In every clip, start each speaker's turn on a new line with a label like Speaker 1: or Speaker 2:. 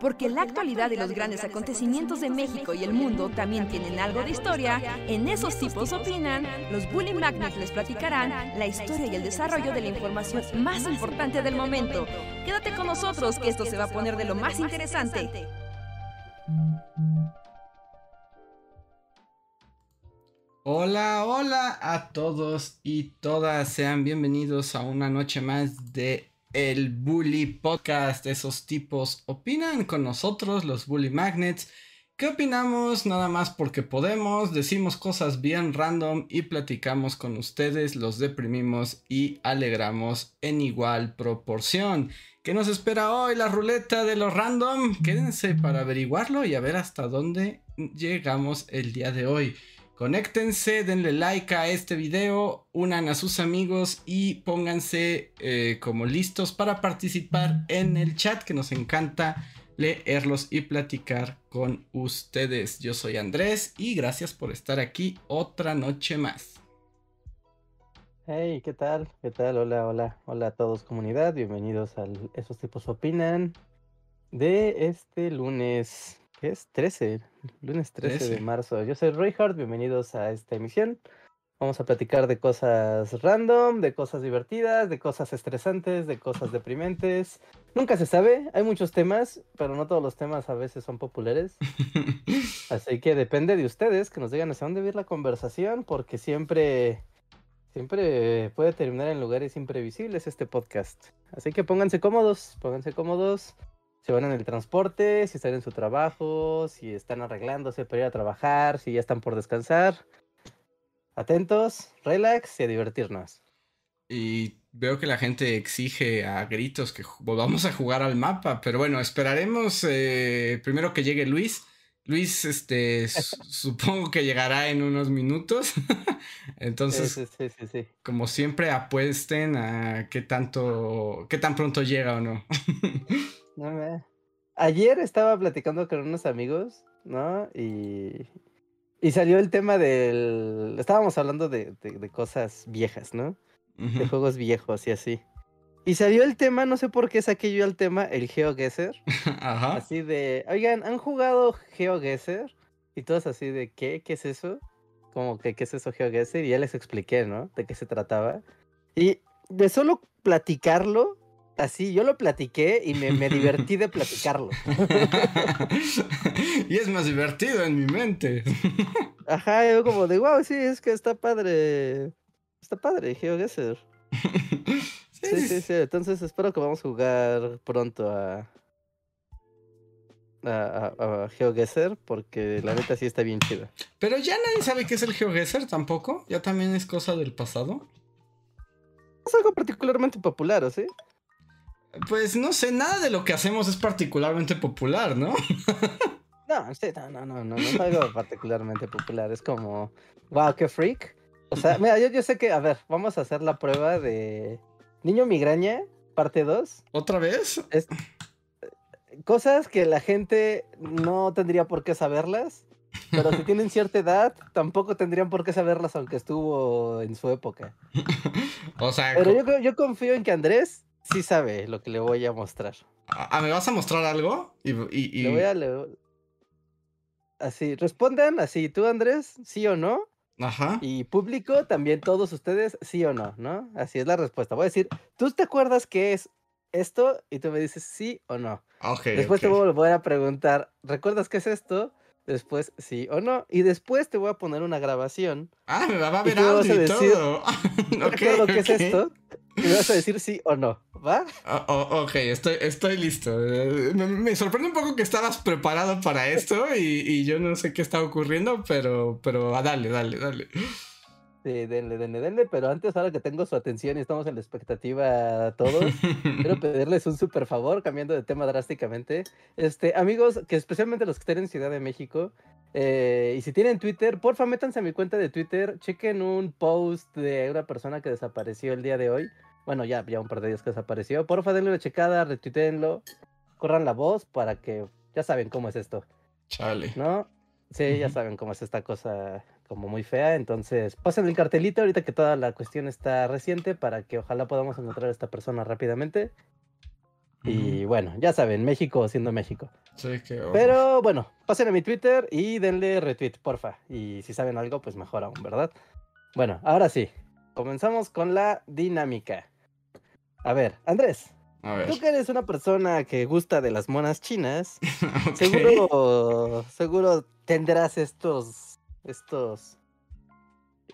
Speaker 1: Porque la actualidad y los grandes acontecimientos de México y el mundo también tienen algo de historia, en esos tipos opinan, los Bully Magnets les platicarán la historia y el desarrollo de la información más importante del momento. Quédate con nosotros que esto se va a poner de lo más interesante.
Speaker 2: Hola, hola a todos y todas, sean bienvenidos a una noche más de el Bully Podcast. Esos tipos opinan con nosotros, los Bully Magnets. ¿Qué opinamos? Nada más porque podemos, decimos cosas bien random y platicamos con ustedes, los deprimimos y alegramos en igual proporción. ¿Qué nos espera hoy? La ruleta de los random. Quédense para averiguarlo y a ver hasta dónde llegamos el día de hoy. Conéctense, denle like a este video, unan a sus amigos y pónganse eh, como listos para participar en el chat que nos encanta leerlos y platicar con ustedes. Yo soy Andrés y gracias por estar aquí otra noche más.
Speaker 3: Hey, ¿qué tal? ¿Qué tal? Hola, hola, hola a todos comunidad, bienvenidos a Esos tipos opinan de este lunes ¿Qué es? 13, lunes 13, de marzo. Yo soy Roy Hart, bienvenidos a esta emisión. Vamos a platicar de cosas random, de cosas divertidas, de cosas estresantes, de cosas deprimentes. Nunca se sabe, hay muchos temas, pero no todos los temas a veces son populares. Así que depende de ustedes que nos digan hacia dónde ir la conversación, porque siempre, siempre puede terminar en lugares imprevisibles este podcast. Así que pónganse cómodos, pónganse cómodos se van en el transporte, si están en su trabajo, si están arreglándose para ir a trabajar, si ya están por descansar. Atentos, relax y a divertirnos.
Speaker 2: Y veo que la gente exige a gritos que volvamos a jugar al mapa, pero bueno, esperaremos eh, primero que llegue Luis. Luis, este, supongo que llegará en unos minutos. Entonces, como siempre, apuesten a qué tanto, qué tan pronto llega o no.
Speaker 3: No Ayer estaba platicando con unos amigos, ¿no? Y, y salió el tema del... Estábamos hablando de, cosas viejas, ¿no? De juegos viejos y así. Y salió el tema, no sé por qué saqué yo el tema, el GeoGuessr. Ajá. Así de, oigan, ¿han jugado GeoGuessr? Y todos así de, ¿qué? ¿Qué es eso? Como que, ¿qué es eso GeoGuessr? Y ya les expliqué, ¿no? De qué se trataba. Y de solo platicarlo, así, yo lo platiqué y me, divertí de platicarlo.
Speaker 2: y es más divertido en mi mente.
Speaker 3: Ajá, yo como de, wow, sí, es que está padre. Está padre, GeoGuessr. Sí, sí, sí, Entonces espero que vamos a jugar pronto a, a, a, GeoGuessr porque la neta sí está bien chida.
Speaker 2: Pero ya nadie sabe qué es el GeoGuessr tampoco. Ya también es cosa del pasado.
Speaker 3: Es algo particularmente popular, ¿o sí?
Speaker 2: Pues no sé, nada de lo que hacemos es particularmente popular, ¿no?
Speaker 3: no, no, no, no, no, es algo particularmente popular. Es como, wow, qué freak. O sea, mira, yo, yo sé que, a ver, vamos a hacer la prueba de Niño Migraña, parte 2.
Speaker 2: ¿Otra vez?
Speaker 3: cosas que la gente no tendría por qué saberlas, pero si tienen cierta edad, tampoco tendrían por qué saberlas, aunque estuvo en su época. o sea, pero yo, yo confío en que Andrés sí sabe lo que le voy a mostrar.
Speaker 2: ¿Ah, me vas a mostrar algo? Y,
Speaker 3: Le voy a... Así, respondan así, tú Andrés, sí o no. Ajá. Y público, también todos ustedes, sí o no, ¿no? Así es la respuesta. Voy a decir, ¿tú te acuerdas qué es esto? Y tú me dices sí o no. Ok. Después te voy a volver a preguntar, ¿recuerdas qué es esto? Después sí o no. Y después te voy a poner una grabación.
Speaker 2: Ah, me va a ver audio y, todo.
Speaker 3: okay, qué es esto? Y me vas a decir sí o no. ¿Va?
Speaker 2: Oh, ok, estoy, estoy listo. Eh, me, sorprende un poco que estabas preparado para esto y, yo no sé qué está ocurriendo, pero, pero ah, dale, dale, dale.
Speaker 3: Sí, denle, denle, denle, pero antes, ahora que tengo su atención y estamos en la expectativa todos, quiero pedirles un súper favor, cambiando de tema drásticamente. Este, amigos, que especialmente los que estén en Ciudad de México, eh, y si tienen Twitter, porfa, métanse a mi cuenta de Twitter, chequen un post de una persona que desapareció el día de hoy. Bueno, ya, ya un par de días que desapareció. Porfa, denle una checada, retuiteenlo, corran la voz para que ya saben cómo es esto.
Speaker 2: Chale.
Speaker 3: ¿No? Sí, ya saben cómo es esta cosa como muy fea. Entonces, pasen el cartelito ahorita que toda la cuestión está reciente para que ojalá podamos encontrar a esta persona rápidamente. Y bueno, ya saben, México siendo México.
Speaker 2: Sí, qué.
Speaker 3: Pero bueno, pasen a mi Twitter y denle retweet, porfa. Y si saben algo, pues mejor aún, ¿verdad? Bueno, ahora sí, comenzamos con la dinámica. A ver, Andrés,
Speaker 2: A ver.
Speaker 3: tú que eres una persona que gusta de las monas chinas, seguro, seguro tendrás estos, estos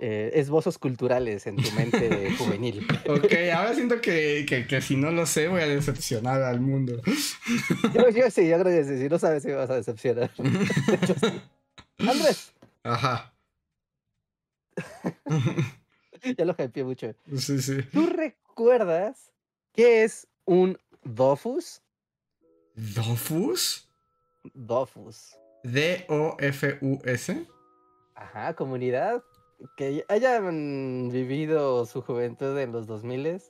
Speaker 3: eh, esbozos culturales en tu mente juvenil.
Speaker 2: Ok, ahora siento que, que, que si no lo sé voy a decepcionar al mundo.
Speaker 3: Yo, yo sí, yo creo que sí, si no sabes si me vas a decepcionar. De hecho, sí. Andrés,
Speaker 2: Ajá.
Speaker 3: ya lo hypeé mucho.
Speaker 2: Sí, sí.
Speaker 3: ¿Tú recuerdas qué es un dofus?
Speaker 2: ¿Dofus?
Speaker 3: Dofus.
Speaker 2: D-O-F-U-S.
Speaker 3: Ajá, comunidad. Que hayan vivido su juventud en los 2000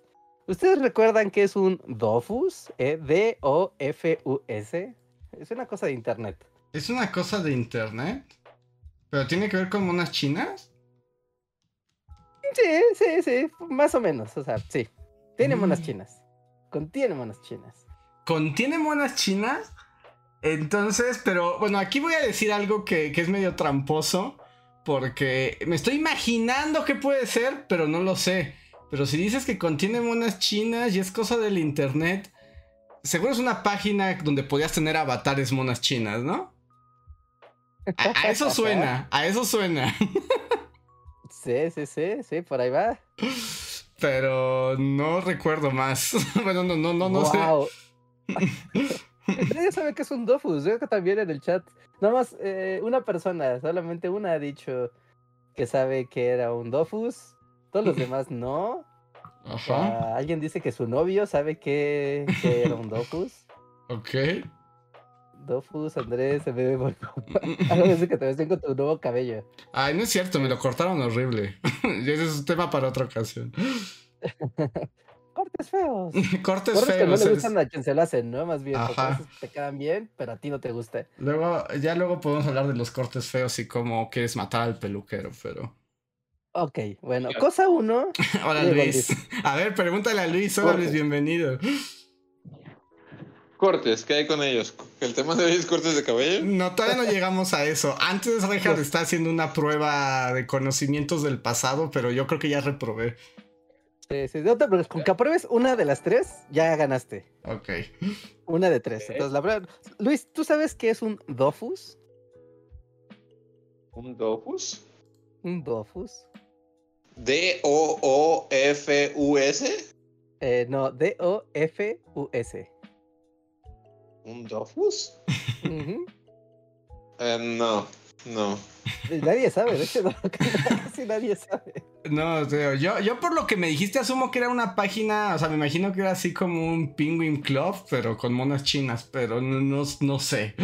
Speaker 3: ¿Ustedes recuerdan qué es un dofus? Eh, D-O-F-U-S. Es una cosa de internet.
Speaker 2: ¿Es una cosa de internet? ¿Pero tiene que ver con monas chinas?
Speaker 3: Sí, sí, sí, más o menos. O sea, sí. Tiene monas
Speaker 2: Mm.
Speaker 3: chinas. Contiene monas chinas.
Speaker 2: ¿Contiene monas chinas? Entonces, pero bueno, aquí voy a decir algo que, que es medio tramposo. Porque me estoy imaginando qué puede ser, pero no lo sé. Pero si dices que contiene monas chinas y es cosa del internet, seguro es una página donde podías tener avatares monas chinas, ¿no? A, a eso suena, a eso suena.
Speaker 3: Sí, sí, sí, sí, por ahí va.
Speaker 2: Pero no recuerdo más. bueno, no, no, no, no sé.
Speaker 3: Guau. Nadie sabe que es un dofus. Veo que también en el chat. Nada más eh, una persona, solamente una ha dicho que sabe que era un dofus. Todos los demás no.
Speaker 2: Ajá.
Speaker 3: Ah, alguien dice que su novio sabe que, que era un dofus.
Speaker 2: Ok.
Speaker 3: Dofus, Andrés, se ve muy Algo que te ves bien con tu nuevo cabello.
Speaker 2: Ay, no es cierto, me lo cortaron horrible. Y Ese es un tema para otra ocasión.
Speaker 3: Cortes feos.
Speaker 2: Cortes
Speaker 3: Cortes que no
Speaker 2: feos.
Speaker 3: le
Speaker 2: es-
Speaker 3: gustan a quien se lo hacen, ¿no? Más bien, porque a
Speaker 2: Ajá.
Speaker 3: veces te quedan bien, pero a ti no te gusta.
Speaker 2: Luego, ya luego podemos hablar de los cortes feos y cómo quieres matar al peluquero, pero.
Speaker 3: Ok, bueno, cosa uno.
Speaker 2: Hola
Speaker 3: Diego
Speaker 2: Luis. A ver, pregúntale a Luis. Hola Luis, bienvenido.
Speaker 4: Cortes, ¿qué hay con ellos? ¿El tema de hoy es cortes de cabello?
Speaker 2: No, todavía no llegamos a eso. Antes
Speaker 3: Pues-
Speaker 2: está haciendo una prueba de conocimientos del pasado, pero yo creo que ya reprobé.
Speaker 3: Sí, sí, no te preocupes, con que apruebes una de las tres, ya ganaste.
Speaker 2: Ok.
Speaker 3: Una de tres. Entonces, la verdad. Luis, ¿tú sabes qué es un dofus?
Speaker 4: ¿Un dofus?
Speaker 3: Un dofus.
Speaker 4: ¿D-O-O-F-U-S?
Speaker 3: Eh, no, D-O-F-U-S.
Speaker 4: ¿Un dofus? Eh, no, no.
Speaker 3: Nadie sabe, de hecho, no, casi nadie sabe.
Speaker 2: No, yo, yo por lo que me dijiste asumo que era una página, o sea, me imagino que era así como un Penguin Club, pero con monas chinas, pero no, no, no sé.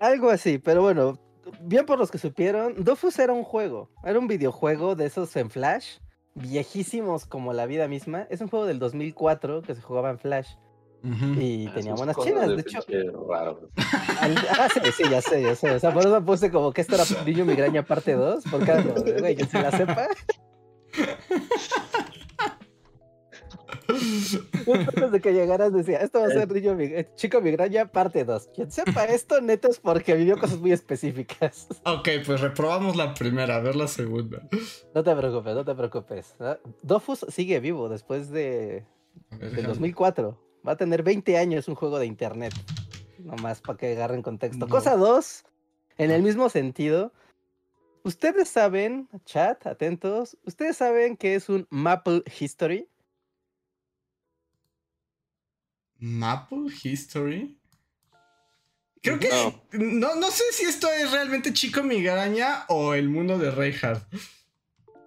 Speaker 3: Algo así, pero bueno, bien por los que supieron, Dofus era un juego, era un videojuego de esos en Flash, viejísimos como la vida misma. Es un juego del 2004 que se jugaba en Flash Y tenía
Speaker 4: Esas
Speaker 3: monas
Speaker 4: cosas
Speaker 3: chinas.
Speaker 4: de
Speaker 3: De hecho,
Speaker 4: pinche raro.
Speaker 3: al- ah, sí, sí, ya sé, ya sé. O sea, por eso puse como que esto era Niño Migraña parte 2, porque güey, que se la sepa. Antes de que llegaras decía, esto va a ser Niño Mig- eh, Chico Migraña parte 2. Quien sepa esto, neto, es porque vivió cosas muy específicas.
Speaker 2: Ok, pues reprobamos la primera, a ver la segunda.
Speaker 3: No te preocupes, no te preocupes. ¿ah? Dofus sigue vivo después de,
Speaker 2: ver,
Speaker 3: del
Speaker 2: déjame-
Speaker 3: 2004. Va a tener 20 años un juego de internet. Nomás para que agarren contexto.
Speaker 2: No.
Speaker 3: Cosa 2, en el mismo sentido. Ustedes saben, chat, atentos, ustedes saben que es un Maple History.
Speaker 2: Maple History. Creo que
Speaker 4: No.
Speaker 2: no, no sé si esto es realmente Chico Migraña o el mundo de Reinhardt.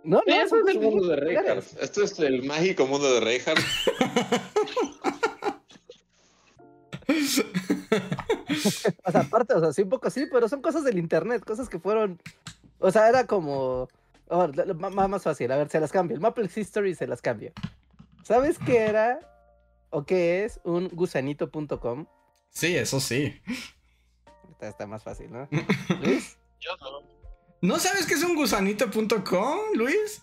Speaker 3: No, no,
Speaker 4: Esto
Speaker 3: son
Speaker 4: es el mundo de Reinhardt. Esto es el mágico mundo de Reinhardt.
Speaker 3: O sea, aparte, o sea, sí, un poco sí, pero son cosas del internet, cosas que fueron. O sea, era como. oh, más fácil, a ver, se las cambio. El Maple History se las cambio. ¿Sabes qué era o qué es un gusanito.com?
Speaker 2: Sí, eso sí.
Speaker 3: Está, está más fácil, ¿no? Luis,
Speaker 4: Yo no.
Speaker 2: ¿No sabes qué es un gusanito.com, Luis?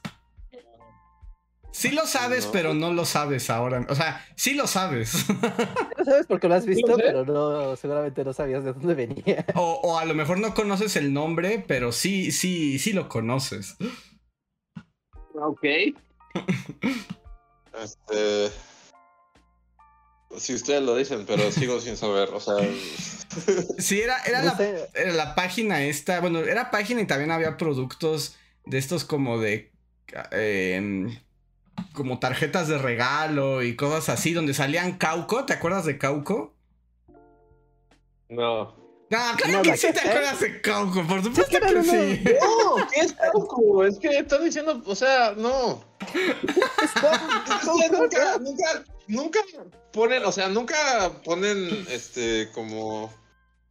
Speaker 2: Sí lo sabes,
Speaker 4: No.
Speaker 2: pero no lo sabes ahora. O sea, sí lo sabes.
Speaker 3: No sabes porque lo has visto, pero no, seguramente no sabías de dónde venía.
Speaker 2: O, o a lo mejor no conoces el nombre, pero sí, sí, sí lo conoces.
Speaker 4: Ok. Este. Si ustedes lo dicen, pero sigo sin saber. O sea.
Speaker 2: Sí, era, era,
Speaker 3: No
Speaker 2: la,
Speaker 3: sé.
Speaker 2: era la página esta. Bueno, era página y también había productos de estos como de. eh, como tarjetas de regalo y cosas así, donde salían Cauco. ¿Te acuerdas de Cauco?
Speaker 4: No.
Speaker 2: No, claro
Speaker 3: No,
Speaker 2: que sí
Speaker 3: que-
Speaker 2: te acuerdas de Cauco, por supuesto
Speaker 3: pero
Speaker 2: que
Speaker 3: no,
Speaker 2: sí.
Speaker 4: No, ¿qué es Cauco? Es que están diciendo. O sea, no. O sea, nunca, nunca, nunca ponen, o sea, nunca ponen este como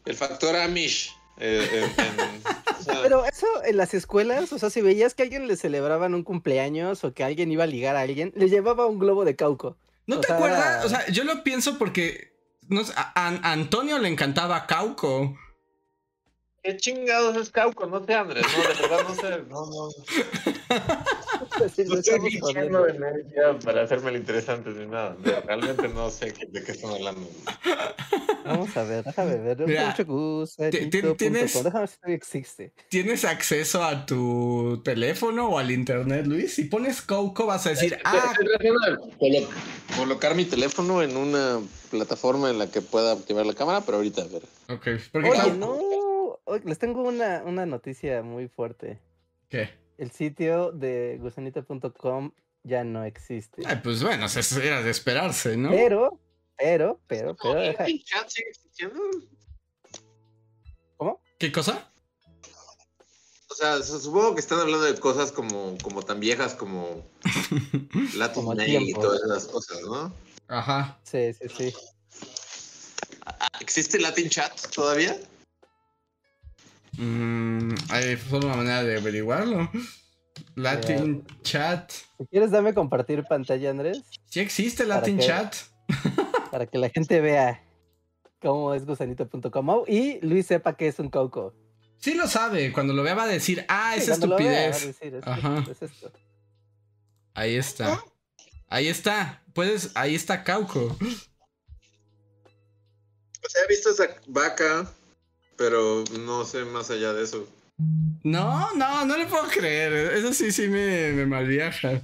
Speaker 4: el factor Amish. Eh, en- en- o sea,
Speaker 3: Pero eso en las escuelas, o sea, si veías que a alguien le celebraban un cumpleaños o que alguien iba a ligar a alguien, le llevaba un globo de cauco.
Speaker 2: ¿No
Speaker 3: O
Speaker 2: te
Speaker 3: sea,
Speaker 2: acuerdas? O sea, yo lo pienso porque. No a Antonio le encantaba Cauco.
Speaker 4: ¿Qué chingados es Cauco? No sé, Andrés. No, de verdad no sé. No, no.
Speaker 3: Sí,
Speaker 4: No
Speaker 3: lo
Speaker 4: estoy echando de energía para hacerme el interesante ni nada. Realmente no sé de qué están hablando.
Speaker 3: Vamos a ver, déjame ver.
Speaker 2: Mira, tienes-
Speaker 3: Déjame ver si existe.
Speaker 2: ¿Tienes acceso a tu teléfono o al internet, Luis? Si pones Cauco vas a decir, ah,
Speaker 4: colocar mi teléfono en una plataforma en la que pueda activar la cámara, pero ahorita a ver.
Speaker 2: ok. Porque
Speaker 3: Oye, no. les tengo una, una noticia muy fuerte.
Speaker 2: ¿Qué?
Speaker 3: El sitio de gusanita.com ya no existe.
Speaker 2: Ay, pues bueno, eso era de esperarse, ¿no?
Speaker 3: Pero, pero, pero, pero, deja-
Speaker 4: ¿El chat sigue existiendo?
Speaker 3: ¿Cómo?
Speaker 2: ¿Qué cosa?
Speaker 4: O sea, su- supongo que están hablando de cosas como, como tan viejas como Latin
Speaker 3: Como
Speaker 4: Mail y todas esas cosas, ¿no?
Speaker 2: Ajá.
Speaker 3: Sí, sí, sí.
Speaker 4: ¿Existe Latin Chat todavía?
Speaker 2: Mm, hay solo una manera de averiguarlo. Latin Chat.
Speaker 3: Si quieres, dame compartir pantalla, Andrés,
Speaker 2: Sí existe
Speaker 3: ¿Para
Speaker 2: Latin? Chat.
Speaker 3: para que la gente vea cómo es gusanito.com y Luis sepa que es un cauco.
Speaker 2: Sí lo sabe. Cuando lo vea va a decir, ah,
Speaker 3: Sí,
Speaker 2: estupidez.
Speaker 3: decir, es,
Speaker 2: Ajá.
Speaker 3: es esto.
Speaker 2: Ahí está. Ahí está. Puedes, ahí está Cauco.
Speaker 4: O sea, he visto esa vaca, pero no sé más allá de eso.
Speaker 2: No, no, no le puedo creer. Eso sí, sí me, me malviaja.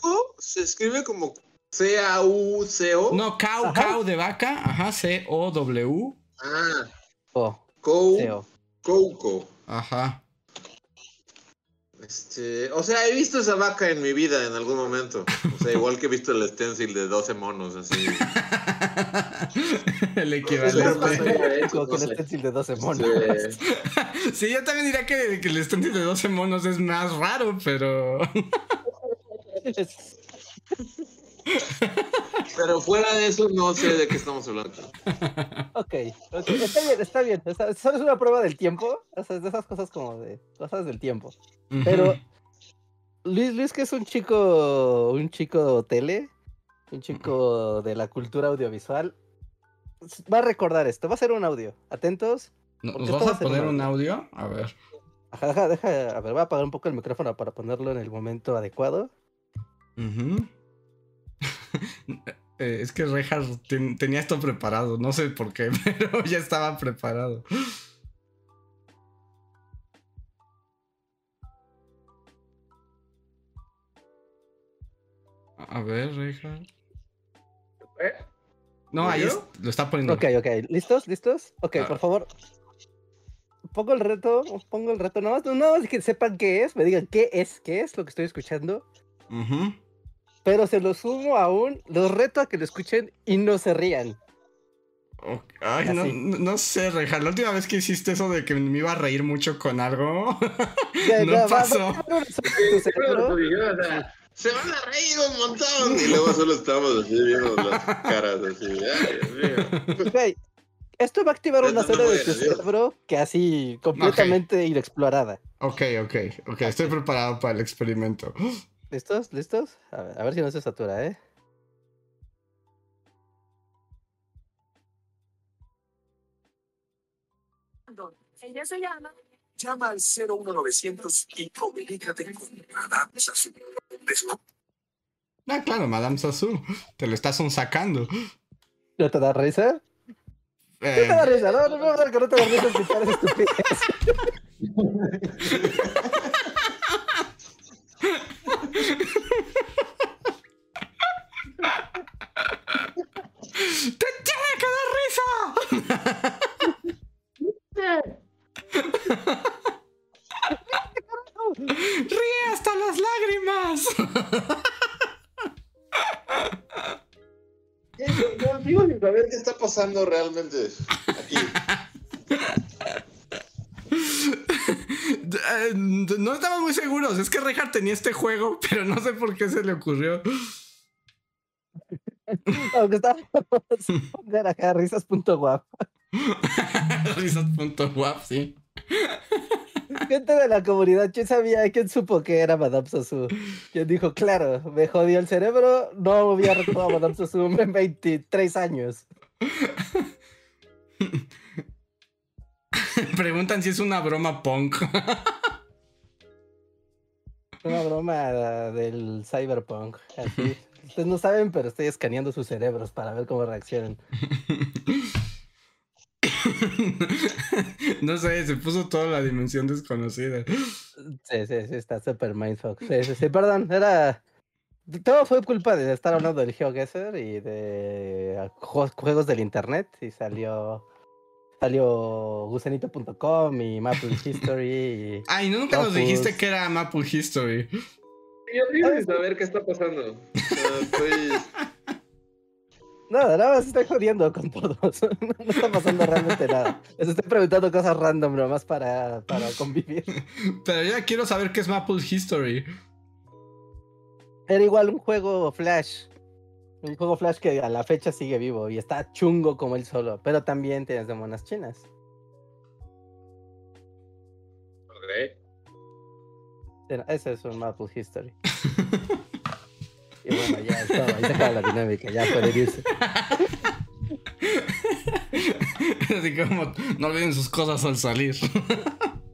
Speaker 4: ¿Cómo? Se escribe como C-A-U-C-O.
Speaker 2: No, cow,
Speaker 3: Ajá.
Speaker 2: cow de vaca. Ajá, C-O-W.
Speaker 4: Ah,
Speaker 3: Oh,
Speaker 4: Cou,
Speaker 3: Seo.
Speaker 4: Couco.
Speaker 2: Ajá.
Speaker 4: Este, o sea, he visto esa vaca en mi vida en algún momento. O sea, igual que he visto el stencil de 12 monos, así.
Speaker 2: El
Speaker 4: no
Speaker 2: equivalente.
Speaker 3: Como que el stencil de 12 monos.
Speaker 4: Sí.
Speaker 2: Sí, yo también diría que, que el stand de 12 monos es más raro, pero.
Speaker 4: Pero fuera de eso, no sé de qué estamos hablando.
Speaker 3: ok, ok, está bien, está bien. O sea, solo es una prueba del tiempo. O sea, es de esas cosas como de cosas del tiempo. Pero Luis, Luis que es un chico, un chico tele, un chico de la cultura audiovisual, va a recordar esto. Va a ser un audio. Atentos.
Speaker 2: ¿Nos vas a poner
Speaker 3: un
Speaker 2: un audio? A ver.
Speaker 3: Ajá, deja, deja, a ver, voy a apagar un poco el micrófono para ponerlo en el momento adecuado.
Speaker 2: Ujú. Eh, es que Rejar ten- tenía esto preparado. No sé por qué, pero ya estaba preparado. A ver, Rejar. No, ahí es- lo está poniendo.
Speaker 3: Ok, ok, ¿listos? ¿Listos? Ok,
Speaker 2: Ah.
Speaker 3: por favor. Pongo el reto, pongo el reto, nada más, nada más que sepan qué es, me digan qué es, qué es lo que estoy escuchando,
Speaker 2: Ujú.
Speaker 3: Pero se lo sumo aún, los reto a que lo escuchen y no se rían.
Speaker 2: Ay, no, no sé, Rejar. La última vez que hiciste eso de que me iba a reír mucho con algo.
Speaker 3: Ya,
Speaker 2: No
Speaker 3: ya, va- va-
Speaker 2: pasó.
Speaker 3: va.
Speaker 4: Se van a reír un montón. Y luego solo estamos así viendo las caras así. Ay, Dios mío.
Speaker 3: Esto va a activar una
Speaker 4: Esto no
Speaker 3: zona de tu cerebro que así completamente inexplorada.
Speaker 2: Ok, ok, ok. Estoy preparado para el experimento.
Speaker 3: ¿Listos? ¿Listos? A ver, a ver si no se satura, ¿eh?
Speaker 5: Ella se llama. Llama al 01900 y comunícate con Radar Azul.
Speaker 2: Ah, claro, Madame Sassou. Te lo estás sacando.
Speaker 3: ¿No te da risa? ¿Qué te
Speaker 2: Eh,
Speaker 3: da risa? No, no, no, no, que no te da risa escuchar estupidez.
Speaker 2: ¡Te tiene que dar risa! ¡Ríe hasta las lágrimas!
Speaker 4: Yo sin saber qué está pasando realmente aquí.
Speaker 2: Eh, No estamos muy seguros. Es que Reinhardt tenía este juego, pero no sé por qué se le ocurrió.
Speaker 3: Aunque estábamos poner acá risas.guap.
Speaker 2: Risas.wap, sí.
Speaker 3: Gente de la comunidad, ¿quién sabía? ¿Quién supo que era Madame Sassou? ¿Quién dijo, claro, me jodió el cerebro? No había recordado a Madame en 23 años.
Speaker 2: Preguntan si es una broma punk.
Speaker 3: Una broma del cyberpunk. Así. Ustedes no saben, pero estoy escaneando sus cerebros para ver cómo reaccionan.
Speaker 2: no sé, se puso toda la dimensión desconocida.
Speaker 3: Sí, sí, sí, está super mindfuck. Sí, sí, sí, perdón, era... Todo fue culpa de estar hablando del GeoGuessr y de ju- juegos del internet y salió... Salió gusanito.com y Maple History y...
Speaker 2: Ay, ¿no nunca nos dijiste que era Maple History.
Speaker 4: Yo sin saber qué está pasando. Estoy...
Speaker 3: Nada, nada más estoy jodiendo con todos. No está pasando realmente nada. Les estoy preguntando cosas random nomás para, para convivir.
Speaker 2: Pero ya quiero saber qué es Maple History.
Speaker 3: Era igual un juego Flash. Un juego Flash que a la fecha sigue vivo y está chungo como él solo. Pero también tienes de monas chinas.
Speaker 4: Ok.
Speaker 3: Ese es un Maple History. Y bueno, ya es todo. Ahí se acaba la dinámica. Ya puede irse.
Speaker 2: Así como, no olviden sus cosas al salir.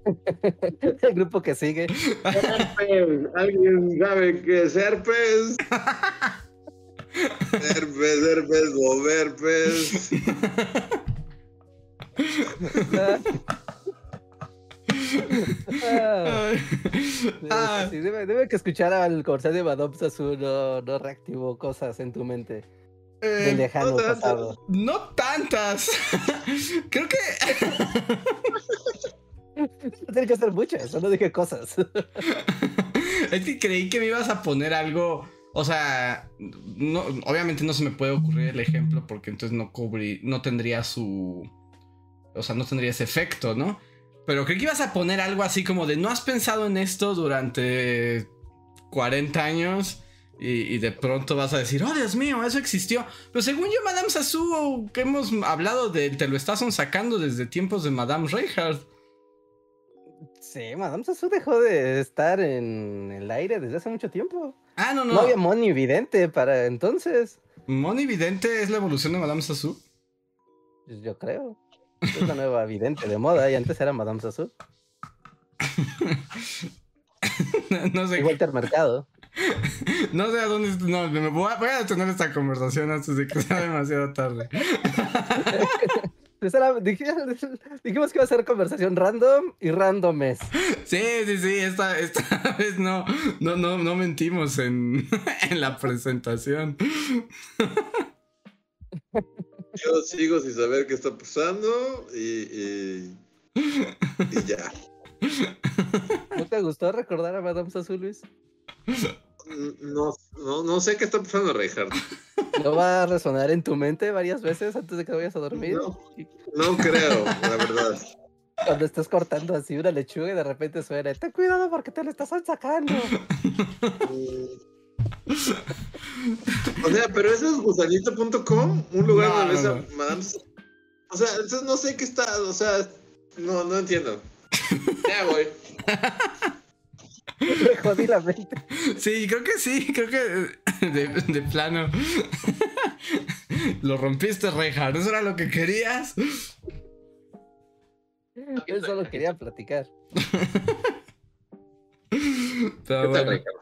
Speaker 3: El grupo que sigue.
Speaker 4: Herpes. ¿Alguien sabe qué es herpes? Herpes, herpes, goberpes.
Speaker 3: Ah,
Speaker 2: Ay.
Speaker 3: sí,
Speaker 2: Ah,
Speaker 3: sí, debe, debe que escuchar al de Madame Sassou no, no reactivó cosas en tu mente. Del
Speaker 2: eh,
Speaker 3: lejano
Speaker 4: no tanto.
Speaker 3: pasado.
Speaker 2: no tantas. Creo que
Speaker 3: Tiene que hacer muchas, solo dije cosas.
Speaker 2: es que creí que me ibas a poner algo. O sea, no, obviamente no se me puede ocurrir el ejemplo porque entonces no cubrí, no tendría su. O sea, no tendría ese efecto, ¿no? Pero creí que ibas a poner algo así como de no has pensado en esto durante 40 años y, y de pronto vas a decir, oh Dios mío, eso existió. Pero según yo, Madame Sassou, que hemos hablado de te lo estás sacando desde tiempos de Madame Reinhardt.
Speaker 3: Sí, Madame Sassou dejó de estar en el aire desde hace mucho tiempo.
Speaker 2: Ah, no,
Speaker 3: No,
Speaker 2: no.
Speaker 3: había Money Vidente para entonces.
Speaker 2: Moni Vidente es la evolución de Madame Sassou.
Speaker 3: Pues Yo creo. Es la nueva vidente de moda y antes era Madame Sassou.
Speaker 2: no sé.
Speaker 3: Y Walter Mercado.
Speaker 2: No sé a dónde. No, me voy a, voy a tener esta conversación antes de que sea demasiado tarde.
Speaker 3: Dijimos que iba a ser conversación random y randomes.
Speaker 2: Sí, sí, sí. Esta, esta vez no, no, no, no mentimos en, en la presentación.
Speaker 4: Yo sigo sin saber qué está pasando y, y, y ya.
Speaker 3: ¿No te gustó recordar a Madame Sassou, Luis?
Speaker 4: No, no, no sé qué está pasando, Reinhardt.
Speaker 3: ¿No va a resonar en tu mente varias veces antes de que vayas a dormir?
Speaker 4: No. No creo, la verdad.
Speaker 3: Cuando estás cortando así una lechuga y de repente suena, ten cuidado porque te lo estás sacando.
Speaker 4: Mm. O sea, pero eso es gusanito.com, un lugar
Speaker 2: No,
Speaker 4: donde ves
Speaker 2: no,
Speaker 4: a
Speaker 2: no.
Speaker 4: Madame. Sa- O sea, entonces no sé qué está, o sea, no, no entiendo. Ya voy.
Speaker 3: Me jodí la mente.
Speaker 2: Sí, creo que sí. Creo que de, de plano. Lo rompiste, Reinhardt. ¿Eso era lo que querías?
Speaker 3: Yo solo quería platicar.
Speaker 2: Pero
Speaker 4: ¿Qué tal,
Speaker 2: bueno.
Speaker 4: Reinhardt?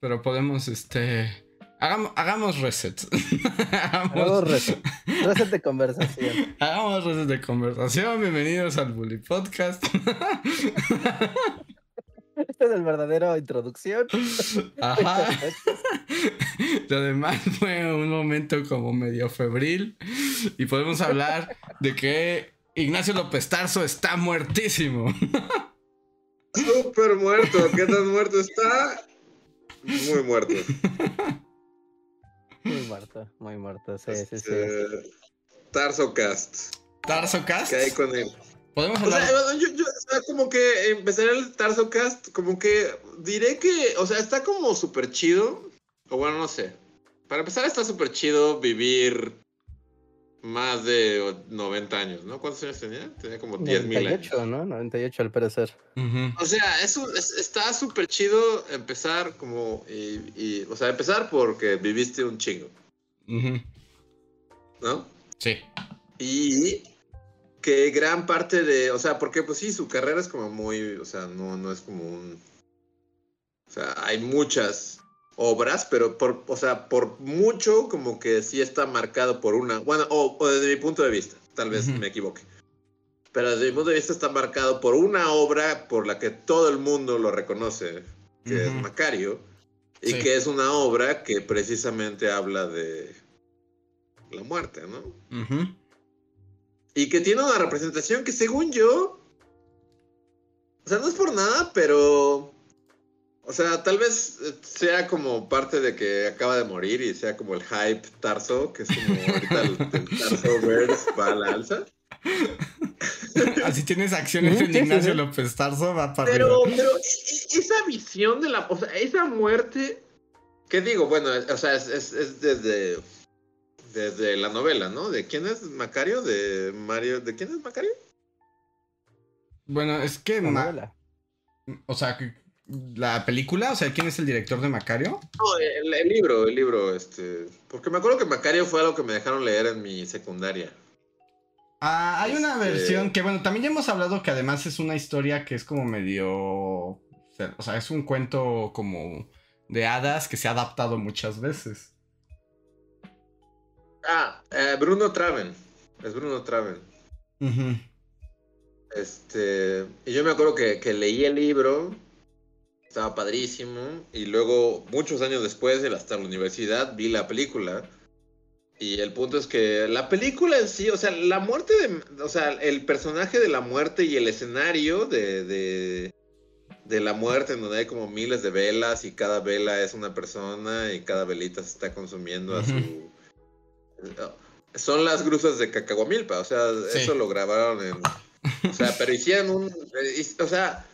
Speaker 2: Pero podemos, este. Hagamos, hagamos reset.
Speaker 3: Hagamos
Speaker 2: hagamos,
Speaker 3: reset. Reset de conversación.
Speaker 2: hagamos reset de conversación. Bienvenidos al Bully Podcast.
Speaker 3: Este es el verdadero introducción.
Speaker 2: Ajá. Lo demás fue un momento como medio febril. Y podemos hablar de que Ignacio López Tarso está muertísimo.
Speaker 4: Súper muerto. ¿Qué tan muerto está? Muy muerto.
Speaker 3: Muy muerto, muy muerto. Sí, sí, sí.
Speaker 4: Este, Tarso Cast.
Speaker 2: Tarso Cast.
Speaker 4: ¿Qué hay con él?
Speaker 2: Podemos
Speaker 4: O
Speaker 2: hablar.
Speaker 4: sea, bueno, yo, yo, o sea, como que empezaré el Tarso Cast, como que diré que, o sea, está como súper chido. O bueno, no sé. Para empezar, está súper chido vivir más de 90 años, ¿no? ¿Cuántos años tenía? Tenía como 10 mil años.
Speaker 3: 98, ¿no? 98 al parecer.
Speaker 4: O sea, eso es- está súper chido empezar como, y, y, o sea, empezar porque viviste un chingo. ¿no?
Speaker 2: Sí.
Speaker 4: Y que gran parte de, o sea, porque pues sí, su carrera es como muy, o sea, no, no es como un, o sea, hay muchas obras, pero por, o sea, por mucho como que sí está marcado por una, bueno, o, o desde mi punto de vista, tal vez me equivoque. Pero desde mi punto de vista está marcado por una obra por la que todo el mundo lo reconoce, que es. Macario, y
Speaker 2: Sí.
Speaker 4: que es una obra que precisamente habla de la muerte, ¿no? Y que tiene una representación que según yo... O sea, no es por nada, pero... O sea, tal vez eh, sea como parte de que acaba de morir y sea como el hype Tarso, que es como ahorita el, el Tarso Verse va a la alza.
Speaker 2: Así tienes acciones
Speaker 3: Sí,
Speaker 2: en Ignacio
Speaker 3: sí.
Speaker 2: López Tarso, va para
Speaker 4: Pero,
Speaker 2: arriba.
Speaker 4: pero e- e- esa visión de la... O sea, esa muerte... ¿Qué digo? Bueno, o sea, es, es- es desde... Desde la novela, ¿no? ¿De quién es Macario? ¿De Mario? ¿De quién es Macario?
Speaker 2: Bueno, es que.
Speaker 3: La
Speaker 2: ma-
Speaker 3: novela.
Speaker 2: O sea, que- la película, o sea, ¿quién es el director de Macario?
Speaker 4: No, el, el libro, el libro, este. Porque me acuerdo que Macario fue algo que me dejaron leer en mi secundaria.
Speaker 2: Ah, hay una
Speaker 4: Este-
Speaker 2: versión que, bueno, también ya hemos hablado que además es una historia que es como medio. O sea, es un cuento como de hadas que se ha adaptado muchas veces.
Speaker 4: Ah, eh, Bruno Traven. Es Bruno Traven. Este. Y yo me acuerdo que, que leí el libro. Estaba padrísimo. Y luego, muchos años después, hasta la universidad, vi la película. Y el punto es que la película en sí, o sea, la muerte de. O sea, el personaje de la muerte y el escenario de. de de la muerte, en donde hay como miles de velas y cada vela es una persona y cada velita se está consumiendo a su... Son las grusas de Cacahuamilpa, o sea,
Speaker 2: Sí.
Speaker 4: eso lo grabaron en... O sea, pero hicieron un... eh, O sea,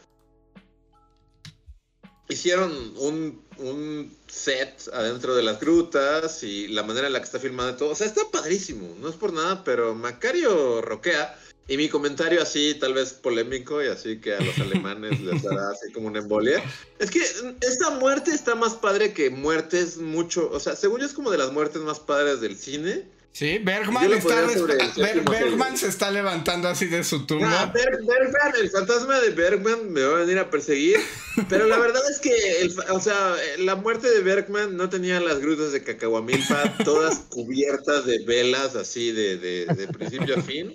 Speaker 4: hicieron un, un set adentro de las grutas y la manera en la que está filmado y todo. O sea, está padrísimo, no es por nada, pero Macario roquea. Y mi comentario así, tal vez polémico, y así que a los alemanes les dará así como una embolia. Es que esta muerte está más padre que muertes mucho. O sea, según yo es como de las muertes más padres del cine.
Speaker 2: Sí, Bergman está.
Speaker 4: sobre el
Speaker 2: Ber- Bergman se está levantando así de su tumba.
Speaker 4: Ah, Berg- Bergman, el fantasma de Bergman me va a venir a perseguir. Pero la verdad es que, el o sea, la muerte de Bergman no tenía las grutas de Cacahuamilpa todas cubiertas de velas así de, de, de principio a fin,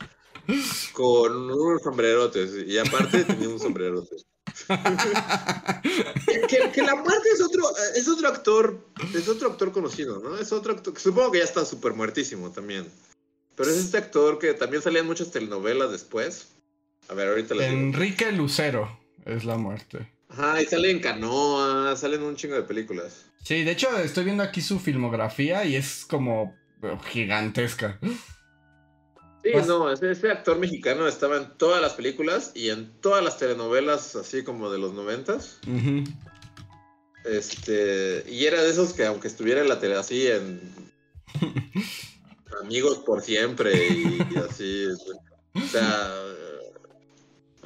Speaker 4: con unos sombrerotes. Y aparte tenía un sombrerote. Que, la muerte es otro, es otro actor, es otro actor conocido, ¿no? Es otro actor, supongo que ya está súper muertísimo también. Pero es este actor que también salía en muchas telenovelas después. A ver, ahorita les digo.
Speaker 2: Enrique Lucero es la muerte.
Speaker 4: Ajá, y sale en canoa, sale en un chingo de películas.
Speaker 2: Sí, de hecho estoy viendo aquí su filmografía y es como gigantesca.
Speaker 4: Sí,
Speaker 2: Pues-
Speaker 4: no, ese, ese actor mexicano estaba en todas las películas y en todas las telenovelas, así como de los noventas.
Speaker 2: Ujú.
Speaker 4: Este, y era de esos que aunque estuviera en la tele así en Amigos por siempre y, y así, o sea,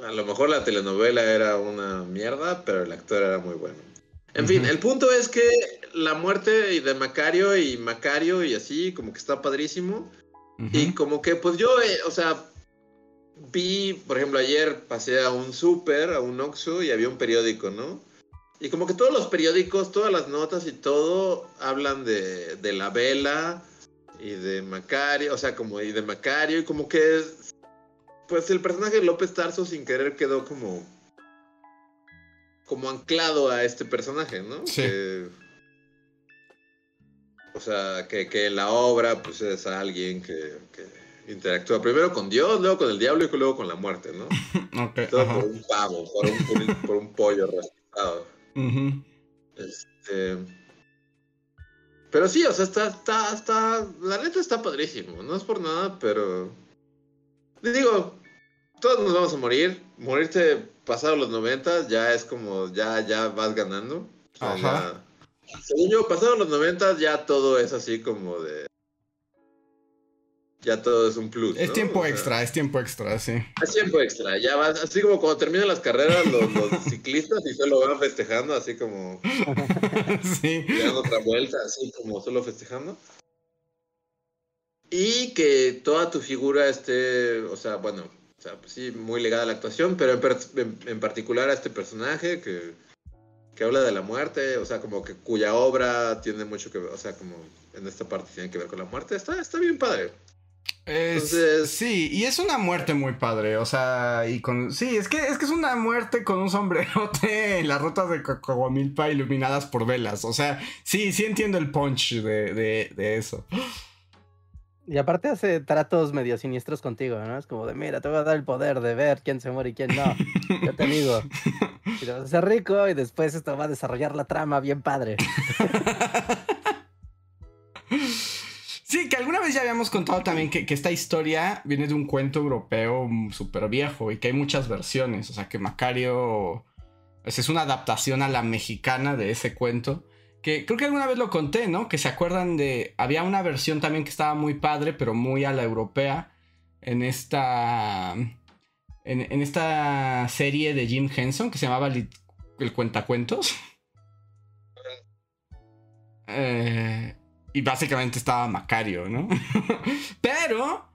Speaker 4: a lo mejor la telenovela era una mierda, pero el actor era muy bueno. En fin, el punto es que la muerte de Macario y Macario y así, como que está padrísimo. Y como que, pues yo, eh, o sea, vi, por ejemplo, ayer pasé a un súper, a un Oxxo y había un periódico, ¿no? Y como que todos los periódicos, todas las notas y todo hablan de, de la vela y de Macario, o sea, como y de Macario y como que pues el personaje de López Tarso sin querer quedó como como anclado a este personaje, ¿no?
Speaker 2: Sí.
Speaker 4: Que- o sea, que, que la obra pues es alguien que, que interactúa primero con Dios, luego con el diablo y luego con la muerte, ¿no?
Speaker 2: Ok,
Speaker 4: Todo
Speaker 2: ajá.
Speaker 4: por un pavo, por un, por un- por un pollo respetado.
Speaker 2: Ujú.
Speaker 4: Este... Pero sí, o sea, está, está, está, la neta está padrísimo, no es por nada, pero... Digo, todos nos vamos a morir, morirte pasado los 90 ya es como, ya, ya vas ganando. O sea,
Speaker 2: Ajá.
Speaker 4: ya- según yo, pasado los 90 ya todo es así como de... Ya todo es un plus.
Speaker 2: Es
Speaker 4: ¿no?
Speaker 2: tiempo
Speaker 4: O sea,
Speaker 2: extra, es tiempo extra, sí.
Speaker 4: es tiempo extra, ya vas, así como cuando terminan las carreras los, los ciclistas y solo van festejando, así como
Speaker 2: sí.
Speaker 4: dando otra vuelta, así como solo festejando. Y que toda tu figura esté, o sea, bueno, o sea, pues sí, muy ligada a la actuación, pero en, per- en- en particular a este personaje que, que habla de la muerte, o sea, como que cuya obra tiene mucho que ver, o sea, como en esta parte tiene que ver con la muerte, está, está bien padre.
Speaker 2: Es-
Speaker 4: Entonces-
Speaker 2: sí, y es una muerte muy padre, o sea, y con... Sí, es que es, que es una muerte con un sombrerote en las rutas de Cocoamilpa iluminadas por velas, o sea, sí, sí entiendo el punch de, de, de eso.
Speaker 3: Y aparte hace tratos medio siniestros contigo, ¿no? Es como de, mira, te voy a dar el poder de ver quién se muere y quién no. Yo te digo. Y te vas a hacer rico y después esto va a desarrollar la trama bien padre.
Speaker 2: Sí, que alguna vez ya habíamos contado también que, que esta historia viene de un cuento europeo súper viejo y que hay muchas versiones. O sea, que Macario pues, es una adaptación a la mexicana de ese cuento. Que creo que alguna vez lo conté, ¿no? Que se acuerdan de. Había una versión también que estaba muy padre, pero muy a la europea. En esta. En, en esta serie de Jim Henson que se llamaba Lit- El Cuentacuentos. Eh, y básicamente estaba Macario, ¿no? Pero.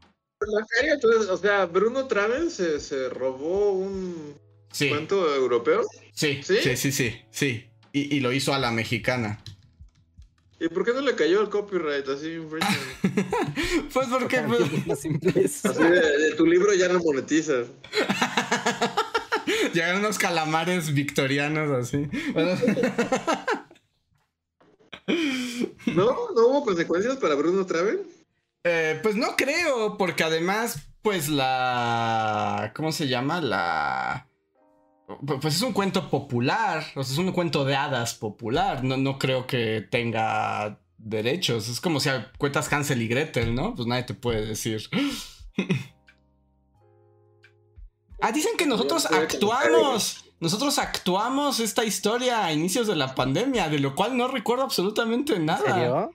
Speaker 4: Macario, entonces, o sea, Bruno Traven se, se robó un
Speaker 2: Sí,
Speaker 4: cuento europeo.
Speaker 2: sí,
Speaker 4: ¿Sí?
Speaker 2: sí, sí, sí, sí. Y, y lo hizo a la mexicana.
Speaker 4: ¿Y por qué no le cayó el copyright así? infringement?
Speaker 2: Pues porque. pues.
Speaker 4: Así de, de tu libro ya no monetizas.
Speaker 2: llegaron unos calamares victorianos así.
Speaker 4: ¿No? ¿No hubo consecuencias para Bruno Traven?
Speaker 2: eh, pues no creo, porque además, pues la. ¿Cómo se llama? La. Pu- Pues es un cuento popular, o sea, es un cuento de hadas popular. No, no creo que tenga derechos. Es como si cuentas Hansel y Gretel, ¿no? Pues nadie te puede decir. Ah, dicen que nosotros actuamos. Nosotros actuamos esta historia a inicios de la pandemia, de lo cual no recuerdo absolutamente
Speaker 3: ¿En
Speaker 2: nada.
Speaker 3: serio?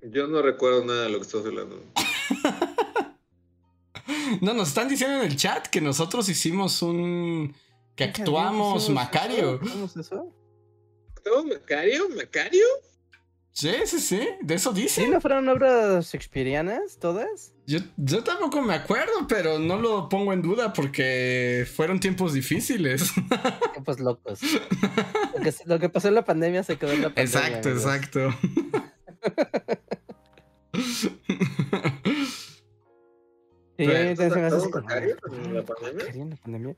Speaker 4: Yo no recuerdo nada de lo que estás hablando.
Speaker 2: No, nos están diciendo en el chat que nosotros hicimos un. que actuamos
Speaker 3: ¿Hicimos
Speaker 2: Macario.
Speaker 3: ¿Hicimos eso?
Speaker 4: ¿No? ¿Macario? ¿Macario?
Speaker 2: Sí, sí, sí, de eso
Speaker 3: ¿Sí
Speaker 2: dicen.
Speaker 3: no fueron obras shakespearianas todas?
Speaker 2: Yo, yo tampoco me acuerdo, pero no lo pongo en duda porque fueron tiempos difíciles.
Speaker 3: Tiempos locos. Lo que, lo que pasó en la pandemia se quedó en la pandemia.
Speaker 2: exacto,
Speaker 3: amigos.
Speaker 2: exacto.
Speaker 3: Sí,
Speaker 2: Pero,
Speaker 3: también se me hace así
Speaker 4: ¿actuó
Speaker 3: como,
Speaker 4: Macario
Speaker 3: "Ah,
Speaker 4: en la pandemia?"
Speaker 3: ¿Macario en la pandemia?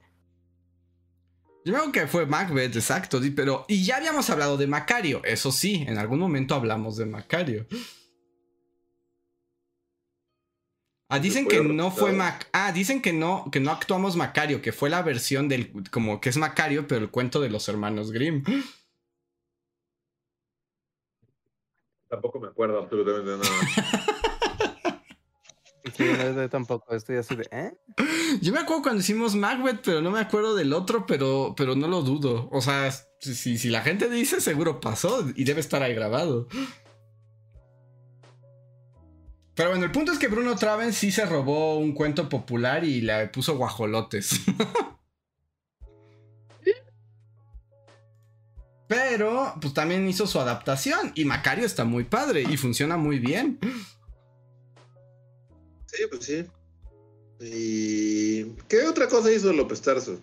Speaker 2: Yo acuerdo que fue Macbeth, exacto, pero. Y ya habíamos hablado de Macario, eso sí, en algún momento hablamos de Macario. Ah, dicen que no fue. Mac. Ah, dicen que no, que no actuamos Macario, que fue la versión del. como que es Macario, pero el cuento de los hermanos Grimm.
Speaker 4: Tampoco me acuerdo absolutamente de nada.
Speaker 3: Yo tampoco, estoy así de, ¿eh?
Speaker 2: Yo me acuerdo cuando hicimos Macbeth, pero no me acuerdo del otro, pero, pero no lo dudo. O sea, si, si- si la gente dice, seguro pasó y debe estar ahí grabado. Pero bueno, el punto es que Bruno Traven sí se robó un cuento popular y le puso guajolotes. Pero, pues también hizo su adaptación y Macario está muy padre y funciona muy bien.
Speaker 4: Sí, pues sí. ¿Y qué otra cosa hizo López Tarso?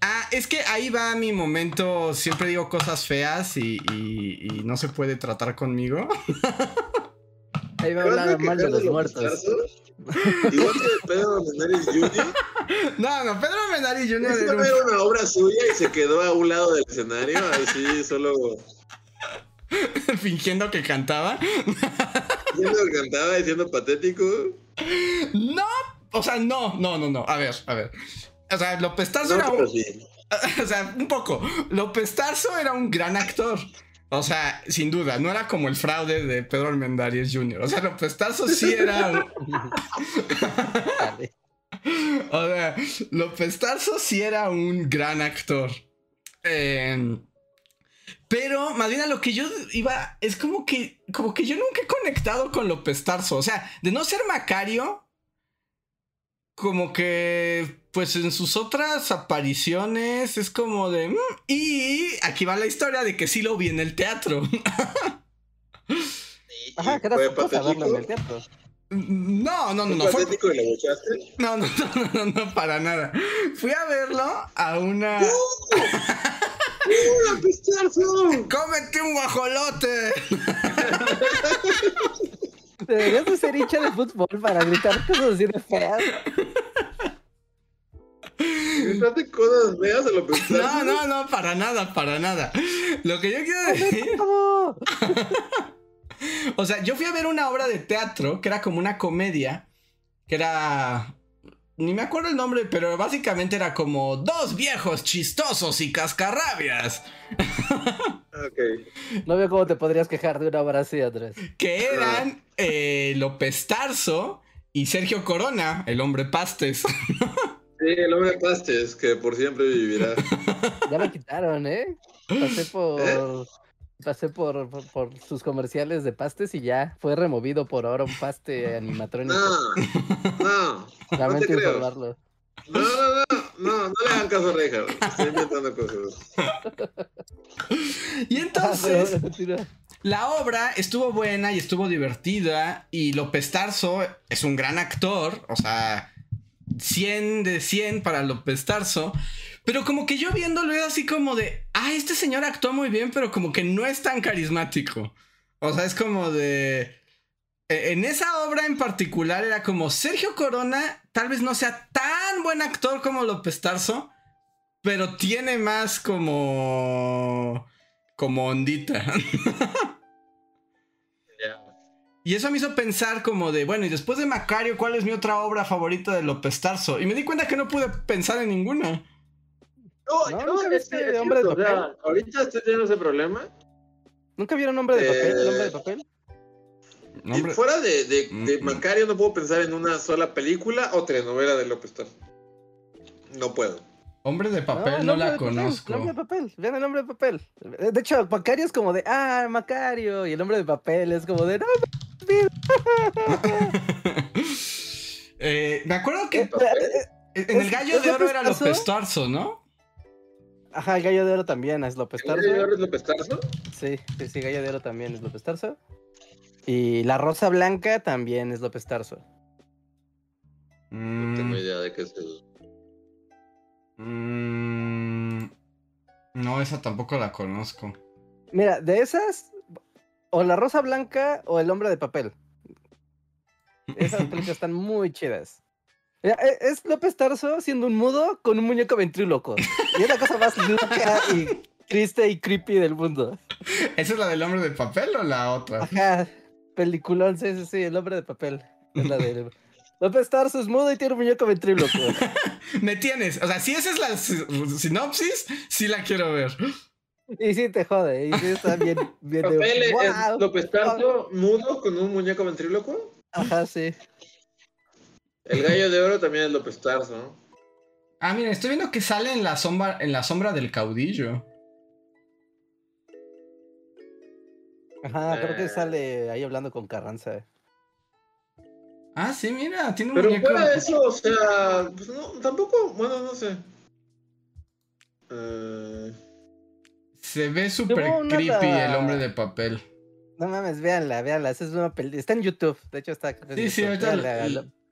Speaker 2: Ah, es que ahí va mi momento. Siempre digo cosas feas y, y- y no se puede tratar conmigo.
Speaker 3: Ahí va a
Speaker 4: ¿Te vas a
Speaker 3: hablar mal de los muertos.
Speaker 4: Tarso? Igual que Pedro Menendez Jr.
Speaker 2: No, no, Pedro Menari Jr. Era un-
Speaker 4: una obra suya y se quedó a un lado del escenario, así solo
Speaker 2: fingiendo que cantaba.
Speaker 4: diciendo que cantaba, diciendo patético.
Speaker 2: No, o sea, no, no, no, no. A ver, a ver. O sea, López Tarso
Speaker 4: No,
Speaker 2: era un,
Speaker 4: sí.
Speaker 2: o sea, un poco. López Tarso era un gran actor. O sea, sin duda, no era como el fraude de Pedro Armendáriz Jr. O sea, López Tarso sí era. O sea, López Tarso sí era un gran actor. Eh, pero más bien a lo que yo iba es como que como que yo nunca he conectado con López Tarso, o sea, de no ser Macario como que pues en sus otras apariciones es como de mm, y aquí va la historia de que sí lo vi en el teatro.
Speaker 3: Ajá, era su cosa verlo en el teatro.
Speaker 2: No, no, no,
Speaker 4: ¿Fue
Speaker 2: no. fue-
Speaker 4: patético y lo bochaste?
Speaker 2: No, no, no, no, no, para nada. Fui a verlo a una.
Speaker 4: ¡Uh, López Tarso!
Speaker 2: ¡Cómete un guajolote!
Speaker 3: Deberías de ser hincha de fútbol para gritar cosas así de feas.
Speaker 4: Gritaste cosas feas a López Tarso.
Speaker 2: No, no, no, para nada, para nada. Lo que yo quiero decir.
Speaker 3: ¿Cómo?
Speaker 2: O sea, yo fui a ver una obra de teatro que era como una comedia. Que era. Ni me acuerdo el nombre, pero básicamente era como dos viejos chistosos y cascarrabias.
Speaker 4: Ok.
Speaker 3: No veo cómo te podrías quejar de una obra así, Andrés.
Speaker 2: Que eran eh, López Tarso y Sergio Corona, el hombre pastes.
Speaker 4: Sí, el hombre pastes, que por siempre vivirá.
Speaker 3: Ya lo quitaron, ¿eh? Pasé por.
Speaker 4: ¿Eh?
Speaker 3: Pasé por, por, por sus comerciales de pastes y ya fue removido por ahora un paste animatrónico.
Speaker 4: No, no,
Speaker 3: Lamento informarlo.
Speaker 4: no, no, no, no, no le hagan caso a Reinhardt. Estoy inventando cosas.
Speaker 2: Y
Speaker 3: Ah,
Speaker 2: entonces.
Speaker 3: continúa.
Speaker 2: La obra estuvo buena y estuvo divertida y López Tarso es un gran actor, o sea, 100 de 100 para López Tarso, pero como que yo viéndolo era así como de, ah, este señor actuó muy bien, pero como que no es tan carismático. O sea, es como de... e- En esa obra en particular era como Sergio Corona tal vez no sea tan buen actor como López Tarso, pero tiene más como... como ondita. Y eso me hizo pensar como de, bueno, y después de Macario, ¿cuál es mi otra obra favorita de López Tarso? Y me di cuenta que no pude pensar en ninguna.
Speaker 4: No,
Speaker 3: No,
Speaker 4: yo,
Speaker 3: ¿nunca
Speaker 4: es,
Speaker 3: viste
Speaker 4: es
Speaker 3: Hombre de
Speaker 4: cierto, o sea,
Speaker 3: Papel?
Speaker 4: ahorita estoy teniendo ese problema.
Speaker 3: ¿Nunca vieron Hombre de Papel? ¿El Hombre de
Speaker 4: Eh,
Speaker 3: Papel?
Speaker 4: Y fuera de, de, de
Speaker 2: Mm, mm.
Speaker 4: Macario no puedo pensar en una sola película o telenovela de López Tarso. No puedo.
Speaker 2: Hombre de papel
Speaker 3: el
Speaker 2: no, la
Speaker 3: Papel,
Speaker 2: conozco.
Speaker 3: Hombre de Papel, vean el Hombre de Papel. De hecho, Macario es como de, ah, Macario. Y el Hombre de Papel es como de, no,
Speaker 2: Eh, me acuerdo que
Speaker 3: eh, eh,
Speaker 2: en el gallo
Speaker 3: ¿es
Speaker 2: de oro era? López Tarso, ¿no?
Speaker 3: Ajá, el Gallo de Oro también es López
Speaker 4: ¿El
Speaker 3: Tarso.
Speaker 4: de oro es López Tarso?
Speaker 3: Sí, sí, sí, Gallo de Oro también es López Tarso. Y la Rosa Blanca también es López Tarso.
Speaker 4: No tengo
Speaker 2: Mm,
Speaker 4: idea de qué es eso.
Speaker 2: mm, no, esa tampoco la conozco.
Speaker 3: Mira, de esas, o la Rosa Blanca o el Hombre de Papel. Esas películas están muy chidas. E- Es López Tarso siendo un mudo con un muñeco ventríloco. Y es la cosa más loca y triste y creepy del mundo.
Speaker 2: ¿Esa es la del hombre de papel o la otra?
Speaker 3: Ajá, peliculón, sí, sí, sí, el hombre de papel. Es la de... López Tarso es mudo y tiene un muñeco ventríloco.
Speaker 2: Me tienes. O sea, si esa es la si- sinopsis, sí la quiero ver.
Speaker 3: Y sí te jode, y sí está bien, bien de-
Speaker 4: ¿Papel. López Tarso mudo con un muñeco ventríloco?
Speaker 3: Ajá, sí.
Speaker 4: El gallo de oro también es López Tarso. ¿no?
Speaker 2: Ah, mira, estoy viendo que sale en la sombra, en la sombra del caudillo.
Speaker 3: Ajá, creo
Speaker 4: Eh.
Speaker 3: que sale ahí hablando con Carranza.
Speaker 2: Ah, sí, mira, tiene un
Speaker 4: Pero
Speaker 2: muñeco.
Speaker 4: fuera de eso, o sea, pues no, tampoco, bueno, no sé. Eh,
Speaker 2: Se ve súper creepy el hombre de papel.
Speaker 3: No mames, véanla, véanla. Esa es una peli. Está en YouTube. De hecho, está. creo
Speaker 2: Sí, sí, ahorita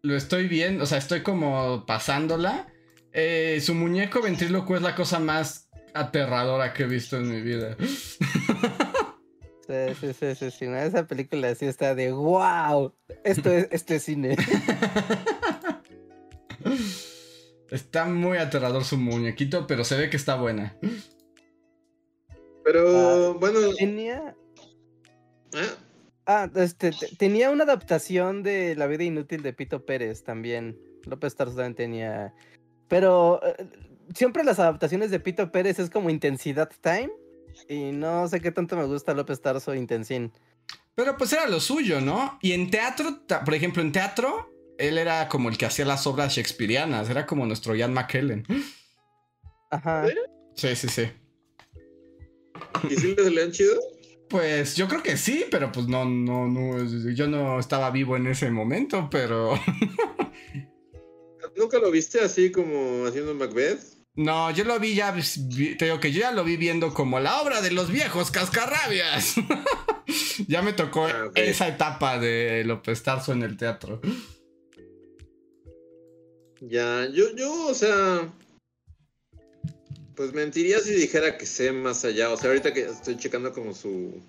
Speaker 3: lo-
Speaker 2: estoy viendo, o sea, estoy como pasándola. Eh, su muñeco ventríloco es la cosa más aterradora que he visto en mi vida.
Speaker 3: Sí, sí, sí, sí, sí, no, Esa película sí está de wow. Esto es, esto es cine.
Speaker 2: Está muy aterrador su muñequito, pero se ve que está buena.
Speaker 4: Pero bueno,
Speaker 3: Tenía.
Speaker 4: ¿eh?
Speaker 3: Ah, este, te- tenía una adaptación de La vida inútil de Pito Pérez también. López Tarso también tenía. Pero eh, siempre las adaptaciones de Pito Pérez es como intensidad time. Y no sé qué tanto me gusta López Tarso Intensín.
Speaker 2: Pero pues era lo suyo, ¿no? Y en teatro, por ejemplo, en teatro, él era como el que hacía las obras shakespearianas, era como nuestro Ian McKellen.
Speaker 3: Ajá.
Speaker 2: Sí, sí, sí.
Speaker 4: ¿y si les lean chido?
Speaker 2: Pues yo creo que sí, pero pues no, no, no, yo no estaba vivo en ese momento, pero
Speaker 4: ¿Nunca lo viste así como haciendo Macbeth?
Speaker 2: no, yo lo vi ya, vi- te digo que yo ya lo vi viendo como la obra de los viejos cascarrabias. ya me tocó
Speaker 4: Ah,
Speaker 2: esa etapa de López Tarso en el teatro.
Speaker 4: Ya, yo, yo, o sea, pues mentiría si dijera que sé más allá. O sea, ahorita que estoy checando como su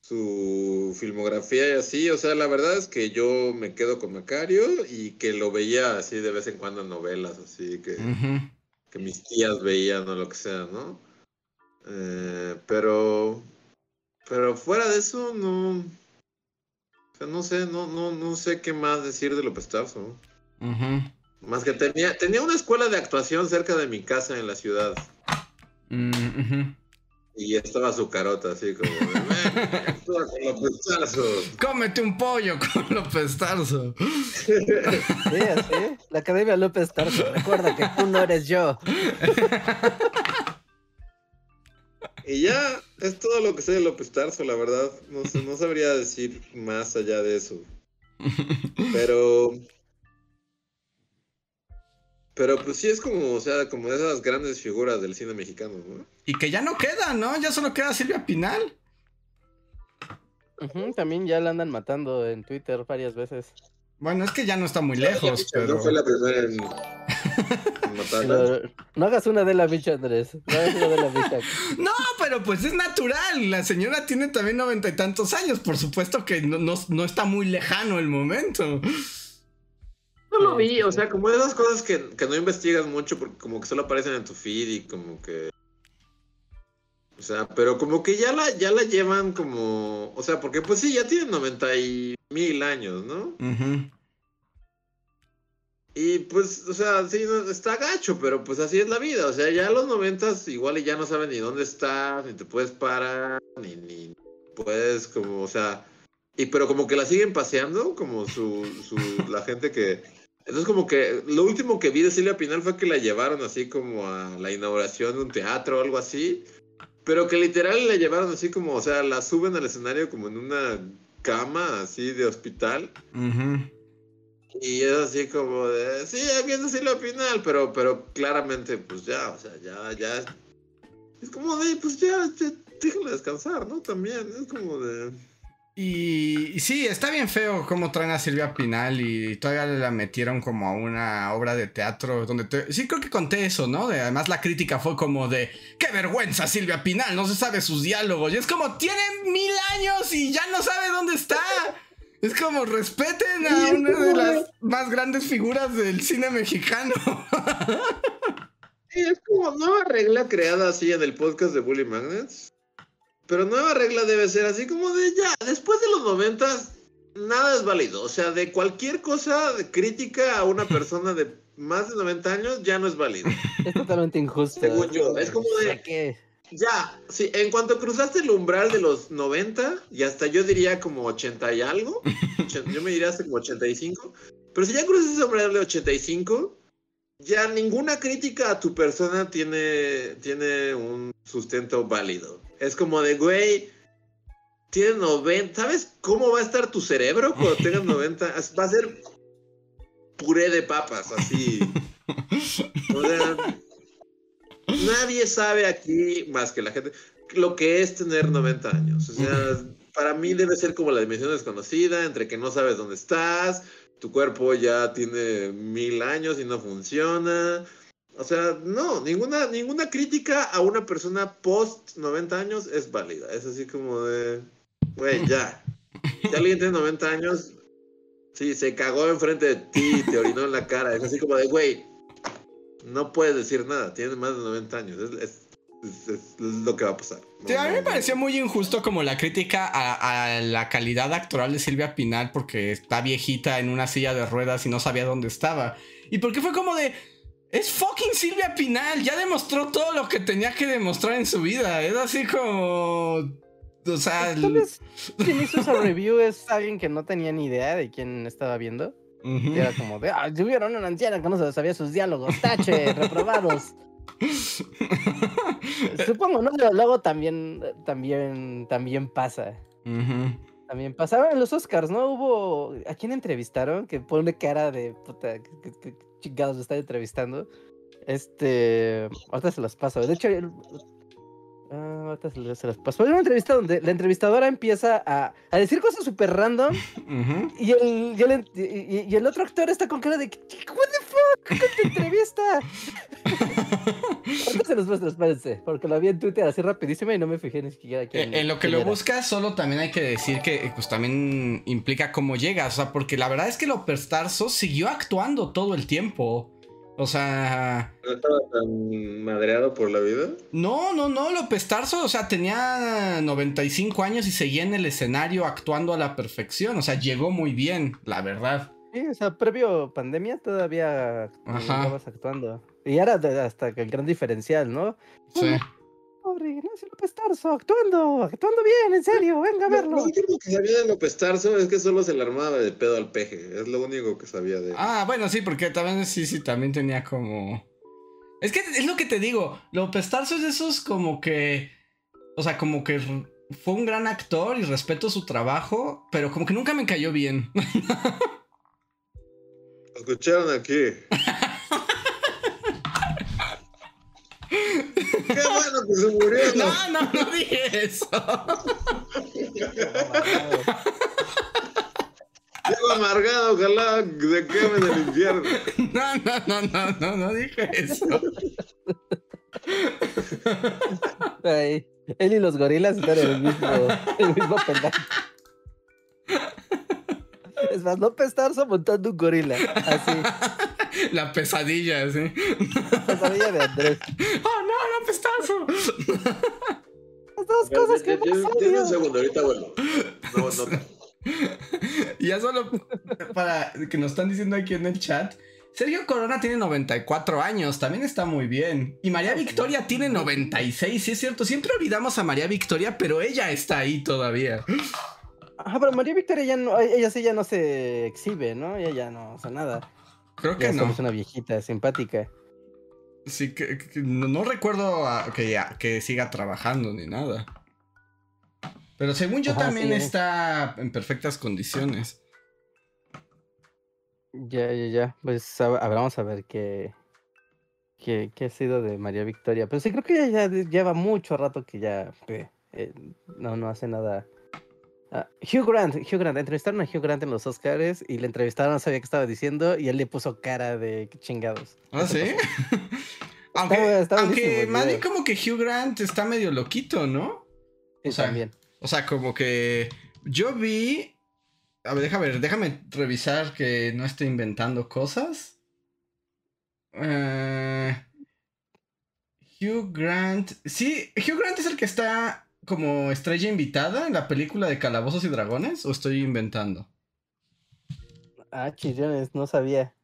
Speaker 4: su filmografía y así, o sea, la verdad es que yo me quedo con Macario y que lo veía así de vez en cuando en novelas, así que, que mis tías veían o lo que sea, ¿no? Eh, pero, pero fuera de eso, no, o sea, no sé, no, no, no sé qué más decir de López Tarso.
Speaker 2: Ujú.
Speaker 4: Más que tenía, tenía una escuela de actuación cerca de mi casa en la ciudad.
Speaker 2: Mm.
Speaker 4: Y estaba su carota así como de, "Ven, actúa con López Tarso".
Speaker 2: Cómete un pollo con López Tarso.
Speaker 3: Sí, así. La Academia López Tarso. Recuerda que tú no eres yo.
Speaker 4: Y ya es todo lo que sé de López Tarso, la verdad. No sé, no sabría decir más allá de eso. Pero. Pero pues sí es como, o sea, como de esas grandes figuras del cine mexicano, ¿no?
Speaker 2: Y que ya no queda, ¿no? Ya solo queda Silvia Pinal.
Speaker 3: También ya la andan matando en Twitter varias veces.
Speaker 2: Bueno, es que ya no está muy lejos, pero...
Speaker 4: No fue la primera en, en
Speaker 3: no hagas una de la bicha, Andrés. No hagas una de la bicha.
Speaker 2: No, pero pues es natural. La señora tiene también noventa y tantos años. Por supuesto que no, no, no está muy lejano el momento.
Speaker 4: No lo vi, o sea, como esas cosas que, que no investigas mucho porque como que solo aparecen en tu feed y como que... O sea, pero como que ya la, ya la llevan como... O sea, porque pues sí, ya tienen 90 y mil años, ¿no?
Speaker 2: Ujú.
Speaker 4: Y pues, o sea, sí, no, está gacho, pero pues así es la vida. O sea, ya a los 90 igual y ya no saben ni dónde estás, ni te puedes parar, ni, ni puedes como, o sea... Y pero como que la siguen paseando, como su, su la gente que... Entonces como que lo último que vi de Silvia Pinal fue que la llevaron así como a la inauguración de un teatro o algo así. Pero que literal la llevaron así como, o sea, la suben al escenario como en una cama así de hospital. Y es así como de, sí, aquí es Silvia Pinal, pero, pero claramente pues ya, o sea, ya, ya. Es como de, pues ya, ya déjenla descansar, ¿no? También, es como de...
Speaker 2: Y, y sí, está bien feo cómo traen a Silvia Pinal y todavía la metieron como a una obra de teatro donde te- sí creo que conté eso, ¿no? De- además la crítica fue como de qué vergüenza Silvia Pinal, no se sabe sus diálogos y es como tiene mil años y ya no sabe dónde está. Es como respeten a una de las más grandes figuras del cine mexicano.
Speaker 4: Sí, es como nueva regla creada así en el podcast de Bully Magnets. Pero nueva regla debe ser así como de ya, después de los noventas, nada es válido. O sea, de cualquier cosa de crítica a una persona de más de 90 años ya no es válido.
Speaker 3: Es totalmente injusto.
Speaker 4: Según yo, es como de-
Speaker 3: ¿Para qué?
Speaker 4: Ya, sí, en cuanto cruzaste el umbral de los 90, y hasta yo diría como 80 y algo, yo me diría hasta como 85, pero si ya cruzas ese umbral de 85, ya ninguna crítica a tu persona tiene, tiene un sustento válido. Es como de, güey, tienes 90, ¿sabes cómo va a estar tu cerebro cuando tengas 90? Es- Va a ser puré de papas, así. O sea, nadie sabe aquí más que la gente lo que es tener 90 años. O sea, para mí debe ser como la dimensión desconocida, entre que no sabes dónde estás, tu cuerpo ya tiene mil años y no funciona. O sea, no, ninguna, ninguna crítica a una persona post 90 años es válida. Es así como de, güey, ya. Si alguien tiene 90 años, sí, se cagó enfrente de ti, te orinó en la cara. Es así como de, güey, no puedes decir nada, tienes más de 90 años. Es, lo que va a pasar.
Speaker 2: A mí me pareció muy injusto como la crítica a, a la calidad actoral de Silvia Pinal porque está viejita en una silla de ruedas y no sabía dónde estaba. Y porque fue como de... Es fucking Silvia Pinal, ya demostró todo lo que tenía que demostrar en su vida. Es así como... O sea...
Speaker 3: Tal vez quien hizo esa review es alguien que no tenía ni idea de quién estaba viendo. Y era como de, ah, tuvieron una anciana que no se sabía sus diálogos, tache, reprobados. Supongo, ¿no? Pero luego también, también, también pasa.
Speaker 2: Ujú.
Speaker 3: También pasaron en los Oscars, ¿no? Hubo. ¿A quién entrevistaron? Que pone cara de puta. ¿Qué, qué- qué chingados están entrevistando? Este. Ahorita se los paso. De hecho, ah, ahorita se se los paso. Hay una entrevista donde la entrevistadora empieza a, a decir cosas súper random y el, y, el, y- y- y el otro actor está con cara de. "¿Qué- ¿What the fuck? ¿Qué te entrevista? Ahorita se los muestro, espérense. Porque lo vi en Twitter así rapidísimo y no me fijé ni siquiera quién.
Speaker 2: En, en lo que lo
Speaker 3: era.
Speaker 2: buscas, solo también hay que decir que eh, pues también implica cómo llegas. O sea, porque la verdad es que López Tarso siguió actuando todo el tiempo. O sea,
Speaker 4: ¿No estaba tan madreado por la vida?
Speaker 2: no, no, no, López Tarso, o sea, tenía 95 años y seguía en el escenario actuando a la perfección. O sea, llegó muy bien, la verdad.
Speaker 3: Sí, o sea, previo pandemia todavía
Speaker 2: Ajá.
Speaker 3: estabas actuando. Y era de- hasta que el gran diferencial, ¿no?
Speaker 2: Sí.
Speaker 3: Pobre Ignacio López Tarso, actuando, actuando bien, en serio, venga a
Speaker 4: Lo,
Speaker 3: verlo.
Speaker 4: lo único que sabía de López Tarso es que solo se le armaba de pedo al peje. Es lo único que sabía de él.
Speaker 2: Ah, bueno, sí, porque también sí, sí, también tenía como. Es que es lo que te digo. López Tarso es de esos como que. O sea, como que fue un gran actor y respeto su trabajo, pero como que nunca me cayó bien.
Speaker 4: Lo escucharon aquí. Que se murió.
Speaker 2: No, no, no dije eso.
Speaker 4: Llego amargado, ojalá se queme en el infierno.
Speaker 2: No, no, no, no, no, no dije eso.
Speaker 3: Ay, él y los gorilas están en el mismo, el mismo. Es más, López Tarso montando un gorila, así,
Speaker 2: La pesadilla, sí.
Speaker 3: pesadilla de Andrés.
Speaker 2: Oh, Tarso.
Speaker 3: Las dos cosas que más
Speaker 4: un segundo, ahorita vuelvo. No, no.
Speaker 2: Y ya solo para que nos están diciendo aquí en el chat. Sergio Corona tiene 94 años, también está muy bien. Y María Victoria tiene 96, sí es cierto. Siempre olvidamos a María Victoria, pero ella está ahí todavía.
Speaker 3: Ajá, pero María Victoria ya no, ella sí ya no se exhibe, ¿no? Ella ya no hace nada.
Speaker 2: Creo que no.
Speaker 3: es una viejita simpática.
Speaker 2: Sí, que, que no, no recuerdo a- que, ya- que siga trabajando ni nada. Pero según yo
Speaker 3: Ajá,
Speaker 2: también
Speaker 3: sí.
Speaker 2: está en perfectas condiciones.
Speaker 3: Ya, ya, ya. Pues a, a ver, vamos a ver qué, qué, qué ha sido de María Victoria. Pero sí, creo que ya lleva mucho rato que ya eh, no, no hace nada. Ah, Hugh Grant, Hugh Grant, entrevistaron a Hugh Grant en los Oscars y le entrevistaron, no sabía qué estaba diciendo y él le puso cara de "Qué chingados.
Speaker 2: ¿Ah, sí? aunque
Speaker 3: bu- está
Speaker 2: aunque más bien como que Hugh Grant está medio loquito, ¿no?
Speaker 3: Sí,
Speaker 2: O sea,
Speaker 3: también.
Speaker 2: O sea, como que yo vi. A ver, déjame ver, déjame revisar que no esté inventando cosas. Eh, Hugh Grant. Sí, Hugh Grant es el que está como estrella invitada en la película de Calabozos y Dragones, o estoy inventando.
Speaker 3: Ah, chillones, no sabía.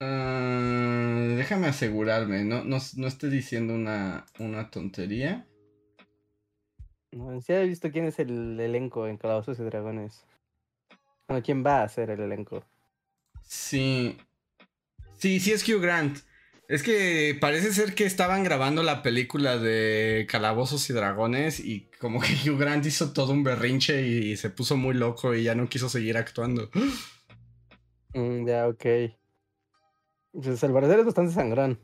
Speaker 2: Eh, déjame asegurarme, no, no, no estoy diciendo una, una tontería.
Speaker 3: No, sí he visto quién es el elenco en Calabozos y Dragones. Bueno, quién va a ser el elenco.
Speaker 2: Sí. Sí, sí es Hugh Grant. Es que parece ser que estaban grabando la película de Calabozos y Dragones y como que Hugh Grant hizo todo un berrinche y se puso muy loco y ya no quiso seguir actuando.
Speaker 3: Mm, ya, ok. Pues el verdadero es bastante sangrón.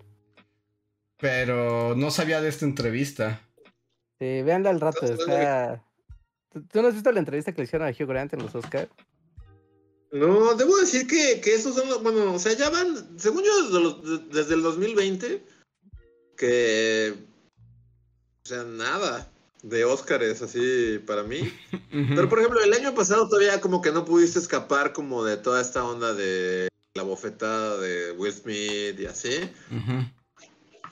Speaker 2: Pero no sabía de esta entrevista.
Speaker 3: Sí, véanla al rato, está... ¿Tú tú no has visto la entrevista que le hicieron a Hugh Grant en los Oscars?
Speaker 4: No, debo decir que, que esos son los, bueno, o sea, ya van, según yo, desde, los- desde el 2020, que, o sea, nada de Óscares así para mí. Pero por ejemplo, el año pasado todavía como que no pudiste escapar como de toda esta onda de la bofetada de Will Smith y así.
Speaker 2: Ujú.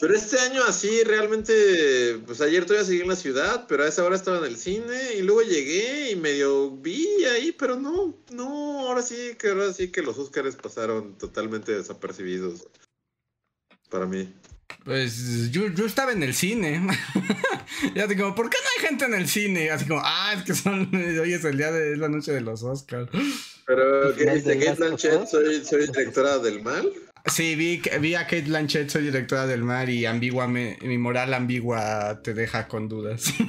Speaker 4: Pero este año así realmente, pues ayer todavía seguí en la ciudad, pero a esa hora estaba en el cine y luego llegué y medio vi ahí, pero no, no, ahora sí que ahora sí que los Óscares pasaron totalmente desapercibidos para mí.
Speaker 2: Pues yo, yo estaba en el cine. y así como, ¿por qué no hay gente en el cine? Así como, ah, es que son, hoy es el día de es la noche de los Oscars.
Speaker 4: Pero
Speaker 3: ¿Al
Speaker 4: ¿qué dice Kate Blanchett? Soy, soy directora del mal.
Speaker 2: Sí, vi, vi a Kate Blanchett, soy directora del mar y ambigua me- mi moral ambigua te deja con dudas.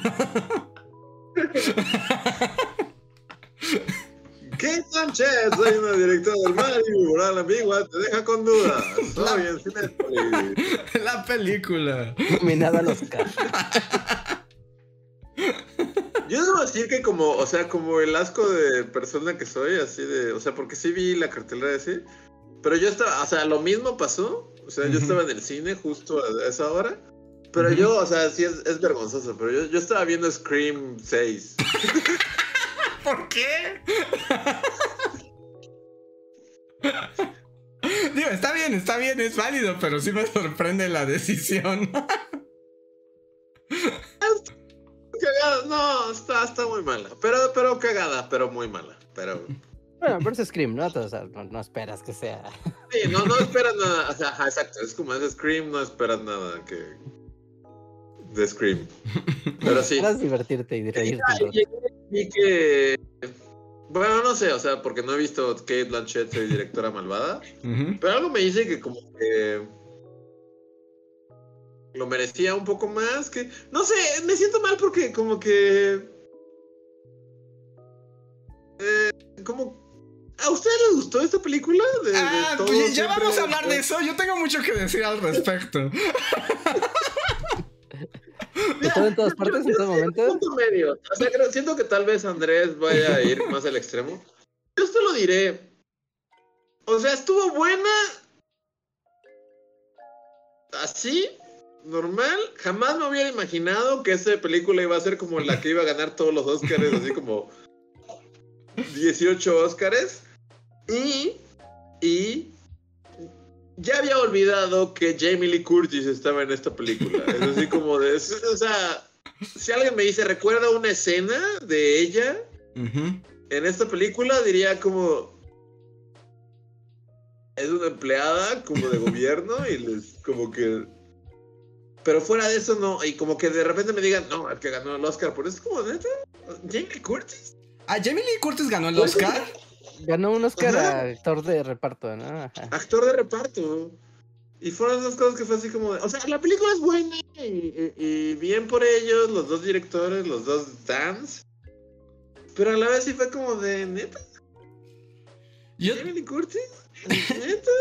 Speaker 4: Kate Blanchett, soy una directora del mal y mi moral ambigua te deja con dudas. Soy en
Speaker 2: la película.
Speaker 3: Nominada al Oscar.
Speaker 4: Yo debo decir que como, o sea, como el asco de persona que soy, así de, o sea, porque sí vi la cartelera así, pero yo estaba, o sea, lo mismo pasó, o sea, yo estaba en el cine justo a esa hora, pero yo, o sea, sí es, es vergonzoso, pero yo, yo estaba viendo Scream 6.
Speaker 2: ¿Por qué? Digo, está bien, está bien, es válido, pero sí me sorprende la decisión.
Speaker 4: Cagada, no, está, está muy mala, pero, pero cagada, pero muy mala, pero...
Speaker 3: Bueno, pero es Scream, ¿no? O sea, no, no esperas que sea.
Speaker 4: Sí, no, no esperas nada, o sea, ajá, exacto, es como es Scream, no esperas nada que... De Scream. Pero sí.
Speaker 3: Esperas divertirte y reírte.
Speaker 4: Y que. Bueno, no sé, o sea, porque no he visto Kate Blanchett, soy directora malvada. Pero algo me dice que como que. Lo merecía un poco más. Que. No sé, me siento mal porque como que. eh, como. ¿A ustedes les gustó esta película? De, de
Speaker 2: Ah,
Speaker 4: todo
Speaker 2: ya
Speaker 4: siempre-
Speaker 2: vamos a hablar de eso. Yo tengo mucho que decir al respecto.
Speaker 3: Todo en todas partes, en todo momento.
Speaker 4: punto medio. O sea, creo- siento que tal vez Andrés vaya a ir más al extremo. Yo esto lo diré. O sea, estuvo buena. Así, normal. Jamás me hubiera imaginado que esta película iba a ser como la que iba a ganar todos los Oscars, así como 18 Oscars. Y, y ya había olvidado que Jamie Lee Curtis estaba en esta película. Es así como de. es- O sea, si alguien me dice, recuerda una escena de ella en esta película, diría como. Es una empleada como de gobierno y les. como que. Pero fuera de eso, no. Y como que de repente me digan, no, el que ganó el Oscar por eso es como, neta. Jamie Lee Curtis.
Speaker 2: Ah, Jamie Lee Curtis ganó el Oscar.
Speaker 3: Ganó un Oscar
Speaker 4: Ajá.
Speaker 3: a actor de reparto, ¿no? Ajá.
Speaker 4: actor de reparto. Y fueron esas cosas que fue así como de, o sea, la película es buena y, y- y bien por ellos, los dos directores, los dos Dans. Pero a la vez sí fue como de, neta,
Speaker 2: Yo,
Speaker 4: Jamie Curtis, neta.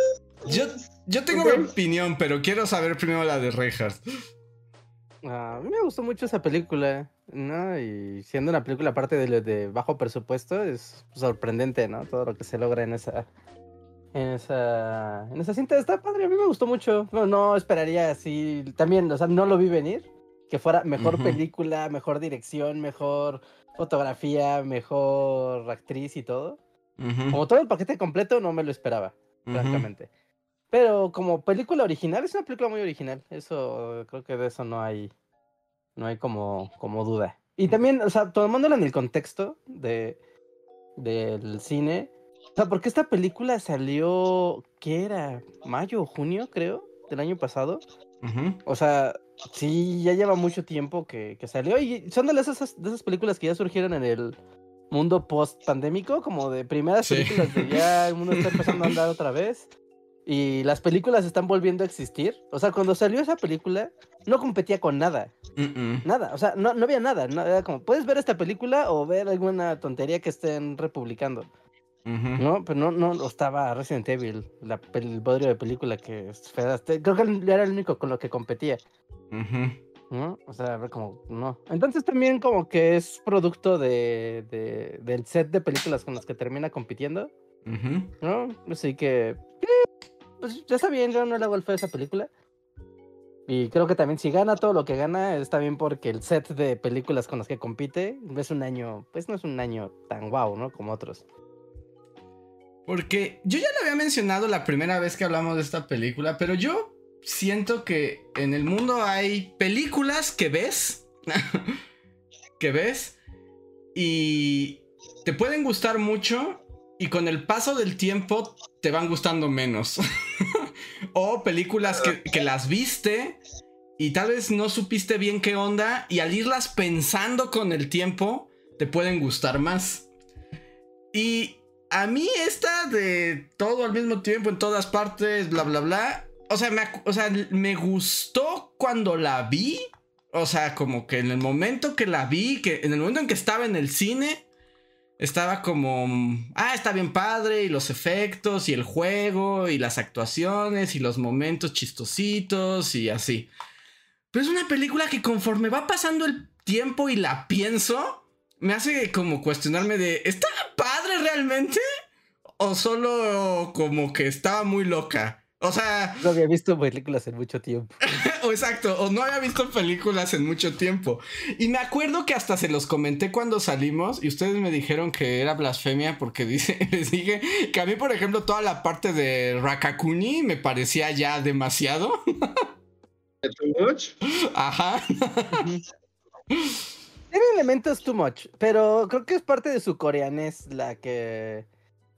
Speaker 2: yo, yo tengo mi opinión, pero quiero saber primero la de Reinhardt.
Speaker 3: Ah, a mí me gustó mucho esa película, ¿no? Y siendo una película aparte de, de bajo presupuesto, es sorprendente, ¿no? Todo lo que se logra en esa, en esa, en esa cinta está padre. A mí me gustó mucho. No, no esperaría así. También, o sea, no lo vi venir. Que fuera mejor
Speaker 2: Ujú.
Speaker 3: película, mejor dirección, mejor fotografía, mejor actriz y todo.
Speaker 2: Ujú,
Speaker 3: Como todo el paquete completo, no me lo esperaba
Speaker 2: ujú.
Speaker 3: francamente. Pero como película original, es una película muy original. Eso, creo que de eso no hay, no hay como, como duda. Y también, o sea, tomándola en el contexto de, del cine, o sea, porque esta película salió, ¿qué era? ¿Mayo o junio, creo? Del año pasado. O sea, sí, ya lleva mucho tiempo que, que salió. Y son de esas, de esas películas que ya surgieron en el mundo post-pandémico, como de primeras
Speaker 2: Sí.
Speaker 3: películas de ya el mundo está empezando a andar otra vez. Y las películas están volviendo a existir. O sea, cuando salió esa película, no competía con nada. Nada. O sea, no, no había nada. no, era como, puedes ver esta película o ver alguna tontería que estén republicando. No, pero no, no estaba Resident Evil, la, el bodrio de película que. Este, Creo que era el único con lo que competía. ¿no? O sea, como, no. Entonces también como que es producto de, de- del set de películas con las que termina compitiendo. ¿no? Así que, eh, pues ya está bien, yo no le hago el feo a esa película. Y creo que también si gana todo lo que gana, está bien porque el set de películas con las que compite es un año, pues no es un año tan guau, ¿no? Como otros.
Speaker 2: Porque yo ya lo había mencionado la primera vez que hablamos de esta película, pero yo siento que en el mundo hay películas que ves, que ves, y te pueden gustar mucho y con el paso del tiempo te van gustando menos. o películas que, que las viste y tal vez no supiste bien qué onda y al irlas pensando con el tiempo te pueden gustar más. Y a mí esta de todo al mismo tiempo en todas partes, bla, bla, bla. O sea, me, o sea, me gustó cuando la vi. O sea, como que en el momento que la vi, que en el momento en que estaba en el cine, estaba como, ah, está bien padre, y los efectos, y el juego, y las actuaciones, y los momentos chistositos, y así. Pero es una película que conforme va pasando el tiempo y la pienso, me hace como cuestionarme de, ¿está padre realmente? ¿O solo como que estaba muy loca? O sea,
Speaker 3: No había visto películas en mucho tiempo.
Speaker 2: o exacto, o no había visto películas en mucho tiempo. Y me acuerdo que hasta se los comenté cuando salimos y ustedes me dijeron que era blasfemia porque dice, les dije que a mí, por ejemplo, toda la parte de Rakakuni me parecía ya demasiado.
Speaker 4: ¿Too much?
Speaker 2: Ajá.
Speaker 3: Tiene elementos too much, pero creo que es parte de su coreanés la que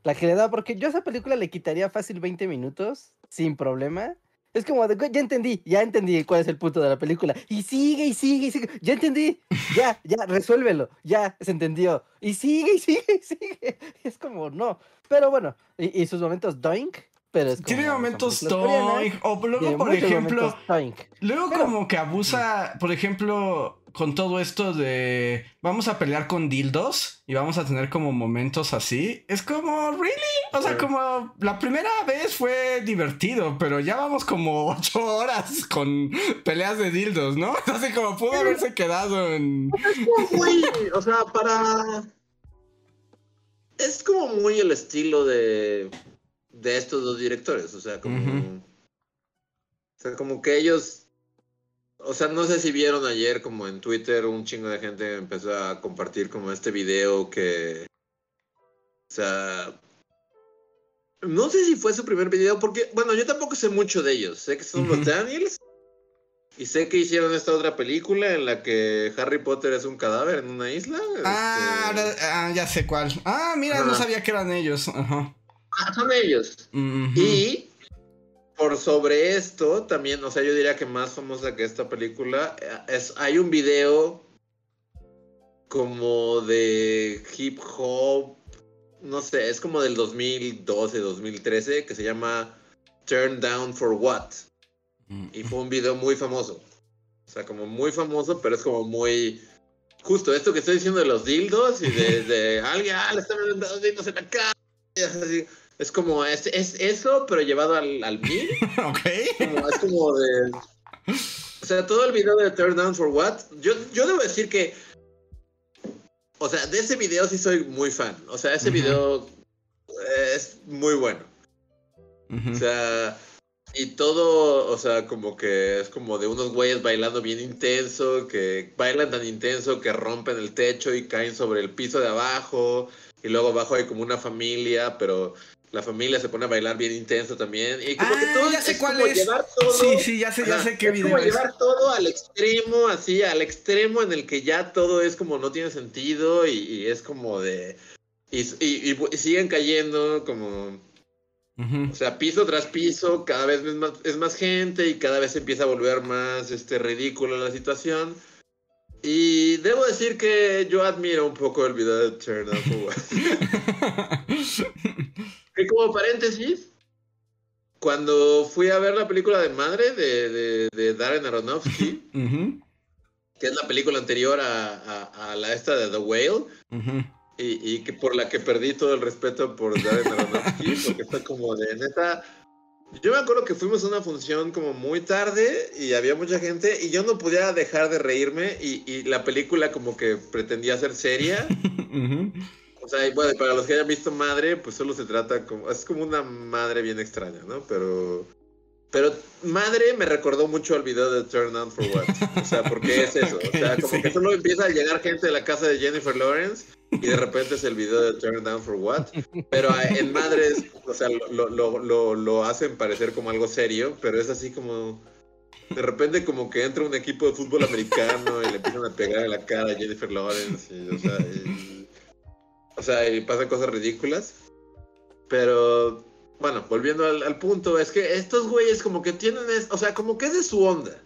Speaker 3: la que le da, porque yo a esa película le quitaría fácil 20 minutos sin problema. Es como de, "Güey, ya entendí, ya entendí cuál es el punto de la película. Y sigue, y sigue, y sigue. Ya entendí, ya, ya, resuélvelo, ya, se entendió. Y sigue, y sigue, y sigue. Es como, no. Pero bueno, y, y sus momentos doink, pero es como,
Speaker 2: Tiene momentos toy, o luego, por ejemplo,
Speaker 3: doink.
Speaker 2: Luego
Speaker 3: Pero-
Speaker 2: como que abusa, por ejemplo, con todo esto de vamos a pelear con dildos y vamos a tener como momentos así. Es como, ¿really? O sea, como la primera vez fue divertido, pero ya vamos como ocho horas con peleas de dildos, ¿no? Así como pudo haberse quedado en...
Speaker 4: muy, o sea, para. Es como muy el estilo de, de estos dos directores, o sea, como. O sea, como que ellos. O sea, no sé si vieron ayer como en Twitter un chingo de gente empezó a compartir como este video que. O sea. No sé si fue su primer video, porque, bueno, yo tampoco sé mucho de ellos. Sé que son los Daniels. Y sé que hicieron esta otra película en la que Harry Potter es un cadáver en una isla.
Speaker 2: Ah,
Speaker 4: este-
Speaker 2: ah, ya sé cuál. Ah, mira, no sabía que eran ellos. Ajá.
Speaker 4: Ah, son ellos. Y por sobre esto, también, o sea, yo diría que más famosa que esta película, eh, es, hay un video como de hip hop, no sé, es como del 2012, 2013, que se llama Turn Down for What. Y fue un video muy famoso. O sea, como muy famoso, pero es como muy... Justo esto que estoy diciendo de los dildos y de, de alguien, ah, le están dildos en la cara. y así. Es como, es, es eso, pero llevado al, al mil.
Speaker 2: ok.
Speaker 4: Como- es como de... O sea, todo el video de Turn Down for What, yo, yo debo decir que... O sea, de ese video sí soy muy fan. O sea, ese video es muy bueno. O sea, y todo, o sea, como que es como de unos güeyes bailando bien intenso, que bailan tan intenso que rompen el techo y caen sobre el piso de abajo. Y luego abajo hay como una familia, pero la familia se pone a bailar bien intenso también. Y como que
Speaker 2: Ah,
Speaker 4: todo
Speaker 2: ya sé
Speaker 4: es
Speaker 2: cuál
Speaker 4: como
Speaker 2: es.
Speaker 4: llevar todo.
Speaker 2: Sí, sí, ya sé, ya sé qué
Speaker 4: es
Speaker 2: video
Speaker 4: como
Speaker 2: es.
Speaker 4: llevar todo al extremo, así, al extremo en el que ya todo es como no tiene sentido y, y es como de... Y, y- y- y siguen cayendo como...
Speaker 2: Ujú.
Speaker 4: O sea, piso tras piso, cada vez es más, es más gente y cada vez empieza a volver más este, ridícula la situación. Y debo decir que yo admiro un poco el video de Turn What. Que como paréntesis, cuando fui a ver la película de Madre de, de, de Darren Aronofsky,
Speaker 2: Ujú,
Speaker 4: que es la película anterior a, a- a la esta de The Whale,
Speaker 2: ujú.
Speaker 4: y, y que por la que perdí todo el respeto por Darren Aronofsky, porque fue como de neta. Yo me acuerdo que fuimos a una función como muy tarde y había mucha gente y yo no podía dejar de reírme y, y la película como que pretendía ser seria.
Speaker 2: Ujú.
Speaker 4: O sea, bueno, para los que hayan visto Madre, pues solo se trata como, es como una madre bien extraña, ¿no? Pero, pero Madre me recordó mucho al video de Turn Down for What. O sea, porque es eso. o sea, como
Speaker 2: sí.
Speaker 4: que solo empieza a llegar gente de la casa de Jennifer Lawrence y de repente es el video de Turn Down for What. Pero eh, en Madre, es- o sea, lo, lo, lo, lo hacen parecer como algo serio, pero es así como... De repente como que entra un equipo de fútbol americano y le empiezan a pegar en la cara a Jennifer Lawrence y, o sea, y, o sea, y pasan cosas ridículas. Pero, bueno, volviendo al, al punto, es que estos güeyes como que tienen, es, o sea, como que es de su onda.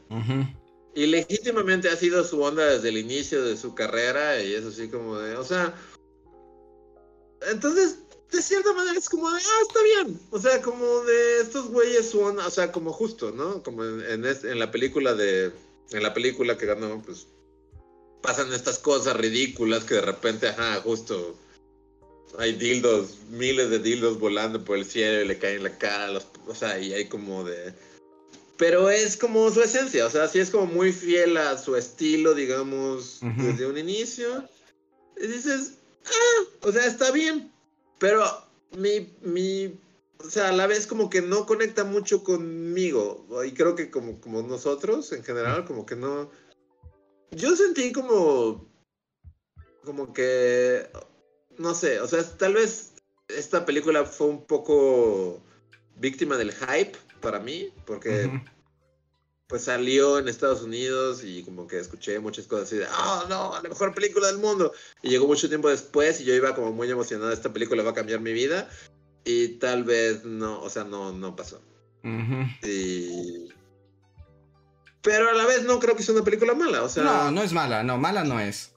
Speaker 4: Y legítimamente ha sido su onda desde el inicio de su carrera y es así como de, o sea, entonces, de cierta manera es como de, ah, está bien. O sea, como de estos güeyes su onda, o sea, como justo, ¿no? Como en, en, es- en la película de, en la película que ganó, pues, pasan estas cosas ridículas que de repente, ajá, justo, hay dildos, miles de dildos volando por el cielo y le caen en la cara, los, o sea, y hay como de... Pero es como su esencia, o sea, sí es como muy fiel a su estilo, digamos, desde un inicio. Y dices, ah, o sea, está bien, pero mi, mi, o sea, a la vez como que no conecta mucho conmigo, y creo que como, como nosotros en general, como que no... Yo sentí como, como que, no sé, o sea, tal vez esta película fue un poco víctima del hype para mí, porque pues salió en Estados Unidos y como que escuché muchas cosas así de, oh no, la mejor película del mundo. Y llegó mucho tiempo después y yo iba como muy emocionado, esta película va a cambiar mi vida. Y tal vez no, o sea, no, no pasó. Y... Pero a la vez no creo que sea una película mala, o sea...
Speaker 2: No, no es mala, no, mala no es.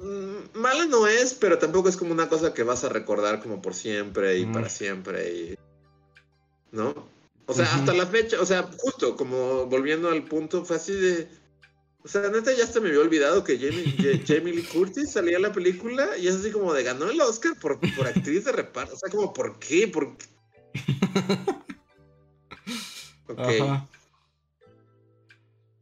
Speaker 4: Mm, Mala no es, pero tampoco es como una cosa que vas a recordar como por siempre y
Speaker 2: Mm.
Speaker 4: para siempre y... ¿No? O sea, hasta la fecha, o sea, justo como volviendo al punto, fue así de... O sea, neta ya hasta me había olvidado que Jamie, Ja- Jamie Lee Curtis salía en la película y es así como de ganó el Oscar por, por actriz de reparto. O sea, como, ¿por qué? ¿Por qué? Ok.
Speaker 2: Ajá.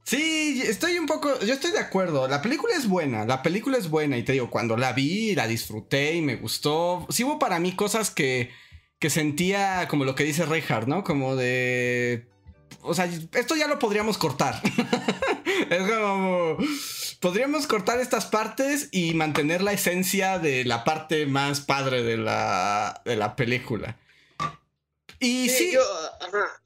Speaker 2: Sí, estoy un poco, yo estoy de acuerdo. La película es buena, la película es buena y te digo, cuando la vi, la disfruté y me gustó. Sí hubo para mí cosas que, que sentía como lo que dice Reinhardt, ¿no? Como de... O sea, esto ya lo podríamos cortar. es como... Podríamos cortar estas partes y mantener la esencia de la parte más padre de la, de la película. Y sí,
Speaker 4: yo, ajá.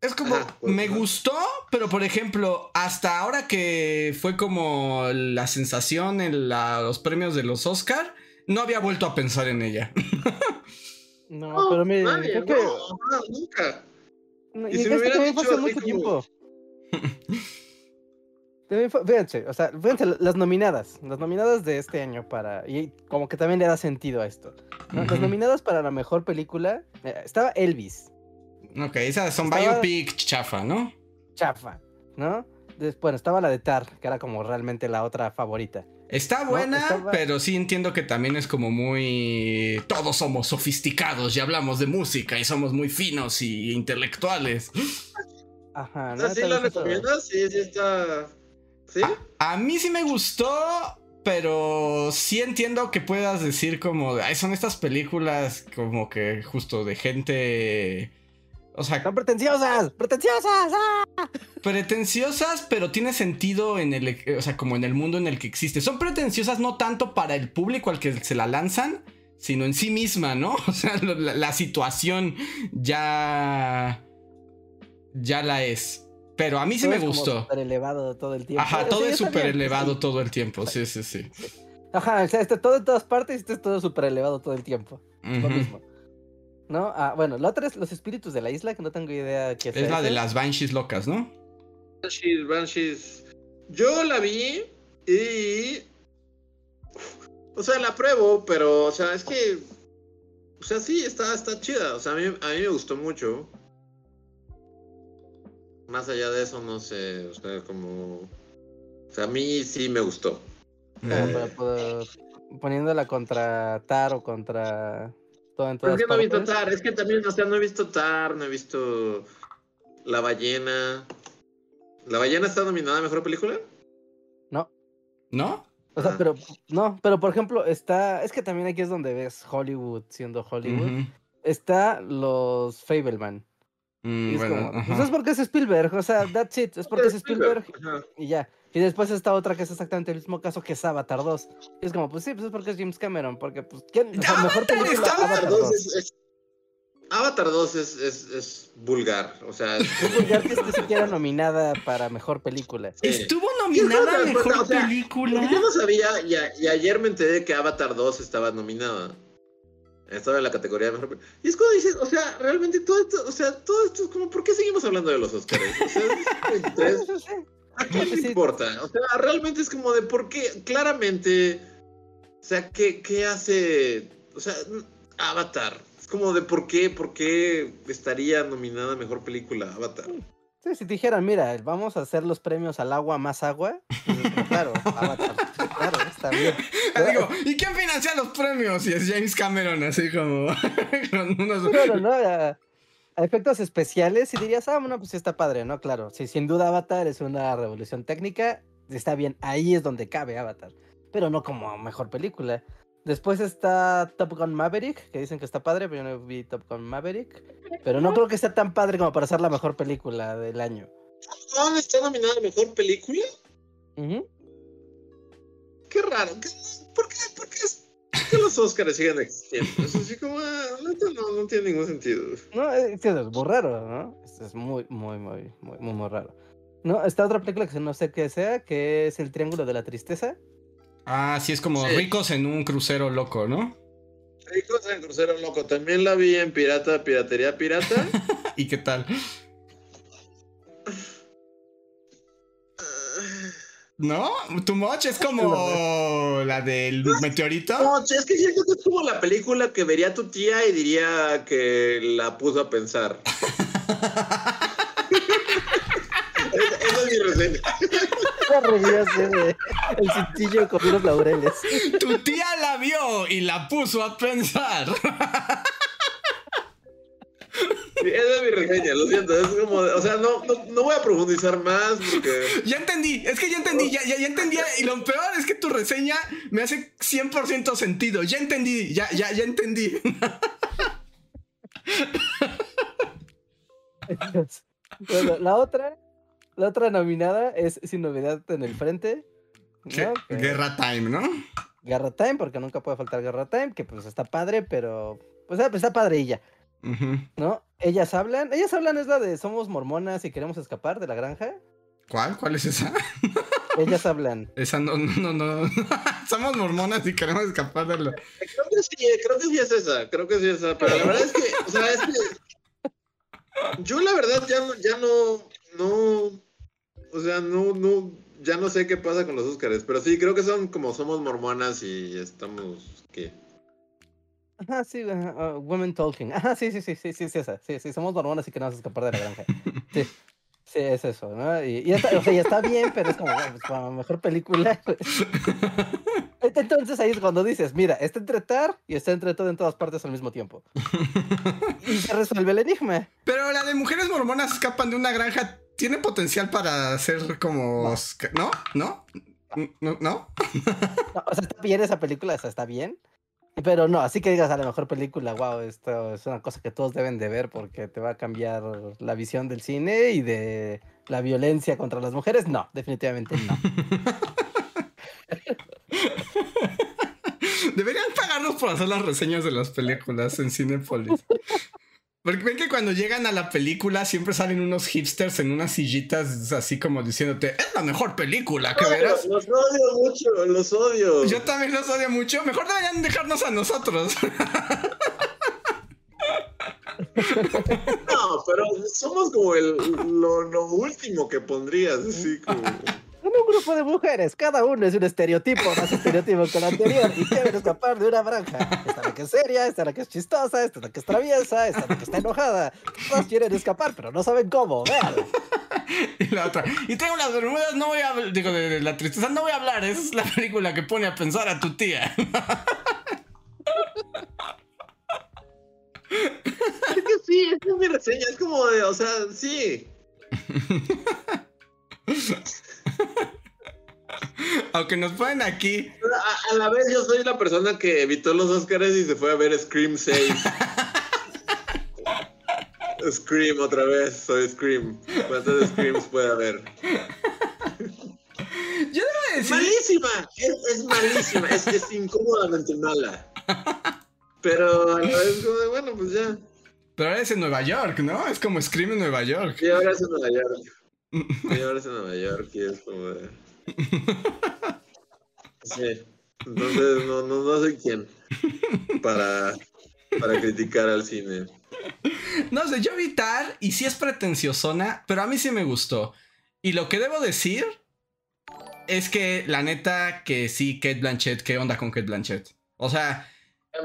Speaker 2: Es como,
Speaker 4: Ajá, pues,
Speaker 2: me gustó, pero por ejemplo, hasta ahora que fue como la sensación en la- los premios de los Oscar, no había vuelto a pensar en ella.
Speaker 3: No,
Speaker 4: No,
Speaker 3: pero miren,
Speaker 4: nadie,
Speaker 3: creo que.
Speaker 4: no, ajá, nunca.
Speaker 3: no,
Speaker 4: y
Speaker 3: y
Speaker 4: si me hubieran dicho así
Speaker 3: mucho
Speaker 4: como-
Speaker 3: tiempo. También fue- fíjense, o sea, fíjense, las nominadas, las nominadas de este año para, y como que también le da sentido a esto. ¿no? Las nominadas para la mejor película, eh, estaba Elvis,
Speaker 2: Ok, esas son
Speaker 3: Estaba-
Speaker 2: biopic chafa, ¿no?
Speaker 3: chafa, ¿no? Después, bueno, estaba la de Tar, que era como realmente la otra favorita.
Speaker 2: Está
Speaker 3: No,
Speaker 2: buena,
Speaker 3: estaba-
Speaker 2: pero sí entiendo que también es como muy... Todos somos sofisticados y hablamos de música y somos muy finos y intelectuales.
Speaker 3: Ajá,
Speaker 4: ¿Ah, ¿Sí la recomiendas? Sí, sí está... ¿Sí?
Speaker 2: A mí sí me gustó, pero sí entiendo que puedas decir como, "Ay, son estas películas como que justo de gente, o sea,
Speaker 3: ¡Son pretenciosas! ¡Pretenciosas! ¡Ah!
Speaker 2: pretenciosas, pero tiene sentido en el, o sea, como en el mundo en el que existe. Son pretenciosas no tanto para el público al que se la lanzan, sino en sí misma, ¿no? O sea, la, la situación ya, ya la es. Pero a mí sí
Speaker 3: Todo
Speaker 2: me
Speaker 3: es
Speaker 2: gustó.
Speaker 3: súper elevado todo el tiempo.
Speaker 2: Ajá,
Speaker 3: Sí,
Speaker 2: todo es
Speaker 3: está
Speaker 2: súper elevado
Speaker 3: sí.
Speaker 2: todo el tiempo, sí, sí, sí.
Speaker 3: Ajá, o sea, está todo en todas partes y esto es todo súper elevado todo el tiempo. Lo mismo. ¿No? Ah, bueno, la otra es Los Espíritus de la Isla, que no tengo idea qué sea
Speaker 2: Es la de las Banshees locas, ¿no?
Speaker 4: Banshees, Banshees. Yo la vi y. O sea, la pruebo, pero, o sea, es que. O sea, sí, está, está chida. O sea, a mí, a mí me gustó mucho. Más allá de eso, no sé. O sea, como. O sea, a mí sí me gustó. Eh,
Speaker 3: para poniéndola contra Tar o contra todo en
Speaker 4: Pero
Speaker 3: todas
Speaker 4: es que no he visto. Tar. Es que también, o sea, no he visto Tar, no he visto. La ballena. ¿La ballena está nominada a mejor película?
Speaker 3: No,
Speaker 2: ¿No?
Speaker 3: O sea,
Speaker 4: Ajá.
Speaker 3: pero no, pero por ejemplo, está. Es que también aquí es donde ves Hollywood siendo Hollywood. Está los Fableman.
Speaker 2: Mm,
Speaker 3: Y es
Speaker 2: bueno,
Speaker 3: como, pues es porque es Spielberg, o sea, that's it, es porque es Spielberg y ya. Y después está otra que es exactamente el mismo caso que es Avatar 2. Y es como, pues sí, pues es porque es James Cameron, porque pues ¿quién? O sea, mejor película Avatar
Speaker 4: Avatar
Speaker 3: 2.
Speaker 4: 2 es, es- Avatar 2 es, es, es vulgar. O sea, es-
Speaker 3: Es vulgar que esté siquiera nominada para mejor película.
Speaker 2: Estuvo nominada a mejor
Speaker 4: o sea,
Speaker 2: película.
Speaker 4: Yo no sabía y, a- y ayer me enteré que Avatar 2 estaba nominada. Estaba en la categoría de mejor película. Y es cuando dices, o sea, realmente todo esto, o sea, todo esto es como, ¿por qué seguimos hablando de los Oscars? O sea, es 23,
Speaker 3: Sí, sí, sí.
Speaker 4: ¿A quién le importa? O sea, realmente es como de por qué, claramente, o sea, ¿qué, qué hace? O sea, Avatar. Es como de por qué, por qué estaría nominada a mejor película Avatar.
Speaker 3: Sí, si te dijeran, mira, vamos a hacer los premios al agua más agua, pues, claro, Avatar, claro, está bien.
Speaker 2: Digo, ¿y quién financia los premios? Y es James Cameron, así como. con unos-
Speaker 3: Claro, ¿no? A efectos especiales, y dirías, ah, bueno, pues sí está padre, ¿no? Claro, sí, sin duda Avatar es una revolución técnica, está bien, ahí es donde cabe Avatar, pero no como mejor película. Después está Top Gun Maverick, que dicen que está padre, pero yo no vi Top Gun Maverick, pero no creo que sea tan padre como para ser la mejor película del año.
Speaker 4: ¿Dónde está nominada a mejor película? Qué raro. ¿Qué- ¿Por qué, por qué, es- por qué los Oscars siguen existiendo? Es así como, ah, no, no tiene ningún sentido.
Speaker 3: No, es que es muy raro, ¿no? Es, es muy, muy, muy, muy, muy, muy raro. No, está otra película que no sé qué sea, que es El Triángulo de la Tristeza.
Speaker 2: Ah, sí, es como
Speaker 4: Sí.
Speaker 2: ricos en un crucero loco, ¿no?
Speaker 4: Ricos en Crucero Loco. También la vi en Pirata, Piratería Pirata.
Speaker 2: ¿Y qué tal? ¿No? Too much es como la del meteorito.
Speaker 4: No, es que siento que es como la película que vería tu tía y diría que la puso a pensar. Esa es mi reseña.
Speaker 3: El cintillo con unos laureles.
Speaker 2: Tu tía la vio y la puso a pensar.
Speaker 4: Sí, esa es mi reseña, lo siento. Es como, o sea, no, no, no voy a profundizar más porque.
Speaker 2: Ya entendí, es que ya entendí, ya, ya, ya entendí. Y lo peor es que tu reseña me hace 100% sentido. Ya entendí, ya, ya, ya entendí.
Speaker 3: Bueno, la otra, la otra nominada es Sin Novedad en el Frente. ¿no? Que-
Speaker 2: Guerra Time, ¿no?
Speaker 3: Guerra Time, porque nunca puede faltar Guerra Time, que pues está padre, pero. Pues, está padre ¿no? Ellas hablan. Ellas hablan es la de Somos mormonas y queremos escapar de la granja.
Speaker 2: ¿Cuál? ¿Cuál es esa?
Speaker 3: Ellas hablan.
Speaker 2: Esa no, no, no. no. Somos mormonas y queremos escapar de la.
Speaker 4: Creo que sí, creo que sí es esa, creo que sí es esa, pero la verdad es que, o sea, es que yo la verdad ya no, ya no, no, o sea, no, no, ya no sé qué pasa con los Óscares, pero sí, creo que son como somos mormonas y estamos, ¿qué?
Speaker 3: Ajá, sí, ah, Women Talking. Ajá, sí, sí, sí, sí, sí, sí, esa. Sí, sí, somos mormonas y queremos escapar de la granja. Sí. Sí, es eso, ¿no? Y, y está, o sea, ya está bien, pero es como, bueno, pues, mejor película. pues. Entonces ahí es cuando dices, mira, está entre tar y está entre todo en todas partes al mismo tiempo. Y se resuelve el enigma.
Speaker 2: Pero la de mujeres mormonas escapan de una granja tiene potencial para ser como. ¿No? ¿No? ¿No? ¿No?
Speaker 3: No, o sea, está bien esa película, esa está bien. Pero no, así que digas a la mejor película, wow, esto es una cosa que todos deben de ver porque te va a cambiar la visión del cine y de la violencia contra las mujeres. No, definitivamente no.
Speaker 2: Deberían pagarnos por hacer las reseñas de las películas en Cinepolis. Porque ven que cuando llegan a la película siempre salen unos hipsters en unas sillitas así como diciéndote, es la mejor película que verás.
Speaker 4: Los odio mucho, los odio.
Speaker 2: Yo también los odio mucho. Mejor deberían dejarnos a nosotros.
Speaker 4: No, pero somos como el, lo, lo último que pondrías, así como...
Speaker 3: Un grupo de mujeres, cada uno es un estereotipo, más estereotipo que el anterior, y quieren escapar de una granja. Esta la que es seria, esta la que es chistosa, esta la que es traviesa, esta la que está enojada. Todos quieren escapar, pero no saben cómo, vean.
Speaker 2: y la otra. Y tengo las bermudas, no voy a hablar. Digo, de, de la tristeza no voy a hablar. Esa es la película que pone a pensar a tu tía.
Speaker 4: Es que sí, esa es mi reseña, es como de, o sea, sí.
Speaker 2: Aunque nos ponen aquí.
Speaker 4: A, a la vez yo soy la persona que evitó los Oscars y se fue a ver Scream 6. Scream otra vez, soy Scream. ¿Cuántos Screams puede haber?
Speaker 2: Yo debo decir.
Speaker 4: Malísima, es, es malísima, es, es incómodamente mala. Pero a la vez como de, bueno, pues ya.
Speaker 2: Pero ahora es en Nueva York, ¿no? Es como Scream en Nueva York.
Speaker 4: Y ahora es en Nueva York. Es en Nueva York y es como de... Sí. Entonces no, no, no soy quien para, para criticar al cine.
Speaker 2: No sé, yo vi Tar y sí es pretenciosona, pero a mí sí me gustó. Y lo que debo decir es que la neta que sí, Kate Blanchett, ¿qué onda con Kate Blanchett? O sea,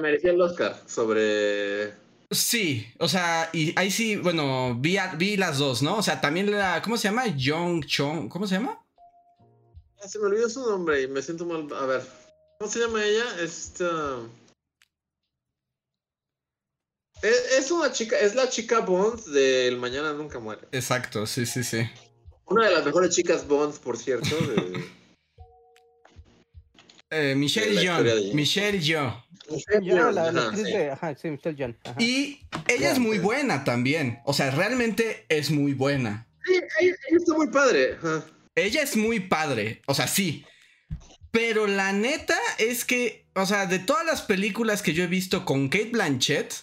Speaker 4: Merecía el Oscar sobre...
Speaker 2: sí, o sea, y ahí sí, bueno, vi, a- vi las dos, ¿no? O sea, también la, ¿cómo se llama? Young Chong, ¿cómo se llama?
Speaker 4: Ah, Se me olvidó su nombre y me siento mal. A ver, ¿cómo se llama ella? Esta... Es, es una chica, es la chica Bond del Mañana Nunca Muere.
Speaker 2: Exacto, sí, sí, sí.
Speaker 4: Una de las mejores chicas Bond, por cierto. de-
Speaker 2: Eh, Michelle
Speaker 4: de-
Speaker 2: Michelle.
Speaker 3: Yo,
Speaker 2: Y ella es muy
Speaker 4: sí.
Speaker 2: buena también. O sea, realmente es muy buena.
Speaker 4: Sí, ella, ella está muy padre. ajá.
Speaker 2: Ella es muy padre, o sea, sí. Pero la neta es que, o sea, de todas las películas que yo he visto con Kate Blanchett,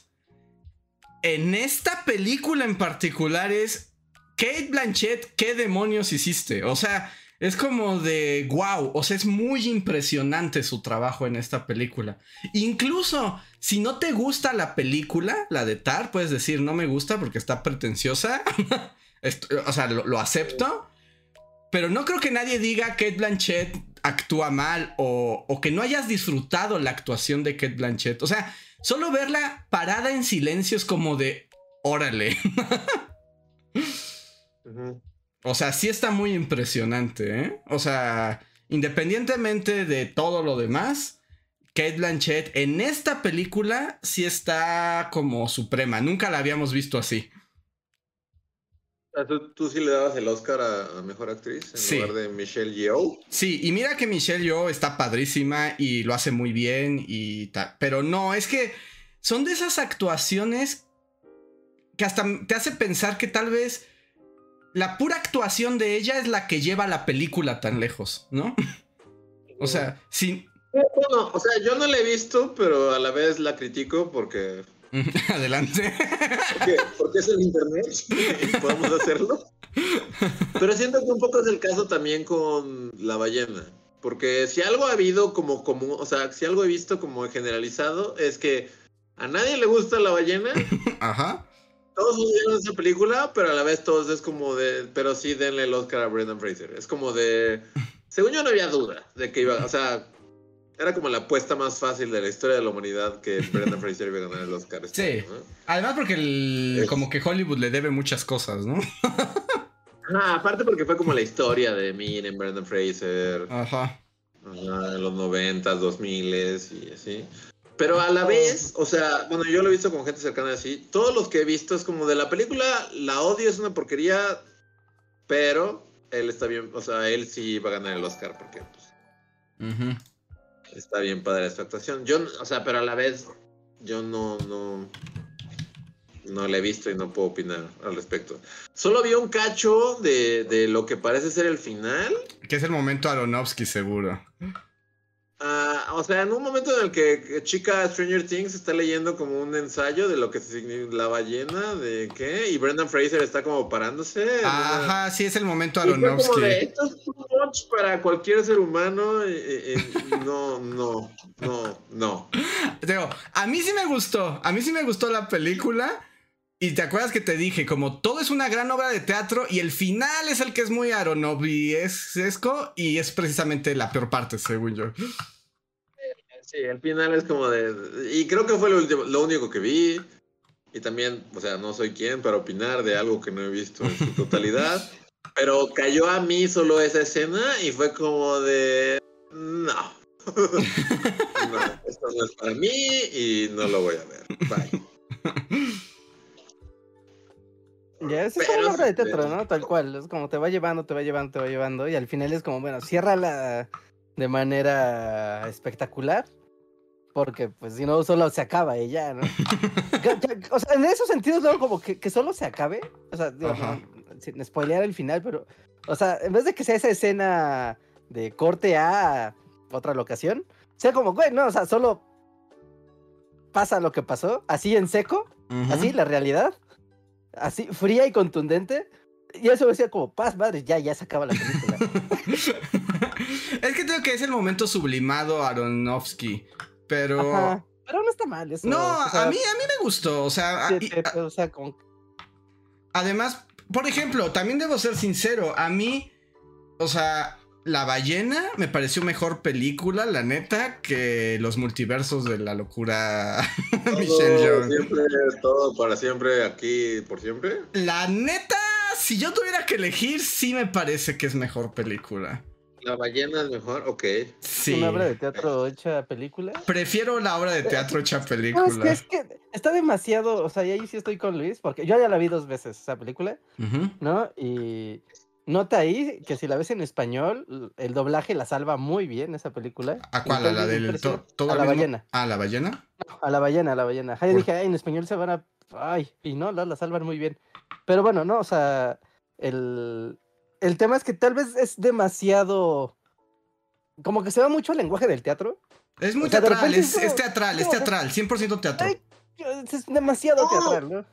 Speaker 2: en esta película en particular es, Kate Blanchett, ¿qué demonios hiciste? O sea, es como de, wow, o sea, es muy impresionante su trabajo en esta película. Incluso, si no te gusta la película, la de Tar, puedes decir, no me gusta porque está pretenciosa. O sea, lo- acepto. Pero no creo que nadie diga Kate Blanchett actúa mal o, que no hayas disfrutado la actuación de Kate Blanchett. O sea, solo verla parada en silencio es como de, órale. O sea, sí está muy impresionante, ¿eh? O sea, independientemente de todo lo demás, Kate Blanchett en esta película sí está como suprema. Nunca la habíamos visto así.
Speaker 4: Ah, ¿Tú, tú sí le dabas el Oscar a, a Mejor Actriz en
Speaker 2: Sí.
Speaker 4: lugar de Michelle Yeoh.
Speaker 2: Sí, y mira que Michelle Yeoh está padrísima y lo hace muy bien y tal. Pero no, es que son de esas actuaciones que hasta te hace pensar que tal vez la pura actuación de ella es la que lleva la película tan lejos, ¿no? O sea, sí.
Speaker 4: Bueno, o sea, yo no la he visto, pero a la vez la critico porque,
Speaker 2: Adelante.
Speaker 4: porque, porque es el internet y podemos hacerlo. Pero siento que un poco es el caso también con la ballena. Porque si algo ha habido como común, o sea, si algo he visto como generalizado, es que a nadie le gusta la ballena,
Speaker 2: Ajá.
Speaker 4: Todos odian esa película, pero a la vez todos es como de, pero sí denle el Oscar a Brendan Fraser. Es como de, según yo no había duda de que iba, o sea, era como la apuesta más fácil de la historia de la humanidad que Brendan Fraser iba a ganar el Oscar. este
Speaker 2: Sí.
Speaker 4: año, ¿no?
Speaker 2: Además porque el- como que Hollywood le debe muchas cosas, ¿no?
Speaker 4: Ah, aparte porque fue como la historia de miren Brendan Fraser
Speaker 2: Ajá.
Speaker 4: ajá, en los 90s, 2000 y así. Pero a la vez, o sea, bueno, yo lo he visto con gente cercana así. Todos los que he visto es como de la película, la odio, es una porquería, pero él está bien, o sea, él sí va a ganar el Oscar porque pues, está bien padre su actuación. Yo, o sea, pero a la vez, yo no, no, no la he visto y no puedo opinar al respecto. Solo vi un cacho de, de lo que parece ser el final.
Speaker 2: Que es el momento Aronofsky, seguro.
Speaker 4: O sea, en un momento en el que chica Stranger Things está leyendo como un ensayo de lo que significa la ballena, de qué, y Brendan Fraser está como parándose. una-
Speaker 2: Ajá, sí, es el momento
Speaker 4: Y fue como
Speaker 2: Aronofsky.
Speaker 4: de, esto es too much para cualquier ser humano. y- y- y no, no, no, no.
Speaker 2: Digo, a mí sí me gustó. A mí sí me gustó la película. Y te acuerdas que te dije, como todo es una gran obra de teatro y el final es el que es muy aronoviesco y es precisamente la peor parte, según yo.
Speaker 4: Sí, el final es como de. Y creo que fue lo, último, lo único que vi. Y también, o sea, no soy quien para opinar de algo que no he visto en su totalidad. pero cayó a mí solo esa escena y fue como de. No. no, esto no es para mí y no lo voy a ver. Bye.
Speaker 3: Ya, es una obra de teatro, ¿no? Tal cual. Es como te va llevando, te va llevando, te va llevando. Y al final es como, bueno, cierra la, de manera espectacular. Porque, pues, si no, solo se acaba y ya, ¿no? O sea, en esos sentidos, luego como que, que solo se acabe. O sea, digo, sin spoilear el final, pero, o sea, en vez de que sea esa escena de corte a otra locación, sea como, güey, no, o sea, solo pasa lo que pasó, así en seco, así la realidad, así fría y contundente. Y eso decía como, paz, madre, ya, ya se acaba la película.
Speaker 2: es que creo que es el momento sublimado Aronofsky. Pero.
Speaker 3: Ajá. Pero no está mal eso.
Speaker 2: No,
Speaker 3: o sea,
Speaker 2: a mí, a mí me gustó. O sea, y-
Speaker 3: o
Speaker 2: además, por ejemplo, también debo ser sincero. A mí, o sea, La ballena me pareció mejor película, la neta, que los multiversos de la locura Michelle
Speaker 4: Todo,
Speaker 2: Yeoh.
Speaker 4: siempre, todo para siempre, aquí por siempre.
Speaker 2: La neta, si yo tuviera que elegir, sí me parece que es mejor película.
Speaker 4: La ballena es mejor, ok.
Speaker 2: Sí.
Speaker 3: una obra de teatro hecha película.
Speaker 2: Prefiero la obra de teatro hecha
Speaker 3: No,
Speaker 2: película.
Speaker 3: es que, es que está demasiado, o sea, y ahí sí estoy con Luis, porque yo ya la vi dos veces esa película. ¿no? Y nota ahí que si la ves en español, el doblaje la salva muy bien esa película.
Speaker 2: ¿A cuál? ¿A la del to- todo
Speaker 3: A la
Speaker 2: mismo-
Speaker 3: ballena.
Speaker 2: ¿A la ballena?
Speaker 3: A la ballena, a la ballena. Ahí dije, ay, en español se van a. Ay, y no, la, la salvan muy bien. Pero bueno, no, o sea, el, el tema es que tal vez es demasiado. Como que se va mucho al lenguaje del teatro.
Speaker 2: Es muy
Speaker 3: O sea, de
Speaker 2: teatral, es, teatral, es teatral, 100% teatro.
Speaker 3: Ay, Es demasiado
Speaker 4: ¡No!
Speaker 3: teatral, ¿no?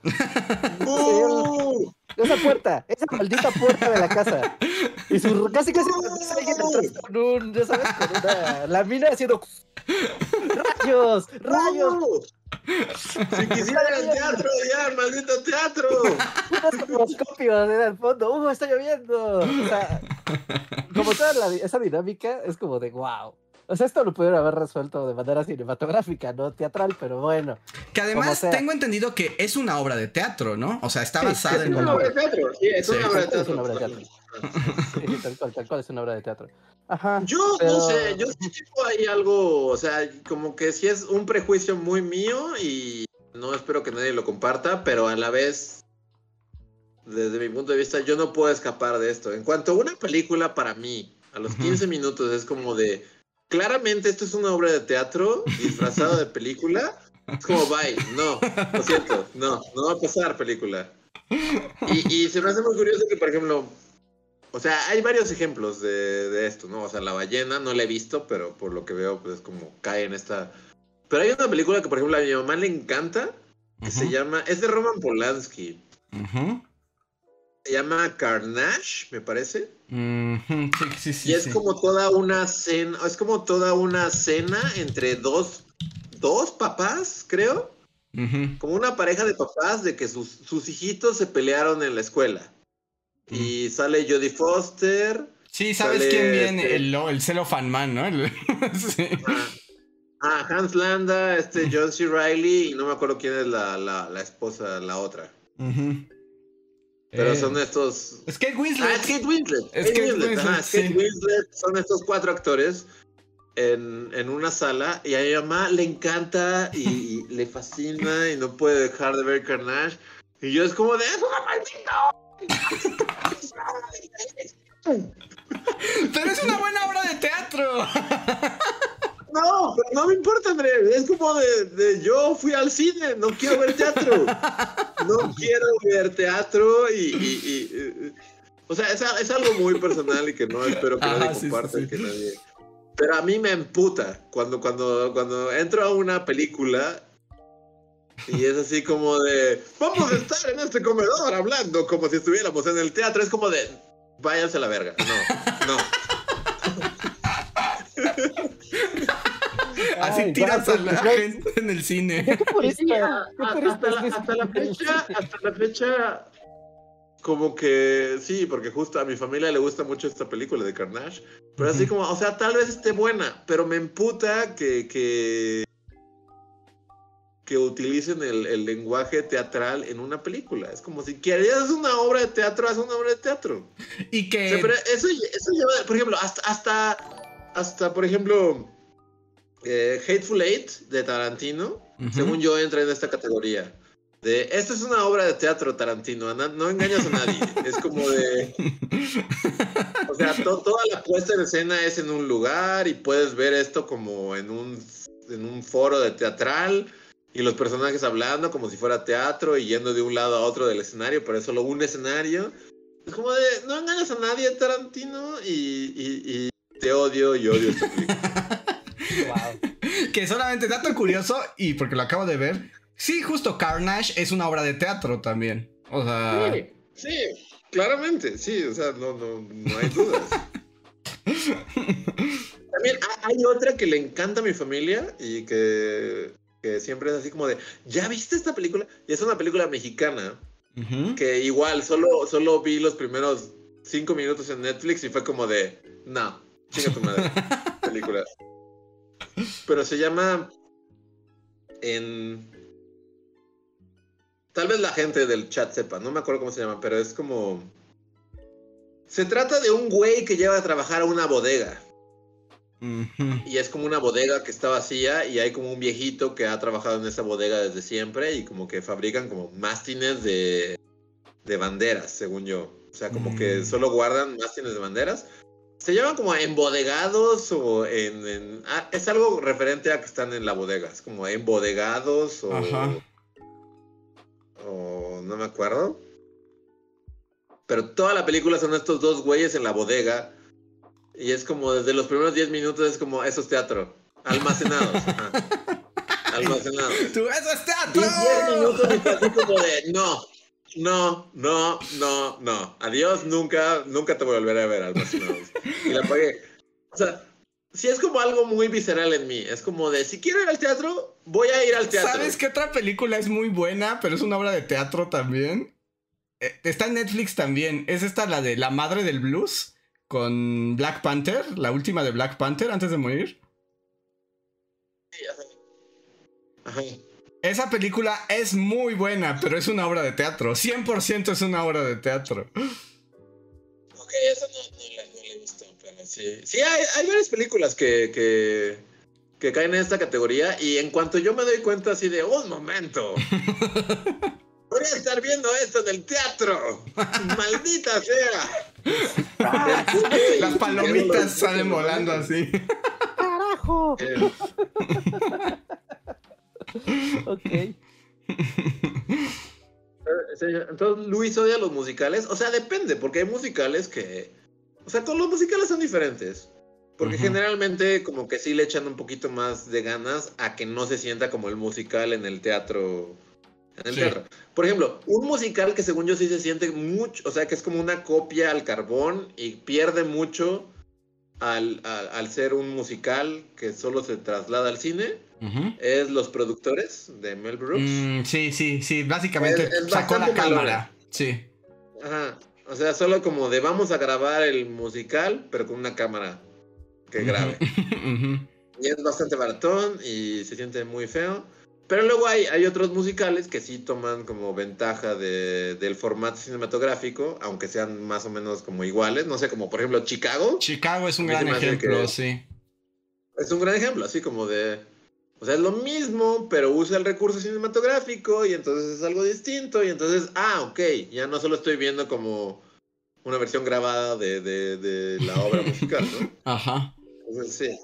Speaker 3: Esa puerta, esa maldita puerta de la casa. Y su casi casi alguien atrás con un, ya sabes, con una lámina haciendo. ¡Rayos! ¡Rayos!
Speaker 4: Si quisiera el teatro, ya, maldito teatro.
Speaker 3: unos microscopios en el fondo, ¡uh, está lloviendo! O sea, como toda la esa dinámica es como de wow. O sea, esto lo pudieron haber resuelto de manera cinematográfica, no teatral, pero bueno.
Speaker 2: Que además tengo entendido que es una obra de teatro, ¿no? O sea, está
Speaker 3: Sí,
Speaker 2: basada
Speaker 3: es
Speaker 2: en
Speaker 4: Es
Speaker 3: una
Speaker 4: obra de teatro, sí, es
Speaker 2: Sí.
Speaker 4: una obra de
Speaker 3: Es
Speaker 4: teatro.
Speaker 3: una obra de teatro. Sí, sí, tal cual, tal cual es una obra de teatro. Ajá.
Speaker 4: Yo no sé, yo sí tengo ahí algo, o sea, como que sí es un prejuicio muy mío y no espero que nadie lo comparta, pero a la vez, desde mi punto de vista, yo no puedo escapar de esto. En cuanto a una película para mí, a los
Speaker 2: Ujú.
Speaker 4: 15 minutos es como de, claramente esto es una obra de teatro disfrazada de película. Es como, bye, no, lo siento, no, no va a pasar película. Y, y se me hace muy curioso que, por ejemplo, o sea, hay varios ejemplos de, de esto, ¿no? O sea, la ballena no la he visto, pero por lo que veo, pues es como cae en esta. Pero hay una película que, por ejemplo, a mi mamá le encanta, que se llama. Es de Roman Polanski.
Speaker 2: ujú,
Speaker 4: Se llama Carnage, me parece.
Speaker 2: ujú, Sí, sí, sí.
Speaker 4: y es como toda una cena. Es como toda una cena entre dos. Dos papás, creo. Como una pareja de papás de que sus, sus hijitos se pelearon en la escuela. Y sale Jodie Foster.
Speaker 2: Sí, ¿sabes
Speaker 4: Sale
Speaker 2: quién viene?
Speaker 4: este-
Speaker 2: El, el cellophane man, ¿no? El-.
Speaker 4: Ah, ah, Hans Landa, este John C. Reilly y no me acuerdo quién es la, la, la esposa, la otra.
Speaker 2: Ujú.
Speaker 4: Pero
Speaker 2: Eh,
Speaker 4: son estos.
Speaker 2: Es Kate
Speaker 4: Ah,
Speaker 2: Winslet.
Speaker 4: es Kate Winslet.
Speaker 2: Es
Speaker 4: Kate
Speaker 2: Kate
Speaker 4: Winslet, ajá,
Speaker 2: Winslet, sí.
Speaker 4: Son estos cuatro actores en, en una sala y a mi mamá le encanta y, y le fascina y no puede dejar de ver Carnage. Y yo es como de, ¡es una maldita!
Speaker 2: Pero es una buena obra de teatro.
Speaker 4: No, pero no me importa, André. Es como de, de yo fui al cine, no quiero ver teatro. No quiero ver teatro y. y- y- y- o sea, es, algo muy personal y que no espero que
Speaker 2: Ajá,
Speaker 4: nadie
Speaker 2: sí, sí,
Speaker 4: comparta.
Speaker 2: sí.
Speaker 4: Que nadie... Pero a mí me emputa cuando, cuando, cuando entro a una película y es así como de. Vamos a estar en este comedor hablando como si estuviéramos en el teatro. Es como de. Váyanse a la verga. No, no.
Speaker 2: Así
Speaker 3: Ay,
Speaker 2: tiras a la gente en el cine.
Speaker 3: ¿Qué purista?
Speaker 4: Sí, a-
Speaker 3: ¿Qué
Speaker 4: a-
Speaker 3: purista
Speaker 4: hasta, la, hasta fecha, hasta la fecha, como que sí, porque justo a mi familia le gusta mucho esta película de Carnage, pero así como, o sea, tal vez esté buena, pero me emputa que que, que utilicen el, el lenguaje teatral en una película. Es como si querías una obra de teatro, haz una obra de teatro.
Speaker 2: Y
Speaker 4: O
Speaker 2: que.
Speaker 4: sea, pero eso, eso lleva, por ejemplo, hasta, hasta, hasta por ejemplo, eh, Hateful Eight de Tarantino,
Speaker 2: Ujú.
Speaker 4: según yo, entra en esta categoría. De, esta es una obra de teatro, Tarantino, na- no engañas a nadie. es como de... O sea, to- toda la puesta en escena es en un lugar y puedes ver esto como en un, en un foro de teatral y los personajes hablando como si fuera teatro y yendo de un lado a otro del escenario, pero es solo un escenario. Es como de, no engañas a nadie, Tarantino, y, y- y te odio y odio esta película.
Speaker 3: Wow.
Speaker 2: Que solamente dato curioso, y porque lo acabo de ver, sí, justo Carnage es una obra de teatro también. O sea,
Speaker 4: Sí, sí, claramente, sí, o sea, no, no, no hay dudas. También ha- hay otra que le encanta a mi familia y que, que siempre es así como de, ¿ya viste esta película? Y es una película mexicana que igual solo, solo vi los primeros cinco minutos en Netflix y fue como de, no, chinga tu madre, película. Pero se llama en... Tal vez la gente del chat sepa, no me acuerdo cómo se llama, pero es como... Se trata de un güey que lleva a trabajar a una bodega. Y es como una bodega que está vacía y hay como un viejito que ha trabajado en esa bodega desde siempre y como que fabrican como mástines de, de banderas, según yo. O sea, como que
Speaker 2: Mm.
Speaker 4: solo guardan mástines de banderas. Se llaman como embodegados o en... en- ah, es algo referente a que están en la bodega. Es como embodegados o...
Speaker 2: Ajá.
Speaker 4: O no me acuerdo. Pero toda la película son estos dos güeyes en la bodega. Y es como desde los primeros 10 minutos es como eso es teatro. Almacenados. ajá. Almacenados.
Speaker 2: ¡Tú, eso es
Speaker 4: Y
Speaker 2: teatro!
Speaker 4: 10 minutos y así como de no, no, no, no, no. Adiós, nunca, nunca te voy a ver almacenados. Y la apagué. O sea, si es como algo muy visceral en mí. Es como de si quiero ir al teatro, voy a ir al teatro.
Speaker 2: ¿Sabes qué otra película es muy buena, pero es una obra de teatro también? Eh, está en Netflix también. Es esta la de La Madre del Blues con Black Panther, la última de Black Panther antes de morir.
Speaker 4: Ajá.
Speaker 2: Esa película es muy buena, pero es una obra de teatro. 100% es una obra de teatro.
Speaker 4: Ok, esa no, no la, no la he visto, pero sí. Sí, hay, hay varias películas que, que, que caen en esta categoría y en cuanto yo me doy cuenta así de, un momento. Voy a estar viendo esto en el teatro. Maldita sea.
Speaker 2: Las palomitas salen volando así.
Speaker 3: ¡Carajo!
Speaker 4: Eh,
Speaker 3: Ok.
Speaker 4: Sí, Entonces, Luis odia los musicales. O sea, depende, porque hay musicales que. O sea, con los musicales son diferentes. Porque generalmente, como que sí le echan un poquito más de ganas a que no se sienta como el musical en el teatro. En el
Speaker 2: Sí.
Speaker 4: teatro. Por ejemplo, un musical que según yo sí se siente mucho. O sea, que es como una copia al carbón y pierde mucho al, al- al ser un musical que solo se traslada al cine. Es Los Productores de Mel Brooks.
Speaker 2: Mm, sí, sí, sí. Básicamente
Speaker 4: Es- es
Speaker 2: sacó la cámara. Sí.
Speaker 4: Ajá. O sea, solo como de vamos a grabar el musical, pero con una cámara que grabe. Y es bastante baratón y se siente muy feo. Pero luego hay, hay otros musicales que sí toman como ventaja de- del formato cinematográfico, aunque sean más o menos como iguales. No sé, como por ejemplo Chicago.
Speaker 2: Chicago es un gran ejemplo, sí.
Speaker 4: Es un gran ejemplo, así como de... O sea, es lo mismo, pero usa el recurso cinematográfico y entonces es algo distinto. Y entonces, ah, ok, ya no solo estoy viendo como una versión grabada de, de- de la obra musical, ¿no?
Speaker 2: Ajá.
Speaker 4: Entonces, sí.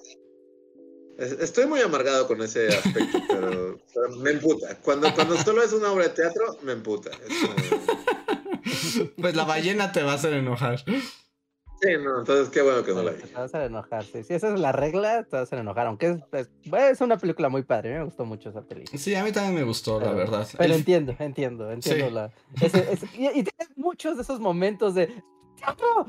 Speaker 4: Es- Estoy muy amargado con ese aspecto, pero, pero me emputa. Cuando, cuando solo es una obra de teatro, me emputa. Como-
Speaker 2: Pues la ballena te va a hacer enojar.
Speaker 4: Sí, no, entonces qué bueno que no la vi.
Speaker 3: Te vas a enojar, sí. Si esa es la regla, te vas a enojar. Aunque es, es, es una película muy padre. a mí Me gustó mucho esa película.
Speaker 2: Sí, a mí también me gustó, la verdad.
Speaker 3: Pero
Speaker 2: El-
Speaker 3: entiendo, entiendo, entiendo
Speaker 2: Sí.
Speaker 3: la. ese- ese- y, y tiene muchos de esos momentos de. ¡Teatro!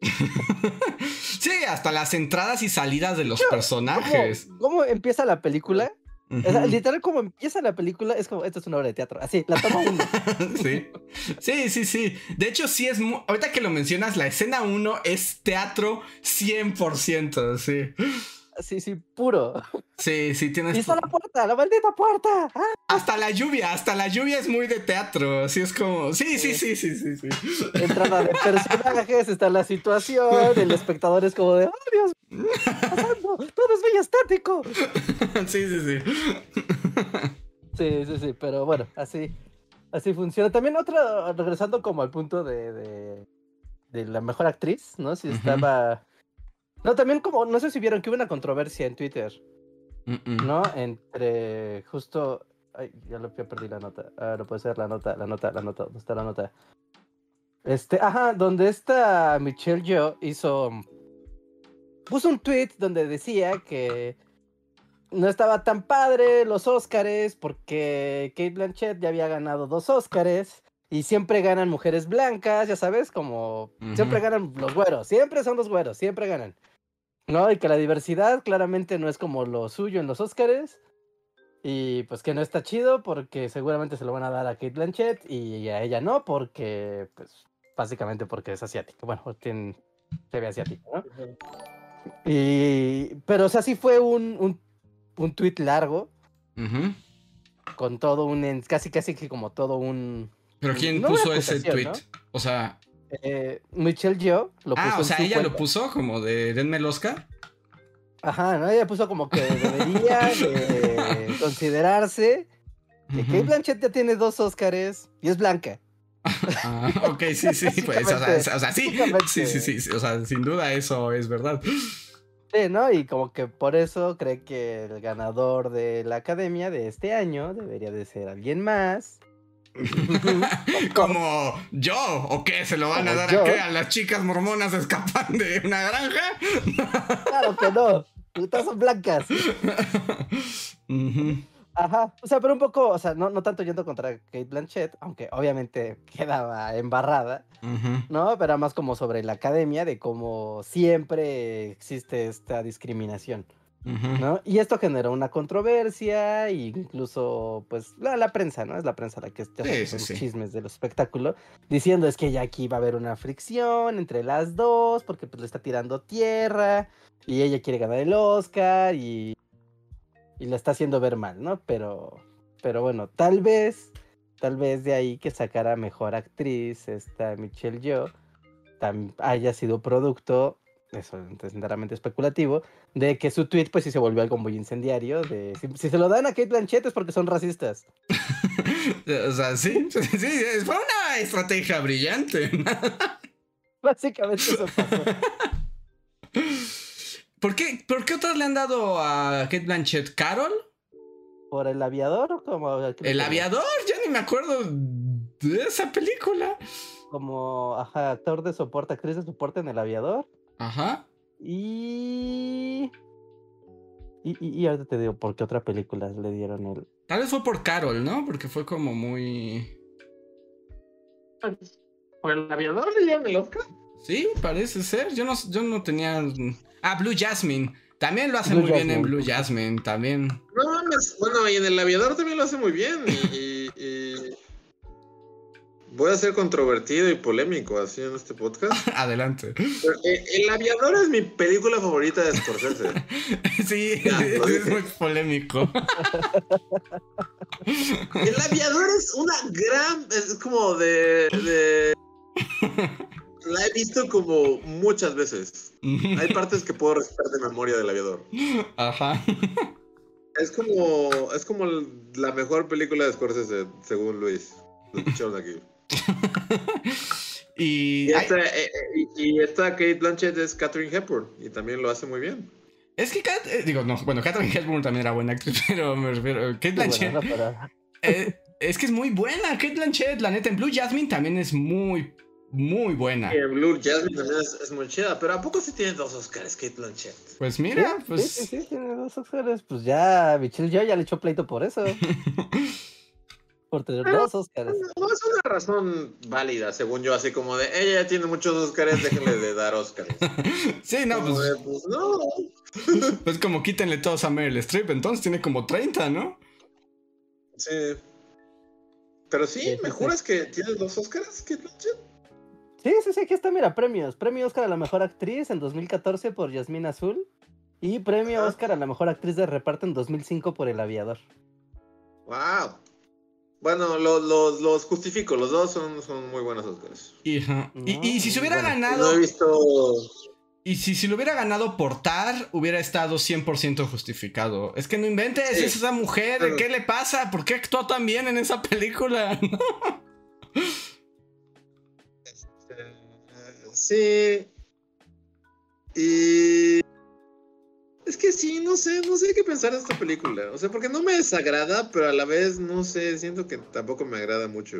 Speaker 2: sí, hasta las entradas y salidas de los
Speaker 3: ¿Cómo,
Speaker 2: personajes.
Speaker 3: cómo empieza la película? O sea,
Speaker 2: Ujú.
Speaker 3: literal, como empieza la película, es como, esto es una obra de teatro. Así, la toma uno.
Speaker 2: sí. sí, sí, sí. De hecho, sí es mu- Ahorita que lo mencionas, la escena 1 es teatro 100%, sí.
Speaker 3: Así, sí, puro.
Speaker 2: Sí, sí,
Speaker 3: Y
Speaker 2: tienes...
Speaker 3: está la puerta, la maldita puerta. ¡Ah!
Speaker 2: Hasta la lluvia, hasta la lluvia es muy de teatro. Así es como... Sí, sí, sí, sí, sí, sí.
Speaker 3: Entrada de personajes, está la situación, el espectador es como de, ¡oh, Dios! mío, ¿qué está pasando? Todo es muy estático.
Speaker 2: sí, sí, sí.
Speaker 3: Sí, sí, sí, pero bueno, así, así funciona. También otra, regresando como al punto de, de, de la mejor actriz, ¿no? Si estaba. No, también como, no sé si vieron que hubo una controversia en Twitter. ¿no? Entre justo. Ay, ya lo ya perdí la nota. Ah, no puede ser la nota, la nota, la nota. ¿Dónde está la nota? Este, ajá, donde esta Michelle Yeoh hizo. Puso un tweet donde decía que no estaba tan padre los Óscares porque Kate Blanchett ya había ganado dos Óscares y siempre ganan mujeres blancas, ya sabes, como siempre ganan los güeros, siempre son los güeros, siempre ganan. ¿No? Y que la diversidad claramente no es como lo suyo en los Óscares. Y pues que no está chido porque seguramente se lo van a dar a Kate Blanchett y a ella no porque, pues, básicamente porque es asiática. Bueno, tiene, se ve asiática, ¿no? Y, pero o sea, sí fue un, un, un tweet largo con todo un, en- casi casi que como todo un...
Speaker 2: Pero ¿quién
Speaker 3: No
Speaker 2: puso ese tweet? O sea,
Speaker 3: Eh, Michelle Yeoh lo puso
Speaker 2: ah, o
Speaker 3: en
Speaker 2: sea,
Speaker 3: su
Speaker 2: ella lo puso como de denme el Oscar.
Speaker 3: Ajá, ¿no? Ella puso como que debería de considerarse que Kate
Speaker 2: Ujú.
Speaker 3: Blanchett ya tiene dos Óscares y es blanca.
Speaker 2: Ah, ok, sí, sí, pues, o sea, o sí, sí, sí, sí, o sea, sin duda eso es verdad.
Speaker 3: Sí, ¿no? Y como que por eso cree que el ganador de la academia de este año debería de ser alguien más.
Speaker 2: Como yo, ¿o qué? ¿Se lo van a dar a qué? ¿A las chicas mormonas escapan de una granja?
Speaker 3: Claro que no. Todas son blancas. Ajá. O sea, pero un poco, o sea, no, no tanto yendo contra Kate Blanchett, aunque obviamente quedaba embarrada. ¿no? Pero más como sobre la academia, de cómo siempre existe esta discriminación, Y esto generó una controversia, e incluso, pues, la, la prensa, ¿no? Es la prensa la que ya
Speaker 2: Sí,
Speaker 3: chismes del espectáculo, diciendo es que ya aquí va a haber una fricción entre las dos, porque pues le está tirando tierra, y ella quiere ganar el Oscar, y, y la está haciendo ver mal, ¿no? Pero, pero bueno, tal vez, tal vez de ahí que sacara mejor actriz esta Michelle Yeoh, haya sido producto, eso es enteramente especulativo, de que su tweet pues sí se volvió algo muy incendiario, de si, si se lo dan a Kate Blanchett es porque son racistas.
Speaker 2: O sea, sí, sí, sí, fue una estrategia brillante.
Speaker 3: Básicamente eso pasó.
Speaker 2: ¿Por qué, ¿Por qué otras le han dado a Kate Blanchett? ¿Carol?
Speaker 3: ¿Por el aviador o como...
Speaker 2: ¿El aviador? Ya ni me acuerdo de esa película.
Speaker 3: Como, ajá, actor de soporte, actriz de soporte en el aviador.
Speaker 2: Ajá.
Speaker 3: Y... Y, y, y ahorita te digo por qué otra película le dieron el...
Speaker 2: Tal vez fue por Carol, ¿no? Porque fue como muy...
Speaker 4: ¿Por el aviador le dieron el Oscar?
Speaker 2: Sí, parece ser. Yo no, yo no tenía... Ah, Blue Jasmine. También lo hace
Speaker 3: Blue
Speaker 2: muy bien en. Blue Jasmine, también.
Speaker 4: No mames. Bueno, y en el aviador también lo hace muy bien. Y- Voy a ser controvertido y polémico así en este podcast.
Speaker 2: Adelante.
Speaker 4: Pero, eh, el aviador es mi película favorita de Scorsese.
Speaker 2: Sí,
Speaker 4: Ya,
Speaker 2: es muy polémico.
Speaker 4: El aviador es una gran. Es como de. de- La he visto como muchas veces. Hay partes que puedo recitar de memoria del aviador.
Speaker 2: Ajá.
Speaker 4: Es como. Es como la mejor película de Scorsese, según Luis. Lo escucharon aquí.
Speaker 2: Y
Speaker 4: Y esta, eh, eh, y, y esta Kate Blanchett es Catherine Hepburn. Y también lo hace muy bien.
Speaker 2: es que Kat, eh, digo, no, bueno, Catherine Hepburn también era buena actriz, pero me refiero, Kate Blanchett,
Speaker 3: Bueno, no, pero-
Speaker 2: eh, es que es muy buena, Kate Blanchett, la neta, en Blue Jasmine también es muy, muy buena.
Speaker 4: Y en Blue Jasmine también es, es muy chida. Pero ¿a poco sí tiene dos Oscars Kate Blanchett?
Speaker 2: Pues
Speaker 3: Sí,
Speaker 2: mira,
Speaker 3: sí,
Speaker 2: pues
Speaker 3: sí, sí, tiene dos Óscares. Pues ya, Michelle Yeoh ya le echó pleito por eso. Por tener
Speaker 4: Pero-
Speaker 3: dos Óscares.
Speaker 4: No es una razón válida, según yo, así como de ella ya tiene muchos Oscars, déjenle de dar Oscars.
Speaker 2: sí, no,
Speaker 4: Como
Speaker 2: pues,
Speaker 4: de, pues no.
Speaker 2: pues como quítenle todos a Meryl Streep, entonces tiene como 30, ¿no?
Speaker 4: Sí. Pero sí, ¿me
Speaker 3: sí.
Speaker 4: juras que tiene dos Oscars Kate Blanchett?
Speaker 3: Sí, sí, sí, aquí está, mira, premios. Premio Oscar a la mejor actriz en 2014 por Yasmín Azul. Y premio. Oscar a la mejor actriz de reparto en 2005 por El Aviador.
Speaker 4: Wow. Bueno, lo- lo- los justifico, los dos son, son muy buenos Oscars.
Speaker 2: Y, y, si se hubiera
Speaker 3: bueno,
Speaker 2: ganado,
Speaker 4: No he visto.
Speaker 2: y si, si lo hubiera ganado por Tar, hubiera estado 100% justificado. Es que no inventes,
Speaker 4: Sí.
Speaker 2: es esa mujer. ¿qué le pasa? ¿Por qué actuó tan bien en esa película?
Speaker 4: eh, Sí. Y. Es que sí, no sé, no sé qué pensar de esta película. O sea, porque no me desagrada, pero a la vez, no sé, siento que tampoco me agrada mucho.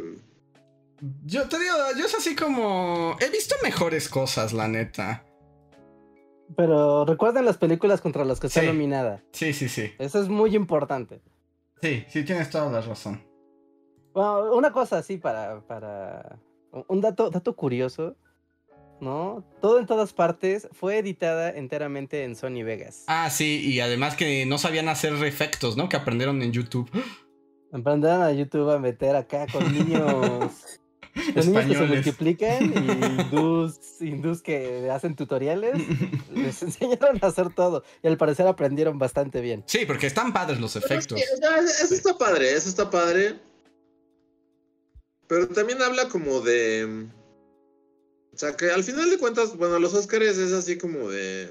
Speaker 2: Yo te digo, yo es así como. He visto mejores cosas, la neta.
Speaker 3: Pero recuerden las películas contra las que está
Speaker 2: Sí.
Speaker 3: nominada.
Speaker 2: Sí, sí, sí.
Speaker 3: Eso es muy importante.
Speaker 2: Sí, sí, tienes toda la razón.
Speaker 3: Bueno, una cosa así para, para un dato, dato curioso, ¿no? Todo en todas partes fue editada enteramente en Sony Vegas.
Speaker 2: Ah, sí, y además que no sabían hacer efectos, ¿no? Que aprendieron en YouTube.
Speaker 3: Emprendieron a YouTube a meter acá con niños, con niños que se multiplican y hindús, hindús que hacen tutoriales. Les enseñaron a hacer todo y al parecer aprendieron bastante bien.
Speaker 2: Sí, porque están padres los efectos.
Speaker 4: eso está padre, eso está padre. Pero también habla como de. O sea, que al final de cuentas, bueno, los Oscars es así como de.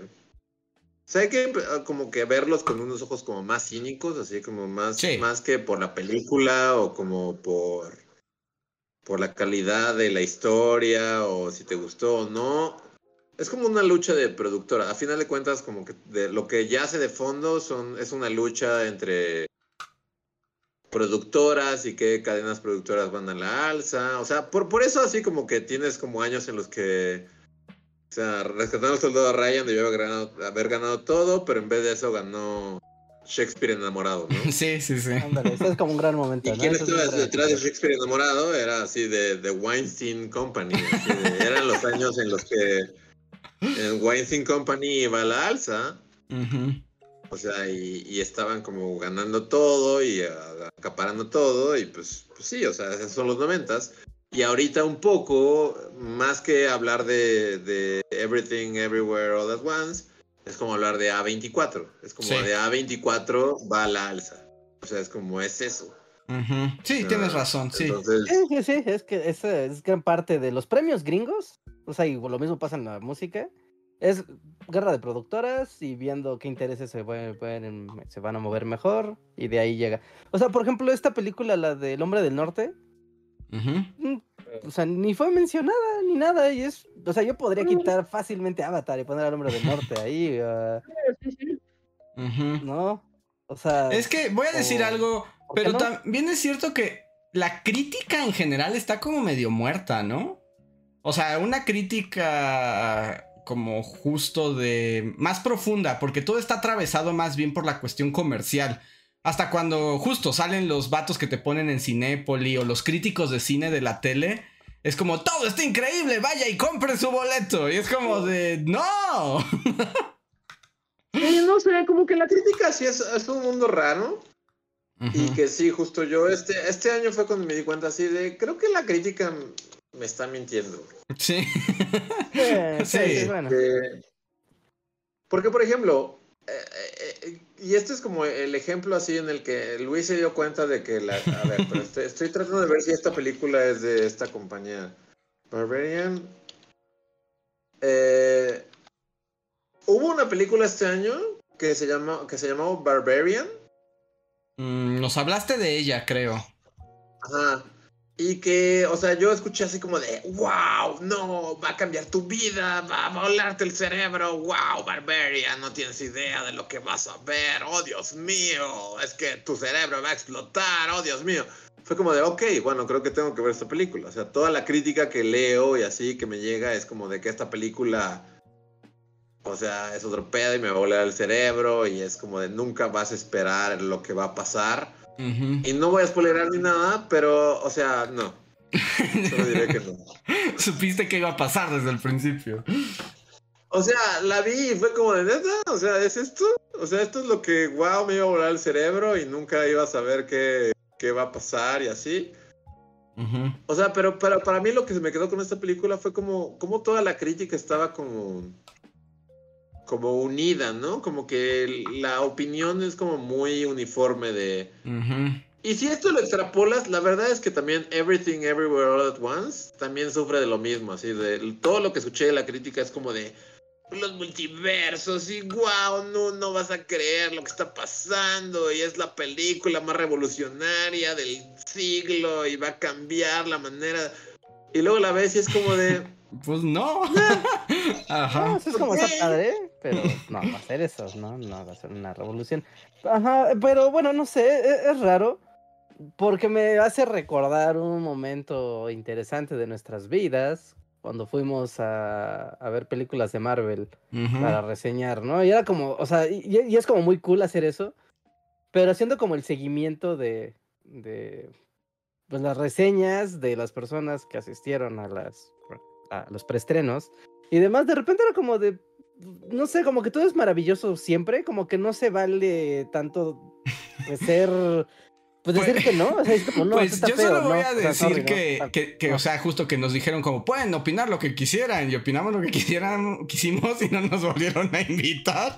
Speaker 4: O sea, hay que eh, como que verlos con unos ojos como más cínicos, así como más,
Speaker 2: Sí.
Speaker 4: más que por la película o como por, por la calidad de la historia o si te gustó o no. Es como una lucha de productora. A final de cuentas, como que de lo que yace de fondo son, es una lucha entre productoras y qué cadenas productoras van a la alza. O sea, por, por eso así como que tienes como años en los que, o sea, Rescatando al Soldado Ryan debió haber ganado, haber ganado todo, pero en vez de eso ganó Shakespeare enamorado, ¿no?
Speaker 2: Sí, sí, sí.
Speaker 3: Ándale, ese es como un gran momento.
Speaker 4: ¿Y
Speaker 3: ¿no?
Speaker 4: quién
Speaker 3: es
Speaker 4: estaba detrás de. Shakespeare enamorado? Era así de, de Weinstein Company. así de- eran los años en los que el Weinstein Company iba a la alza.
Speaker 2: Ujú.
Speaker 4: O sea, y, y estaban como ganando todo y acaparando todo. Y pues, pues sí, o sea, esos son los noventas. Y ahorita un poco, más que hablar de, de Everything, Everywhere, All at Once, es como hablar de A24. Es como
Speaker 2: Sí.
Speaker 4: de A24 va a la alza. O sea, es como es eso.
Speaker 2: Ujú. Sí, tienes razón, sí.
Speaker 4: Entonces,
Speaker 3: Sí, sí, sí, es que esa es gran parte de los premios gringos. O sea, y lo mismo pasa en la música. Es guerra de productoras y viendo qué intereses se, pueden- pueden- se van a mover mejor y de ahí llega. O sea, por ejemplo, esta película, la del Hombre del Norte, mm, o sea, ni fue mencionada ni nada. Y es, o sea, yo podría quitar fácilmente Avatar y poner al Hombre del Norte ahí, ah,
Speaker 2: Ujú.
Speaker 3: ¿no? O sea,
Speaker 2: Es que voy a decir
Speaker 3: o-
Speaker 2: algo,
Speaker 3: ¿por qué
Speaker 2: pero
Speaker 3: no?
Speaker 2: también es cierto que la crítica en general está como medio muerta, ¿no? O sea, una crítica como justo de más profunda, porque todo está atravesado más bien por la cuestión comercial. Hasta cuando justo salen los vatos que te ponen en Cinépoli o los críticos de cine de la tele, es como todo está increíble, vaya y compre su boleto. Y es como de no.
Speaker 4: No sé, como que la crítica sí es, es un mundo raro. Y que sí, justo yo, este, este año fue cuando me di cuenta así de, creo que la crítica me está mintiendo.
Speaker 2: Sí.
Speaker 3: sí,
Speaker 2: Sí.
Speaker 3: sí, bueno.
Speaker 4: Que- porque, por ejemplo, eh, eh, eh, y este es como el ejemplo así en el que Luis se dio cuenta de que la... A ver, pero estoy, estoy tratando de ver si esta película es de esta compañía. Barbarian. Eh, Hubo una película este año que se, llama, que se llamó Barbarian.
Speaker 2: Mm, Nos hablaste de ella, creo.
Speaker 4: Ajá. Y que, o sea, yo escuché así como de, wow, no, va a cambiar tu vida, va a volarte el cerebro, wow, Barbarian, no tienes idea de lo que vas a ver, oh Dios mío, es que tu cerebro va a explotar, oh Dios mío. Fue como de, ok, bueno, creo que tengo que ver esta película. O sea, toda la crítica que leo y así que me llega es como de que esta película, o sea, es otro pedo y me va a volar el cerebro y es como de nunca vas a esperar lo que va a pasar. Y no voy a spoilerar ni nada, pero, o sea, no. Solo diré que no.
Speaker 2: Supiste que iba a pasar desde el principio.
Speaker 4: O sea, la vi y fue como de neta. O sea, ¿es esto? O sea, esto es lo que, wow, me iba a volar el cerebro y nunca iba a saber qué, qué va a pasar y así. O sea, pero para, para mí lo que se me quedó con esta película fue como, como toda la crítica estaba como, como unida, ¿no? Como que la opinión es como muy uniforme de... Y si esto lo extrapolas, la verdad es que también Everything Everywhere All at Once también sufre de lo mismo, así de todo lo que escuché de la crítica es como de los multiversos y wow, no, no vas a creer lo que está pasando y es la película más revolucionaria del siglo y va a cambiar la manera. Y luego la ves y es como de,
Speaker 2: Pues no.
Speaker 3: No,
Speaker 2: Ajá.
Speaker 3: eso es como está padre, pero no va a ser eso, ¿no? No va a ser una revolución. Ajá, pero bueno, no sé, e- es, raro porque me hace recordar un momento interesante de nuestras vidas cuando fuimos a, a ver películas de Marvel para reseñar, ¿no? Y era como, o sea, y, y es como muy cool hacer eso, pero haciendo como el seguimiento de, de pues, las reseñas de las personas que asistieron a, las, a los preestrenos y demás, de repente era como de, no sé, como que todo es maravilloso siempre, como que no se vale tanto pues, ser... Pues
Speaker 2: Pues-
Speaker 3: decir que no, o sea, es como, no,
Speaker 2: pues yo
Speaker 3: feo,
Speaker 2: solo voy
Speaker 3: ¿no?
Speaker 2: a
Speaker 3: O sea,
Speaker 2: decir
Speaker 3: sorry, ¿no?
Speaker 2: que,
Speaker 3: Ah,
Speaker 2: que, que, o sea, justo que nos dijeron como, pueden opinar lo que quisieran y opinamos lo que quisieran, quisimos y no nos volvieron a invitar.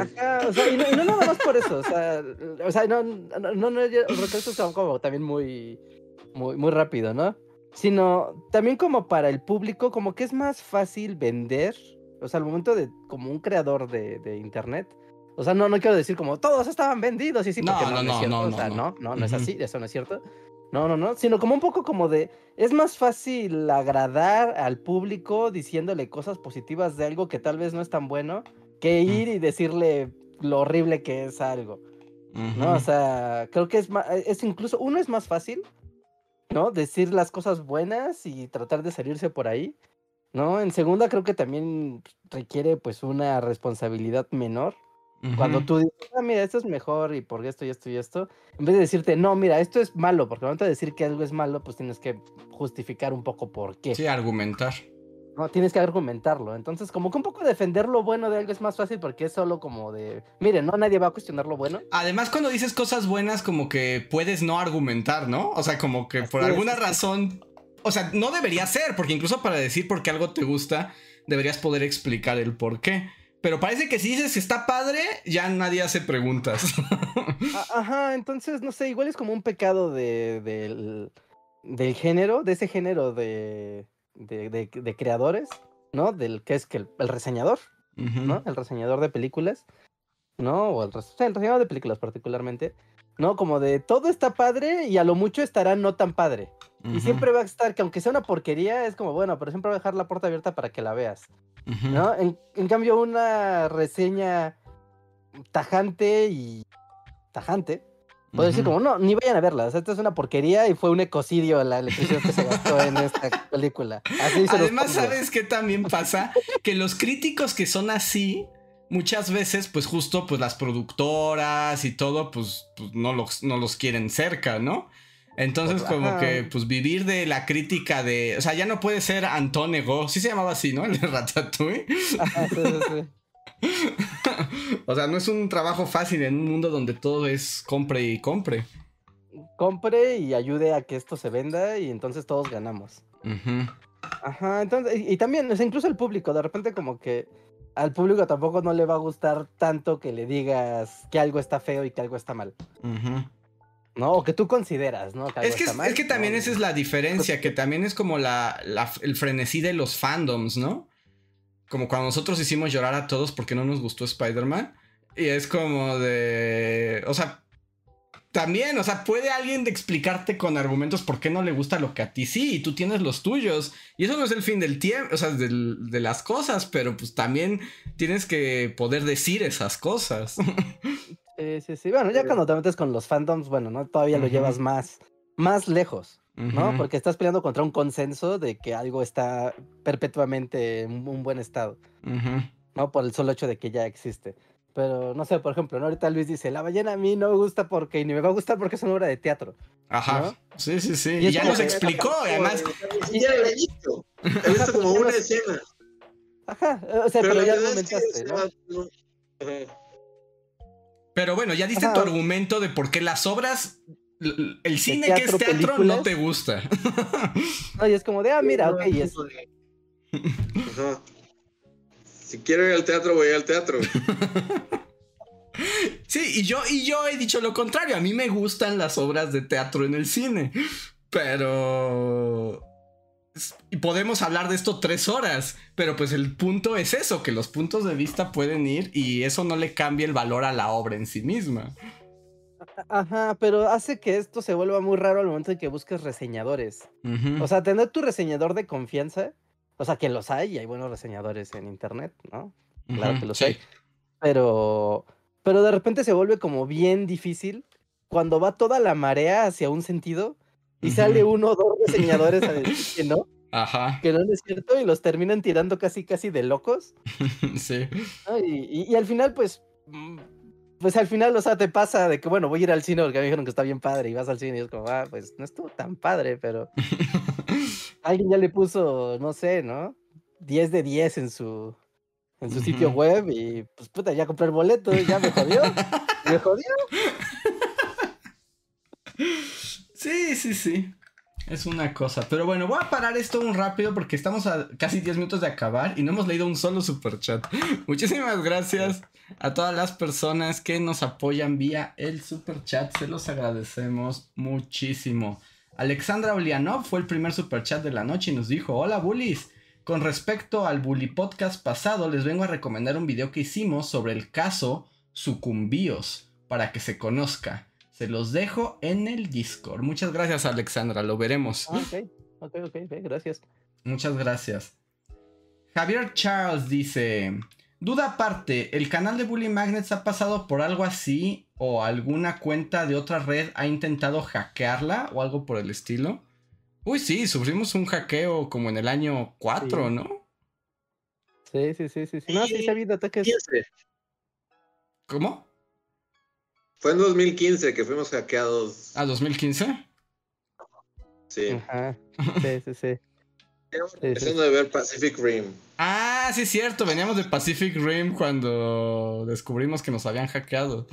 Speaker 3: Ajá, o sea, y no, y no nada más por eso, o sea, o sea, no, no, no, no, yo creo que esto es como también muy, muy, muy rápido, ¿no? Sino también como para el público, como que es más fácil vender, o sea, al momento de, como un creador de, de internet, o sea, no, no quiero decir como todos estaban vendidos y sí,
Speaker 2: No,
Speaker 3: porque
Speaker 2: no,
Speaker 3: no, no,
Speaker 2: no,
Speaker 3: es cierto,
Speaker 2: no,
Speaker 3: o
Speaker 2: no,
Speaker 3: sea,
Speaker 2: no.
Speaker 3: no, no, no es así, eso no es cierto. No, no, no, sino como un poco como de, es más fácil agradar al público diciéndole cosas positivas de algo que tal vez no es tan bueno, que ir y decirle lo horrible que es algo, ¿no? O sea, creo que es más, es incluso, uno es más fácil, ¿no? Decir las cosas buenas y tratar de salirse por ahí, ¿no? En segunda creo que también requiere pues una responsabilidad menor. Cuando tú dices, ah, mira, esto es mejor y por esto y esto y esto, en vez de decirte, no, mira, esto es malo, porque al momento de decir que algo es malo, pues tienes que justificar un poco por qué.
Speaker 2: Sí, argumentar.
Speaker 3: No, tienes que argumentarlo. Entonces, como que un poco defender lo bueno de algo es más fácil porque es solo como de, miren, no nadie va a cuestionar lo bueno.
Speaker 2: Además, cuando dices cosas buenas, como que puedes no argumentar, ¿no? O sea, como que por
Speaker 3: es,
Speaker 2: alguna razón. O sea, no debería ser, porque incluso para decir por qué algo te gusta, deberías poder explicar el por qué. Pero parece que si dices que está padre, ya nadie hace preguntas.
Speaker 3: Ajá, entonces, no sé, igual es como un pecado de, del, del género, de ese género de, de, de- de creadores, ¿no? Del que es que el, el reseñador. ¿no? El reseñador de películas, ¿no? O el, reseñador de películas particularmente, ¿no? Como de todo está padre y a lo mucho estará no tan padre. Y siempre va a estar, que aunque sea una porquería, es como, bueno, pero siempre va a dejar la puerta abierta para que la veas. ¿no? En, en cambio, una reseña tajante y tajante, puedo decir como, no, ni vayan a verla, o sea, esta es una porquería y fue un ecocidio la electricidad que se gastó en esta película. Así se los
Speaker 2: Además. ¿sabes qué también pasa? Que los críticos que son así, muchas veces, pues justo, pues las productoras y todo, pues, pues, no, los, no los quieren cerca, ¿no? Entonces,
Speaker 3: Pues,
Speaker 2: como
Speaker 3: ajá.
Speaker 2: que, pues vivir de la crítica de. O sea, ya no puede ser Antón Ego. Sí se llamaba así, ¿no? El de Ratatouille.
Speaker 3: Ajá, sí, sí, sí.
Speaker 2: o sea, no es un trabajo fácil en un mundo donde todo es compre y compre.
Speaker 3: Compre y ayude a que esto se venda y entonces todos ganamos.
Speaker 2: Ujú.
Speaker 3: Ajá, entonces, y, y también, o sea, incluso el público, de repente como que al público tampoco no le va a gustar tanto que le digas que algo está feo y que algo está mal.
Speaker 2: Ujú.
Speaker 3: ¿no? O que tú consideras, ¿no?
Speaker 2: Es que,
Speaker 3: está
Speaker 2: es,
Speaker 3: mal,
Speaker 2: es que también
Speaker 3: ¿no?
Speaker 2: esa es la diferencia, que también es como la, la- el frenesí de los fandoms, ¿no? Como cuando nosotros hicimos llorar a todos porque no nos gustó Spider-Man. Y es como de... O sea, también, o sea, puede alguien de explicarte con argumentos por qué no le gusta lo que a ti sí, y tú tienes los tuyos. Y eso no es el fin del tiempo, o sea, del- de las cosas, pero pues también tienes que poder decir esas cosas.
Speaker 3: Sí, sí, sí. Bueno, ya cuando te metes con los fandoms, bueno, ¿no? Todavía lo llevas más, más lejos, ¿no? Porque estás peleando contra un consenso de que algo está perpetuamente en un buen estado. ¿no? Por el solo hecho de que ya existe. Pero, no sé, por ejemplo, ¿no? ahorita Luis dice, la ballena a mí no me gusta porque, y ni me va a gustar porque es una obra de teatro.
Speaker 2: Ajá.
Speaker 3: ¿No?
Speaker 2: Sí, sí, sí.
Speaker 3: Y
Speaker 2: Y ya nos explicó, y además...
Speaker 4: Ni siquiera la he visto. He visto como una escena.
Speaker 3: Ajá, o sea, pero, ya
Speaker 4: es que.
Speaker 2: Pero bueno, ya diste
Speaker 3: Ajá.
Speaker 2: tu argumento de por qué las obras, el cine que es teatro
Speaker 3: películas.
Speaker 2: no te gusta.
Speaker 3: No, y es como de, ah, mira, ok, y.
Speaker 4: Ajá. Si quiero ir al teatro, voy al teatro.
Speaker 2: Sí, y yo, y yo he dicho lo contrario. A mí me gustan las obras de teatro en el cine. Pero. Y podemos hablar de esto tres horas. Pero pues el punto es eso: que los puntos de vista pueden ir y eso no le cambia el valor a la obra en sí misma.
Speaker 3: Ajá, pero hace que esto se vuelva muy raro al momento en que busques reseñadores. O sea, tener tu reseñador de confianza, o sea, que los hay y hay buenos reseñadores en internet, ¿no? claro que los
Speaker 2: sí.
Speaker 3: hay. Pero, pero de repente se vuelve como bien difícil cuando va toda la marea hacia un sentido y sale uno o dos reseñadores a decir que no,
Speaker 2: Ajá,
Speaker 3: que no es cierto y los terminan tirando casi casi de locos.
Speaker 2: sí.
Speaker 3: ¿no? Y, y- y al final, pues, mm, pues al final, o sea, te pasa de que, bueno, voy a ir al cine porque me dijeron que está bien padre y vas al cine y es como, ah, pues no estuvo tan padre, pero alguien ya le puso, no sé, ¿no? 10 de 10 en su, en su sitio web y pues puta, ya compré el boleto y ya me jodió. me jodió.
Speaker 2: Sí, sí, sí. Es una cosa. Pero bueno, voy a parar esto un rápido porque estamos a casi 10 minutos de acabar y no hemos leído un solo super chat. Muchísimas gracias a todas las personas que nos apoyan vía el super chat. Se los agradecemos muchísimo. Alexandra Olianov fue el primer super chat de la noche y nos dijo: Hola, bullies. Con respecto al bully podcast pasado, les vengo a recomendar un video que hicimos sobre el caso Sucumbíos para que se conozca. Se los dejo en el Discord. Muchas gracias, Alexandra. Lo veremos.
Speaker 3: Ah, ok, ok, ok, ok, gracias.
Speaker 2: Muchas gracias. Javier Charles dice: Duda aparte, ¿el canal de Bully Magnets ha pasado por algo así? ¿O alguna cuenta de otra red ha intentado hackearla? ¿O algo por el estilo? Uy, sí, sufrimos un hackeo como en el año 4,
Speaker 3: Sí.
Speaker 2: ¿no?
Speaker 3: Sí, sí, sí, sí. sí. No, sí, se ha habido ataques.
Speaker 4: 15.
Speaker 2: ¿Cómo?
Speaker 4: Fue en 2015 que fuimos hackeados.
Speaker 2: ¿A 2015?
Speaker 4: Sí.
Speaker 3: Ajá. Sí, sí, sí. sí.
Speaker 4: Empezando de ver Pacific Rim.
Speaker 2: Ah, sí, es cierto. Veníamos de Pacific Rim cuando descubrimos que nos habían hackeado.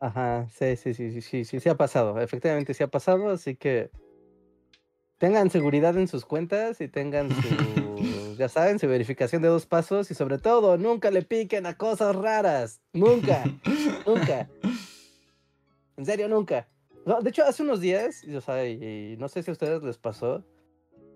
Speaker 3: Ajá, sí, sí, sí, sí, sí, sí, sí ha pasado. Efectivamente sí ha pasado, así que tengan seguridad en sus cuentas y tengan su, ya saben, su verificación de dos pasos y sobre todo, nunca le piquen a cosas raras. Nunca, nunca. En serio, nunca. No, de hecho, hace unos días, y, o sea, y, y no sé si a ustedes les pasó,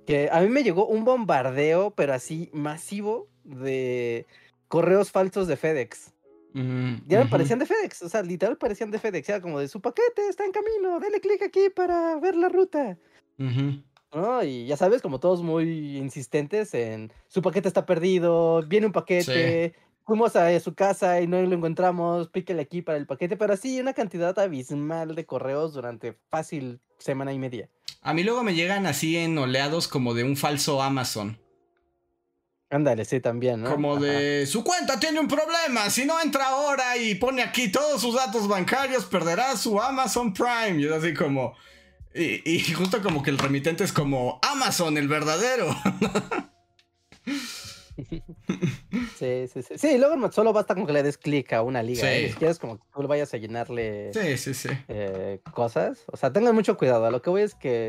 Speaker 3: que a mí me llegó un bombardeo, pero así masivo, de correos falsos de FedEx.
Speaker 2: Mm,
Speaker 3: Ya me
Speaker 2: ujú.
Speaker 3: parecían de FedEx, o sea, literal parecían de FedEx, era como de su paquete está en camino, dale clic aquí para ver la ruta.
Speaker 2: Ujú.
Speaker 3: ¿No? Y ya sabes, como todos muy insistentes en su paquete está perdido, viene un paquete, fuimos a su casa y no lo encontramos, píquele aquí para el paquete, pero así una cantidad abismal de correos durante fácil semana y media.
Speaker 2: A mí luego me llegan así en oleados como de un falso Amazon.
Speaker 3: Ándale, sí, también, ¿no?
Speaker 2: Como
Speaker 3: Ajá.
Speaker 2: de su cuenta tiene un problema. Si no entra ahora y pone aquí todos sus datos bancarios, perderá su Amazon Prime. Y es así como. Y, y justo como que el remitente es como Amazon, el verdadero.
Speaker 3: Sí, sí, sí. Sí, luego solo basta con que le des clic a una liga. ¿eh?
Speaker 2: Sí.
Speaker 3: Ni siquiera es como que tú vayas a llenarle
Speaker 2: Sí, sí, sí.
Speaker 3: eh, cosas. O sea, tengan mucho cuidado. A lo que voy es que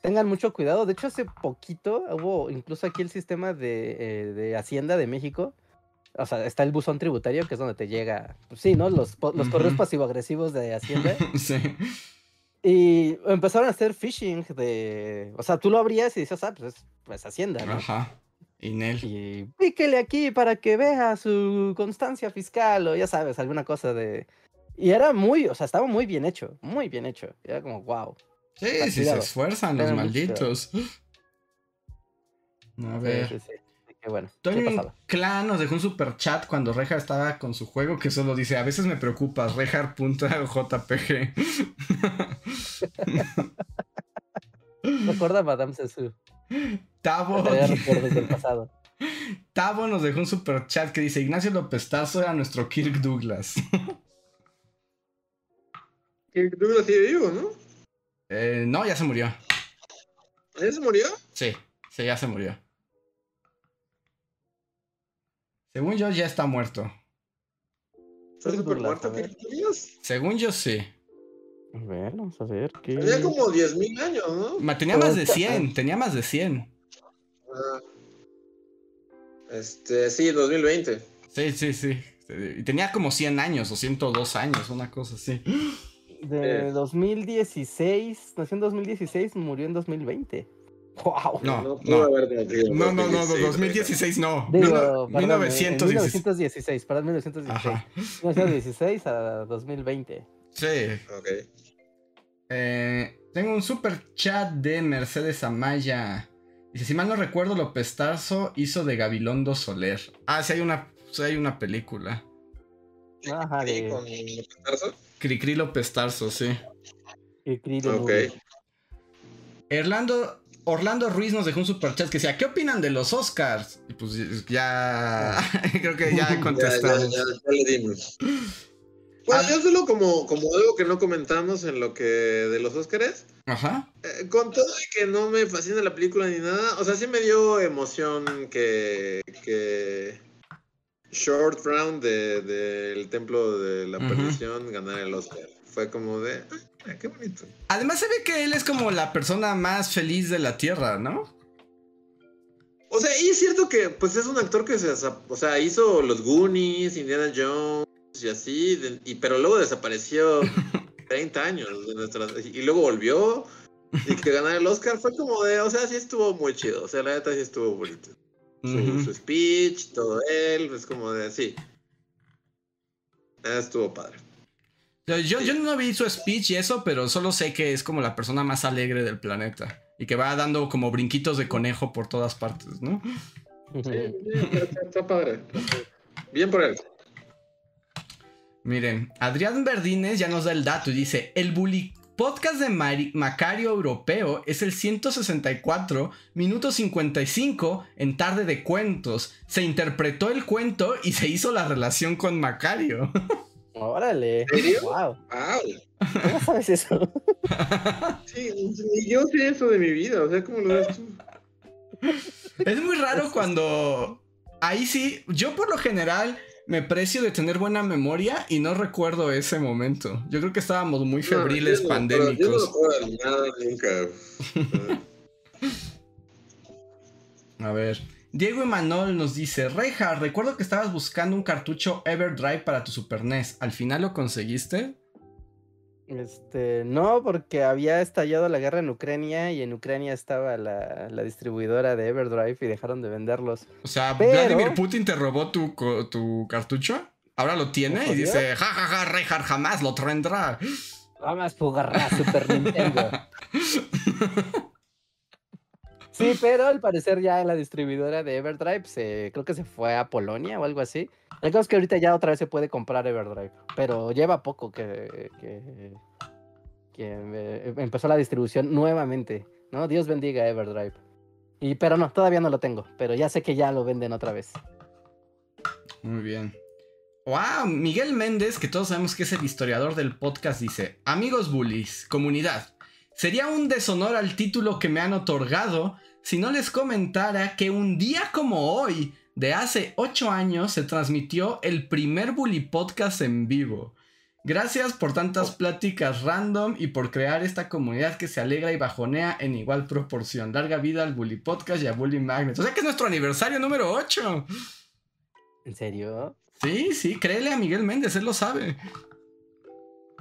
Speaker 3: tengan mucho cuidado. De hecho, hace poquito hubo incluso aquí el sistema de, eh, de Hacienda de México. O sea, está el buzón tributario, que es donde te llega, pues sí, ¿no? Los, los correos pasivo-agresivos de Hacienda.
Speaker 2: sí.
Speaker 3: Y empezaron a hacer phishing de... O sea, tú lo abrías y dices, ah, pues es pues, Hacienda, ¿no?
Speaker 2: Ajá. Inel.
Speaker 3: Y píquele aquí para que vea su constancia fiscal o ya sabes, alguna cosa de... Y era muy, o sea, estaba muy bien hecho, muy bien hecho. Era como, wow.
Speaker 2: Sí, sí se esfuerzan los
Speaker 3: mucho
Speaker 2: malditos. A ver.
Speaker 3: Sí, sí, sí. Bueno, ¿qué
Speaker 2: Tony
Speaker 3: pasaba?
Speaker 2: Clan nos dejó un super chat cuando Rejar estaba con su juego que solo dice, a veces me preocupas, Rejar.jpg.
Speaker 3: Recuerda a Madame Sesu.
Speaker 2: Tavo,
Speaker 3: del pasado.
Speaker 2: Tavo nos dejó un super chat que dice, Ignacio López Tarso era nuestro Kirk Douglas.
Speaker 4: Kirk Douglas sigue vivo, ¿no?
Speaker 2: Eh, no, ya se murió.
Speaker 4: ¿Ya se murió?
Speaker 2: Sí, sí, ya se murió. Según yo, ya está muerto.
Speaker 4: ¿Está súper muerto Douglas?
Speaker 2: Según yo, sí.
Speaker 3: A ver, vamos a ver qué.
Speaker 4: Tenía como 10.000 años, ¿no?
Speaker 2: Ma- Tenía más de 100, tenía más de 100.
Speaker 4: Ah. Este, sí, 2020.
Speaker 2: Sí, sí, sí. Y tenía como 100 años o 102 años, una cosa así.
Speaker 3: De
Speaker 4: Eh.
Speaker 3: 2016, nació en 2016, murió en 2020. Wow.
Speaker 2: No,
Speaker 4: No
Speaker 2: no.
Speaker 4: haber nacido
Speaker 2: No, no, no,
Speaker 4: 2016,
Speaker 2: 2016 no.
Speaker 3: Digo,
Speaker 2: Mil-
Speaker 3: perdón, en
Speaker 2: 1916.
Speaker 3: 1916, perdón, 1916.
Speaker 2: Ajá.
Speaker 3: 1916 a 2020.
Speaker 2: Sí.
Speaker 4: Ok.
Speaker 2: Eh, tengo un super chat de Mercedes Amaya. Dice, si mal no recuerdo, López Tarso hizo de Gabilondo Soler. Ah, sí hay una, sí hay una película.
Speaker 3: Ajá,
Speaker 4: ¿Y
Speaker 3: de
Speaker 4: con López Tarso?
Speaker 2: Cricri López Tarso, sí.
Speaker 3: Creed el
Speaker 4: Ok.
Speaker 3: movie.
Speaker 2: Orlando, Ruiz nos dejó un super chat que decía, ¿qué opinan de los Oscars? Y pues ya, creo que ya
Speaker 4: Ya, ya,
Speaker 2: contestamos.
Speaker 4: ya, ya le dimos. Bueno,
Speaker 2: Ah.
Speaker 4: yo solo como, como algo que no comentamos en lo que de los Óscares,
Speaker 2: Ajá.
Speaker 4: eh, con todo que no me fascina la película ni nada, o sea, sí me dio emoción que, que Short Round del de, del Templo de la. Perdición ganara el Oscar. Fue como de, "Ay, mira, qué bonito.
Speaker 2: Además se ve que él es como la persona más feliz de la Tierra, ¿no?
Speaker 4: O sea, y es cierto que pues es un actor que se, o sea, hizo los Goonies, Indiana Jones y así, de- y, pero luego desapareció 30 años de y luego volvió y que ganara el Oscar fue como de, o sea, sí estuvo muy chido, o sea, la neta sí estuvo bonito. Su,
Speaker 2: Ujú.
Speaker 4: su speech, todo él, es como de, sí. Ah, Estuvo padre.
Speaker 2: Yo, yo, yo no vi su speech y eso, pero solo sé que es como la persona más alegre del planeta. Y que va dando como brinquitos de conejo por todas partes, ¿no?
Speaker 4: Sí, sí, está, está padre. Bien por él.
Speaker 2: Miren, Adrián Verdines ya nos da el dato y dice, el bully podcast de Mari- Macario Europeo es el 164, minuto 55 en tarde de cuentos. Se interpretó el cuento y se hizo la relación con Macario.
Speaker 3: Órale.
Speaker 4: ¿En serio?
Speaker 3: Wow.
Speaker 4: Wow.
Speaker 3: ¿Cómo sabes eso?
Speaker 4: Sí, ni yo sé eso de mi vida, o sea, ¿cómo lo ves tú?
Speaker 2: Es muy raro cuando... Ahí sí, yo por lo general me precio de tener buena memoria y no recuerdo ese momento. Yo creo que estábamos muy febriles
Speaker 4: No, yo no Yo
Speaker 2: pandémicos.
Speaker 4: nada nunca.
Speaker 2: A ver. Diego Emanuel nos dice, Reja, recuerdo que estabas buscando un cartucho Everdrive para tu Super NES. ¿Al final lo conseguiste?
Speaker 3: Este, no, porque había estallado la guerra en Ucrania y en Ucrania estaba la, la distribuidora de Everdrive y dejaron de venderlos.
Speaker 2: O sea,
Speaker 3: Pero-
Speaker 2: Vladimir Putin te robó tu, tu cartucho. Ahora lo tiene y dice, jajaja, Rejar jamás lo tendrá.
Speaker 3: Vamos a jugar a Super Nintendo. Sí, pero al parecer ya la distribuidora de Everdrive se, creo que se fue a Polonia o algo así. El caso es que ahorita ya otra vez se puede comprar Everdrive, pero lleva poco que, que, que, eh, empezó la distribución nuevamente, ¿no? Dios bendiga Everdrive. Y, pero no, todavía no lo tengo, pero ya sé que ya lo venden otra vez.
Speaker 2: Muy bien. Wow, Miguel Méndez, que todos sabemos que es el historiador del podcast, dice: Amigos bullies, comunidad, sería un deshonor al título que me han otorgado si no les comentara que un día como hoy, de hace 8 años, se transmitió el primer bully podcast en vivo. Gracias por tantas pláticas random y por crear esta comunidad que se alegra y bajonea en igual proporción. Larga vida al Bully Podcast y a Bully Magnet. O sea que es nuestro aniversario número 8.
Speaker 3: ¿En serio?
Speaker 2: Sí, sí, créele a Miguel Méndez, él lo sabe.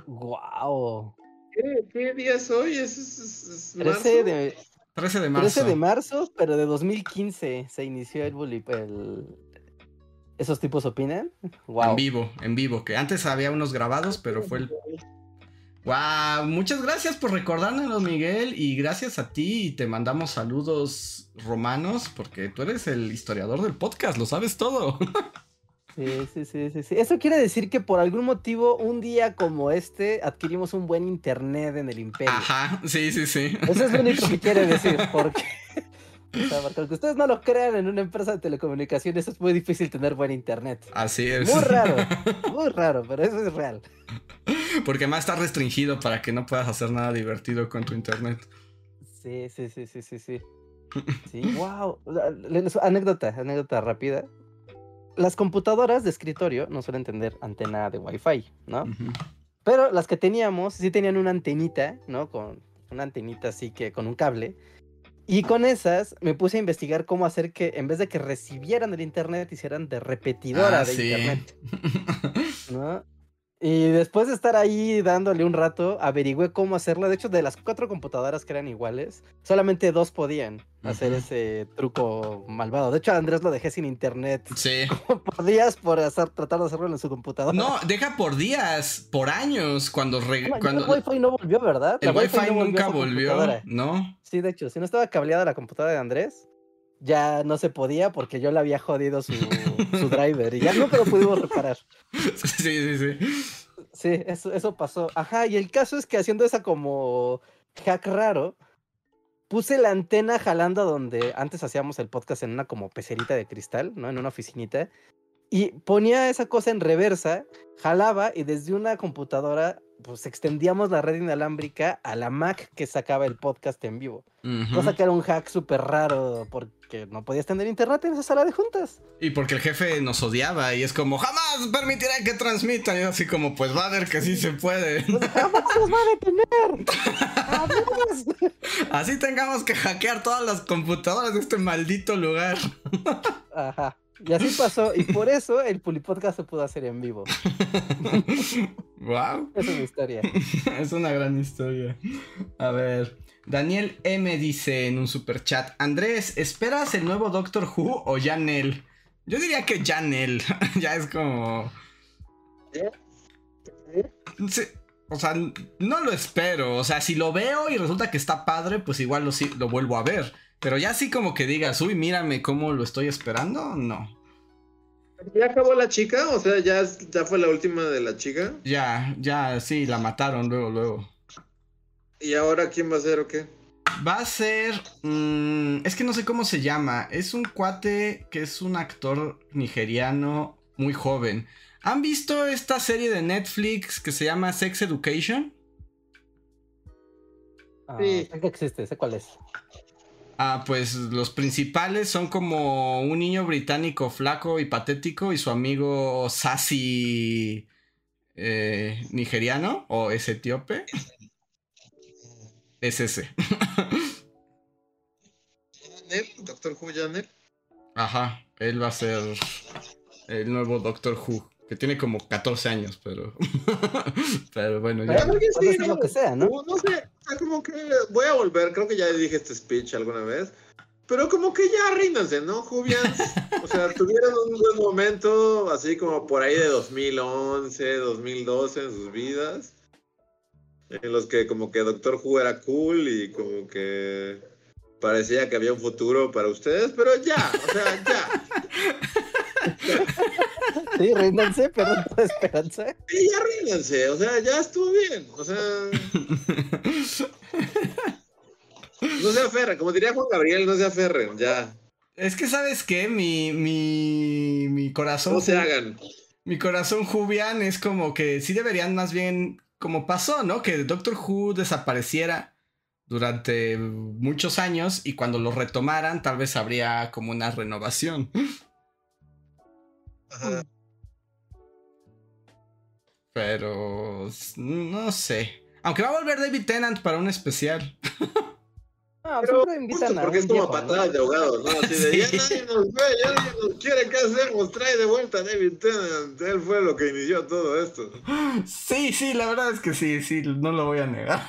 Speaker 3: ¡Wow!
Speaker 4: ¿Qué, qué día es hoy? ¿Es, es, es- es
Speaker 3: 13
Speaker 4: marzo?
Speaker 3: de,
Speaker 2: 13 de marzo.
Speaker 3: 13 de marzo, pero de 2015 se inició el bully. El... ¿Esos tipos opinan? Wow.
Speaker 2: En vivo, en vivo, que antes había unos grabados, pero fue el... Wow, muchas gracias por recordárnoslo, Miguel, y gracias a ti, y te mandamos saludos romanos, porque tú eres el historiador del podcast, lo sabes todo.
Speaker 3: Sí, sí, sí, sí. Eso quiere decir que por algún motivo, un día como este, adquirimos un buen internet en el imperio.
Speaker 2: Ajá, sí, sí, sí.
Speaker 3: Eso es lo único que quiere decir, porque... o sea, porque aunque ustedes no lo crean en una empresa de telecomunicaciones, es muy difícil tener buen internet.
Speaker 2: Así es.
Speaker 3: Muy raro, muy raro, pero eso es real.
Speaker 2: Porque más está restringido para que no puedas hacer nada divertido con tu internet.
Speaker 3: Sí, sí, sí, sí, sí, sí. Sí, wow. Anécdota, anécdota rápida. Las computadoras de escritorio no suelen tener antena de Wi-Fi, ¿no? Pero las que teníamos sí tenían una antenita, ¿no? Con una antenita así que con un cable. Y con esas me puse a investigar cómo hacer que en vez de que recibieran el internet, hicieran de repetidora
Speaker 2: Ah,
Speaker 3: de
Speaker 2: sí.
Speaker 3: internet, ¿no? Y después de estar ahí dándole un rato, averigüé cómo hacerlo. De hecho, de las cuatro computadoras que eran iguales, solamente dos podían hacer ese truco malvado. De hecho, a Andrés lo dejé sin internet
Speaker 2: Sí.
Speaker 3: por días por hacer, tratar de hacerlo en su computadora.
Speaker 2: No, deja por días, por años, cuando... re-
Speaker 3: No, ya
Speaker 2: cuando
Speaker 3: el Wi-Fi no volvió, ¿verdad?
Speaker 2: el Wi-Fi
Speaker 3: no
Speaker 2: nunca volvió. ¿no?
Speaker 3: Sí, de hecho, si no estaba cableada la computadora de Andrés, ya no se podía porque yo le había jodido su, su driver y ya nunca lo pudimos reparar.
Speaker 2: Sí, sí, sí.
Speaker 3: Sí, eso, eso pasó. Ajá, y el caso es que haciendo esa como hack raro, puse la antena jalando donde antes hacíamos el podcast en una como pecerita de cristal, ¿no? En una oficinita. Y ponía esa cosa en reversa, jalaba y desde una computadora, pues extendíamos la red inalámbrica a la Mac que sacaba el podcast en vivo.
Speaker 2: Ujú.
Speaker 3: Cosa que era un hack súper raro porque no podías tener internet en esa sala de juntas.
Speaker 2: Y porque el jefe nos odiaba y es como, jamás permitiré que transmitan. Y así como, pues va a ver que sí se puede.
Speaker 3: Pues jamás nos va a detener. Jamás.
Speaker 2: Así tengamos que hackear todas las computadoras de este maldito lugar.
Speaker 3: Ajá. Y así pasó. Y por eso el Pulipodcast se pudo hacer en vivo.
Speaker 2: Wow.
Speaker 3: Es mi historia.
Speaker 2: Es una gran historia. A ver. Daniel M dice en un super chat: Andrés, ¿esperas el nuevo Doctor Who o ya Nel? Yo diría que ya Nel. ya es como. Sí, o sea, no lo espero. O sea, si lo veo y resulta que está padre, pues igual lo, lo vuelvo a ver. Pero ya así como que digas, uy, mírame cómo lo estoy esperando, no.
Speaker 4: ¿Ya acabó la chica? O sea, ¿ya, ya fue la última de la chica.
Speaker 2: Ya, ya, sí, la mataron luego, luego.
Speaker 4: ¿Y ahora quién va a ser o qué?
Speaker 2: Va a ser. mm, es que no sé cómo se llama. Es un cuate que es un actor nigeriano muy joven. ¿Han visto esta serie de Netflix que se llama Sex Education?
Speaker 3: Ah,
Speaker 4: Sí.
Speaker 3: sé que existe, sé cuál es.
Speaker 2: Ah, pues los principales son como un niño británico flaco y patético y su amigo sassy eh, nigeriano o es etíope. Es ese.
Speaker 4: ¿Janel? ¿Doctor Who Janel?
Speaker 2: Ajá, él va a ser el nuevo Doctor Who, que tiene como 14 años, pero... pero bueno, ya...
Speaker 3: Pero- puede
Speaker 4: sí,
Speaker 3: lo que sea, ¿no?
Speaker 4: No, no sé, o sea, como que voy a volver, creo que ya dije este speech alguna vez, pero como que ya ríndanse, ¿no, Jubians? O sea, tuvieron un buen momento, así como por ahí de 2011, 2012 en sus vidas, en los que como que Doctor Who era cool y como que parecía que había un futuro para ustedes, pero ya, o sea, ya.
Speaker 3: Sí, ríndanse, pero no esperanza.
Speaker 4: Y ya ríndanse, o sea, ya estuvo bien, o sea... No se aferren, como diría Juan Gabriel, no se aferren, ya.
Speaker 2: Es que, ¿sabes qué? Mi, mi, mi corazón...
Speaker 4: No se hagan.
Speaker 2: Mi corazón Jubian es como que sí deberían más bien, como pasó, ¿no? Que Doctor Who desapareciera durante muchos años y cuando lo retomaran tal vez habría como una renovación.
Speaker 4: Ajá.
Speaker 2: Pero no sé. Aunque va a volver David Tennant para un especial.
Speaker 3: No,
Speaker 4: Pero
Speaker 3: siempre invitan
Speaker 4: justo
Speaker 3: a
Speaker 4: porque es como
Speaker 3: viejo, ¿no?
Speaker 4: patadas de ahogados, ¿no? Así de,
Speaker 2: Sí.
Speaker 4: ya nadie nos ve, ya nadie nos quiere, ¿qué hacemos? Trae de vuelta a David Tennant, él fue lo que inició todo esto.
Speaker 2: Sí, sí, la verdad es que sí, sí, no lo voy a negar.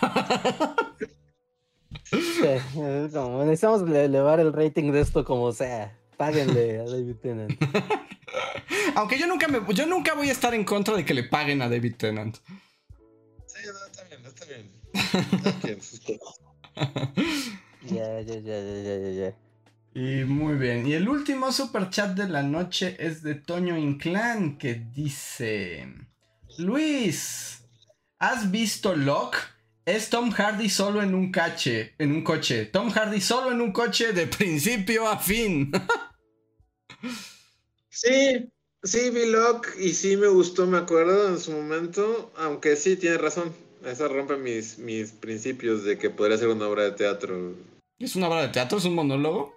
Speaker 3: Sí, como, necesitamos le- elevar el rating de esto como sea. Páguenle a David Tennant.
Speaker 2: Aunque yo nunca me, yo nunca voy a estar en contra de que le paguen a David Tennant.
Speaker 4: Sí, no, está bien, está bien.
Speaker 3: Ya, ya, ya, ya, ya, ya.
Speaker 2: Y muy bien. Y el último super chat de la noche es de Toño Inclán que dice: Luis, ¿has visto Locke? Es Tom Hardy solo en un cache, en un coche. Tom Hardy solo en un coche de principio a fin.
Speaker 4: Sí, sí, vi Locke y sí me gustó, me acuerdo en su momento, aunque sí, tiene razón. Eso rompe mis, mis principios de que podría ser una obra de teatro.
Speaker 2: ¿Es una obra de teatro? ¿Es un monólogo?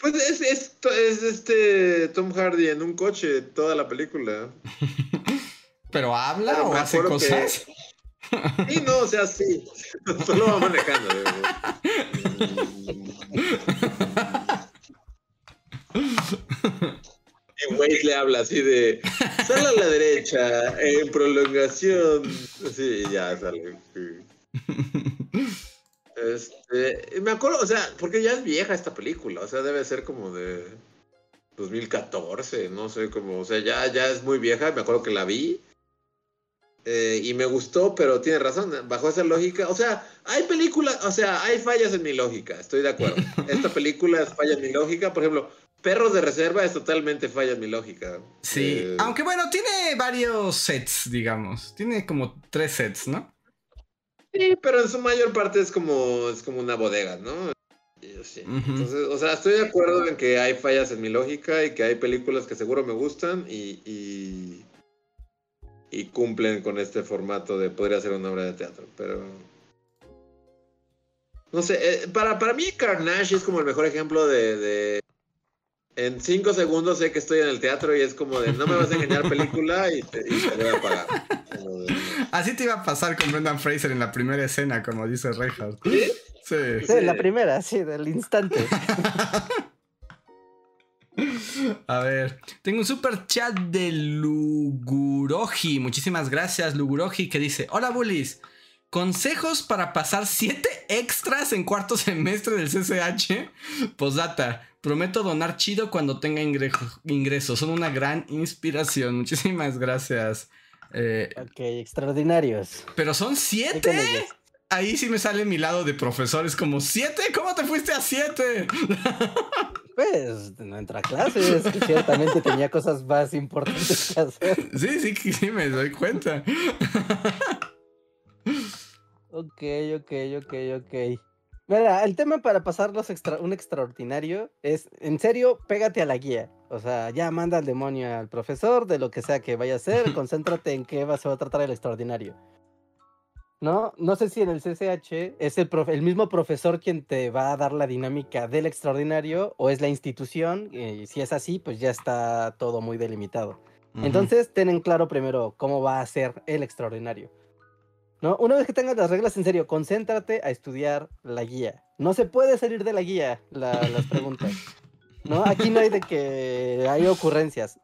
Speaker 4: Pues es, es, es este Tom Hardy en un coche toda la película.
Speaker 2: ¿Pero habla
Speaker 4: Pero
Speaker 2: o hace
Speaker 4: que-
Speaker 2: cosas?
Speaker 4: Sí, no, o sea, sí. Solo va manejando. digo. y Wade le habla así de, sale a la derecha, en prolongación. Sí, ya sale. Este, me acuerdo, o sea, porque ya es vieja esta película, o sea, debe ser como de 2014, no sé, como, o sea, ya, ya es muy vieja, me acuerdo que la vi. Eh, y me gustó, pero tiene razón, bajo esa lógica, o sea, hay películas, o sea, hay fallas en mi lógica, estoy de acuerdo. Esta película es falla en mi lógica, por ejemplo, Perros de Reserva es totalmente falla en mi lógica.
Speaker 2: Sí,
Speaker 4: Eh,
Speaker 2: aunque bueno, tiene varios sets, digamos. Tiene como tres sets, ¿no?
Speaker 4: Sí, pero en su mayor parte es como, es como una bodega, ¿no?
Speaker 2: Ujú.
Speaker 4: Entonces, o sea, estoy de acuerdo en que hay fallas en mi lógica y que hay películas que seguro me gustan y, y, y cumplen con este formato de podría ser una obra de teatro, pero... No sé, eh, para, para mí Carnage es como el mejor ejemplo de... de- En cinco segundos sé que estoy en el teatro y es como de no me vas a engañar película y te, y te voy a pagar. De,
Speaker 2: Así te iba a pasar con Brendan Fraser en la primera escena, como dice Reinhardt.
Speaker 4: ¿Sí?
Speaker 2: Sí.
Speaker 3: Sí, la primera, sí, del instante.
Speaker 2: A ver, tengo un super chat de Luguroji. Muchísimas gracias, Luguroji, que dice: Hola, bullies. Consejos para pasar 7 extras en cuarto semestre del CCH. Postdata. Prometo donar chido cuando tenga ingresos. Son una gran inspiración. Muchísimas gracias. Eh,
Speaker 3: Ok, extraordinarios.
Speaker 2: pero son
Speaker 3: Ahí
Speaker 2: 7.
Speaker 3: con ellos.
Speaker 2: Ahí sí me sale mi lado de profesores como 7. ¿Cómo te fuiste a 7?
Speaker 3: Pues no entra a clases, que ciertamente tenía cosas más importantes que hacer.
Speaker 2: Sí, sí, sí, me doy cuenta.
Speaker 3: Ok, ok, ok, ok. Mira, el tema para pasarlos extra, un extraordinario es, en serio, pégate a la guía. O sea, ya manda al demonio al profesor de lo que sea que vaya a hacer, concéntrate en qué va, se va a tratar el extraordinario. ¿No? No sé si en el CCH es el, profe- el mismo profesor quien te va a dar la dinámica del extraordinario o es la institución. Y si es así, pues ya está todo muy delimitado. Entonces, ten en claro primero cómo va a ser el extraordinario. ¿No? Una vez que tengas las reglas, en serio, concéntrate a estudiar la guía. No se puede salir de la guía la- las preguntas. ¿No? Aquí no hay de que hay ocurrencias.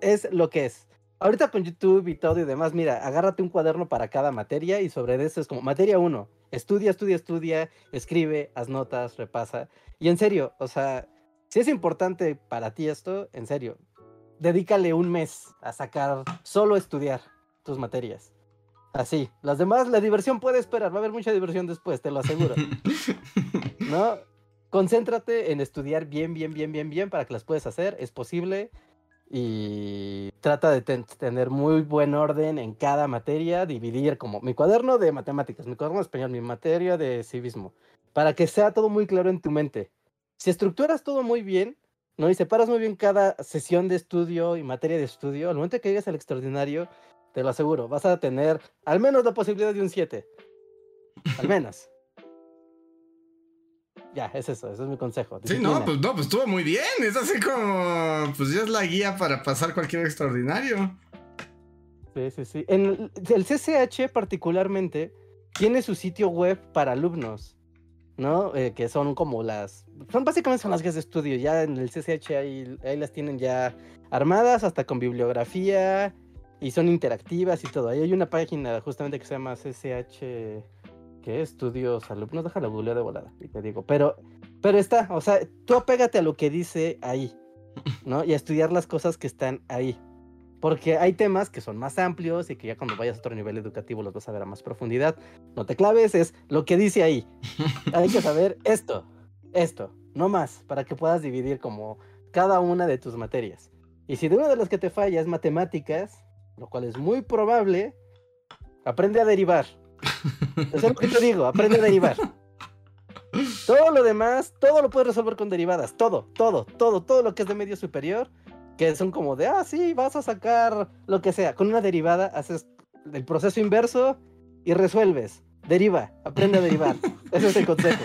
Speaker 3: Es lo que es. Ahorita con YouTube y todo y demás, mira, agárrate un cuaderno para cada materia y sobre eso es como materia 1. Estudia, estudia, estudia, escribe, haz notas, repasa. Y en serio, o sea, si es importante para ti esto, en serio, dedícale un mes a sacar, solo estudiar tus materias. Así, las demás, la diversión puede esperar, va a haber mucha diversión después, te lo aseguro. ¿No? Concéntrate en estudiar bien, bien, bien, bien, bien para que las puedas hacer, es posible. Y trata de ten- tener muy buen orden en cada materia, dividir como mi cuaderno de matemáticas, mi cuaderno de español, mi materia de civismo, para que sea todo muy claro en tu mente. Si estructuras todo muy bien, ¿no? Y separas muy bien cada sesión de estudio y materia de estudio, al momento que llegues al extraordinario, te lo aseguro, vas a tener al menos la posibilidad de un 7. Al menos. Ya, es eso, ese es mi consejo.
Speaker 2: Sí, no, pues no, pues estuvo muy bien. Es así como. Pues ya es la guía para pasar cualquier extraordinario.
Speaker 3: Sí, sí, sí. En el, el CCH particularmente tiene su sitio web para alumnos, ¿no? Eh, que son como las... Son básicamente son las guías de estudio. Ya en el CCH ahí, ahí las tienen ya armadas hasta con bibliografía y son interactivas y todo. Ahí hay una página justamente que se llama CCH... ¿Qué? Estudios alumnos. Déjala googleo de volada y te digo. Pero, pero está, o sea, tú apégate a lo que dice ahí, ¿no? Y a estudiar las cosas que están ahí. Porque hay temas que son más amplios y que ya cuando vayas a otro nivel educativo los vas a ver a más profundidad. No te claves, es lo que dice ahí. Hay que saber esto, esto, no más, para que puedas dividir como cada una de tus materias. Y si de una de las que te falla es matemáticas, lo cual es muy probable, aprende a derivar. Eso es lo que te digo, aprende a derivar. Todo lo demás, todo lo puedes resolver con derivadas, todo, todo, todo, todo lo que es de medio superior, que son como de, ah, sí, vas a sacar lo que sea. Con una derivada haces el proceso inverso y resuelves. Deriva, aprende a derivar. Ese es el consejo.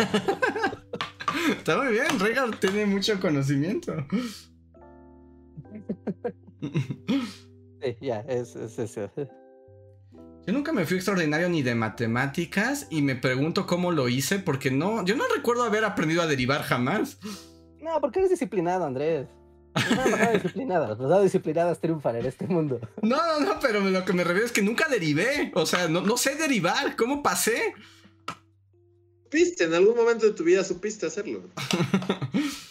Speaker 2: Está muy bien, Regal tiene mucho conocimiento.
Speaker 3: Sí, ya, es, es eso.
Speaker 2: Yo nunca me fui extraordinario ni de matemáticas y me pregunto cómo lo hice porque no, yo no recuerdo haber aprendido a derivar jamás.
Speaker 3: No, porque eres disciplinado, Andrés. No, personas disciplinadas. Las personas disciplinadas triunfan en este mundo.
Speaker 2: No, no, no, pero lo que me refiero es que nunca derivé. O sea, no, no sé derivar. ¿Cómo pasé?
Speaker 4: Supiste, en algún momento de tu vida supiste hacerlo.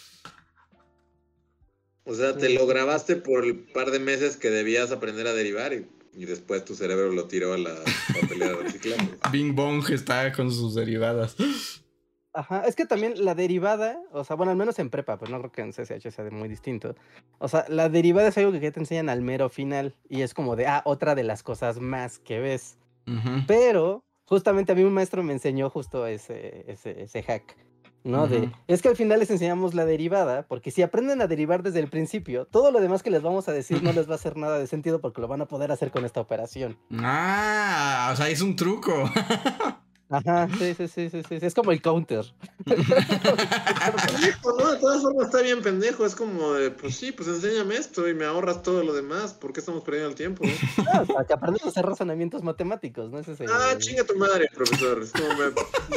Speaker 4: O sea, te lo grabaste por el par de meses que debías aprender a derivar y, y después tu cerebro lo tiró a la papelera de reciclaje.
Speaker 2: Bing Bong está con sus derivadas.
Speaker 3: Ajá, es que también la derivada, o sea, bueno, al menos en prepa, pues no creo que en CCH sea de muy distinto. O sea, la derivada es algo que te enseñan al mero final y es como de, ah, otra de las cosas más que ves. Pero justamente a mí un maestro me enseñó justo ese, ese, ese hack, ¿no? De, es que al final les enseñamos la derivada, porque si aprenden a derivar desde el principio, todo lo demás que les vamos a decir no les va a hacer nada de sentido porque lo van a poder hacer con esta operación.
Speaker 2: Ah, o sea, es un truco.
Speaker 3: Ajá, sí, sí, sí, sí, sí, es como el counter.
Speaker 4: Pendejo, ¿no? De todas formas está bien pendejo. Es como de, pues sí, pues enséñame esto y me ahorras todo lo demás. ¿Por qué estamos perdiendo el tiempo?
Speaker 3: Ah, para que aprendas a hacer razonamientos matemáticos, ¿no? Ese es el-
Speaker 4: Ah, chinga tu madre, profesor. Es como me,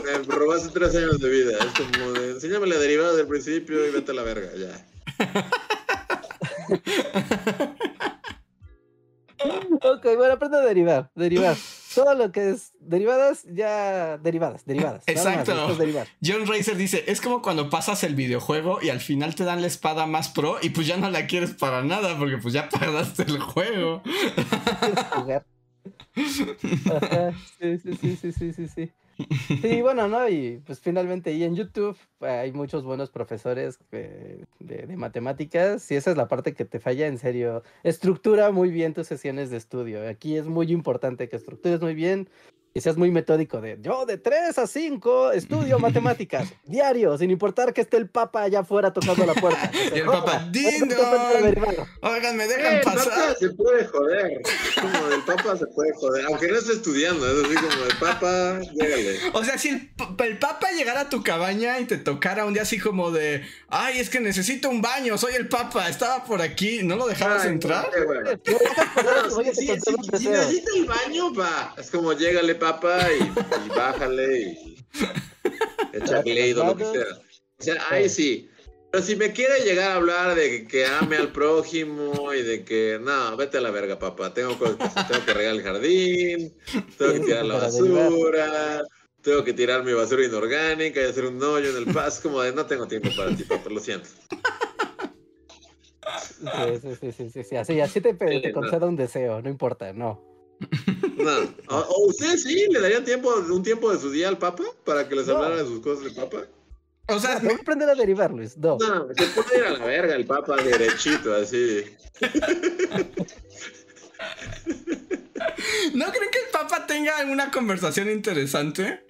Speaker 4: me robaste tres años de vida. Es como de, enséñame la derivada del principio y vete a la verga, ya.
Speaker 3: Ok, bueno, aprende a derivar, derivar. Todo lo que es derivadas, ya derivadas, derivadas. más,
Speaker 2: Exacto.
Speaker 3: derivar.
Speaker 2: John Racer dice, es como cuando pasas el videojuego y al final te dan la espada más pro y pues ya no la quieres para nada porque pues ya pagaste el juego.
Speaker 3: quieres jugar. Ajá, sí, sí, sí, sí, sí, sí, sí. Bueno, ¿no? Y pues finalmente y en YouTube eh, hay muchos buenos profesores de, de matemáticas y esa es la parte que te falla, en serio. Estructura muy bien tus sesiones de estudio. Aquí es muy importante que estructures muy bien y seas muy metódico de yo de 3 a 5 estudio matemáticas diario, sin importar que esté el papa allá afuera tocando la puerta.
Speaker 2: Y el papa, "Ding dong". Oigan, me dejan
Speaker 4: Eh, el
Speaker 2: pasar.
Speaker 4: papa se puede joder. Como del papa se puede joder. Aunque no esté estudiando, es así como del papa, llégale.
Speaker 2: O sea, si el, pa- el papa llegara a tu cabaña y te tocara un día así como de, ay, es que necesito un baño, soy el papa, estaba por aquí, ¿no lo dejabas
Speaker 4: Ay,
Speaker 2: entrar?
Speaker 4: bueno.
Speaker 3: No pasar
Speaker 4: No, si, si- necesita el baño, va. Es como llégale, papa, y, y bájale y echa Glade o lo que sea. O sea, ahí sí. Pero si me quiere llegar a hablar de que, que ame al prójimo y de que, no, vete a la verga, papá. Tengo cosas que. Tengo que regar el jardín, tengo que tirar la basura, tengo que tirar mi basura inorgánica y hacer un hoyo en el paso. Como de, no tengo tiempo para ti, papá, lo siento.
Speaker 3: Sí, sí, sí, sí, sí, sí, Así, así te, te concedo un deseo, no importa, no.
Speaker 4: No. O, o ustedes sí le darían tiempo, un tiempo de su día al Papa para que les
Speaker 3: No.
Speaker 4: hablara de sus cosas del Papa.
Speaker 2: O sea,
Speaker 3: No, tengo que aprender a derivar, Luis. No.
Speaker 4: No, se puede ir a la verga el Papa derechito, así.
Speaker 2: ¿no creen que el papa tenga una conversación interesante?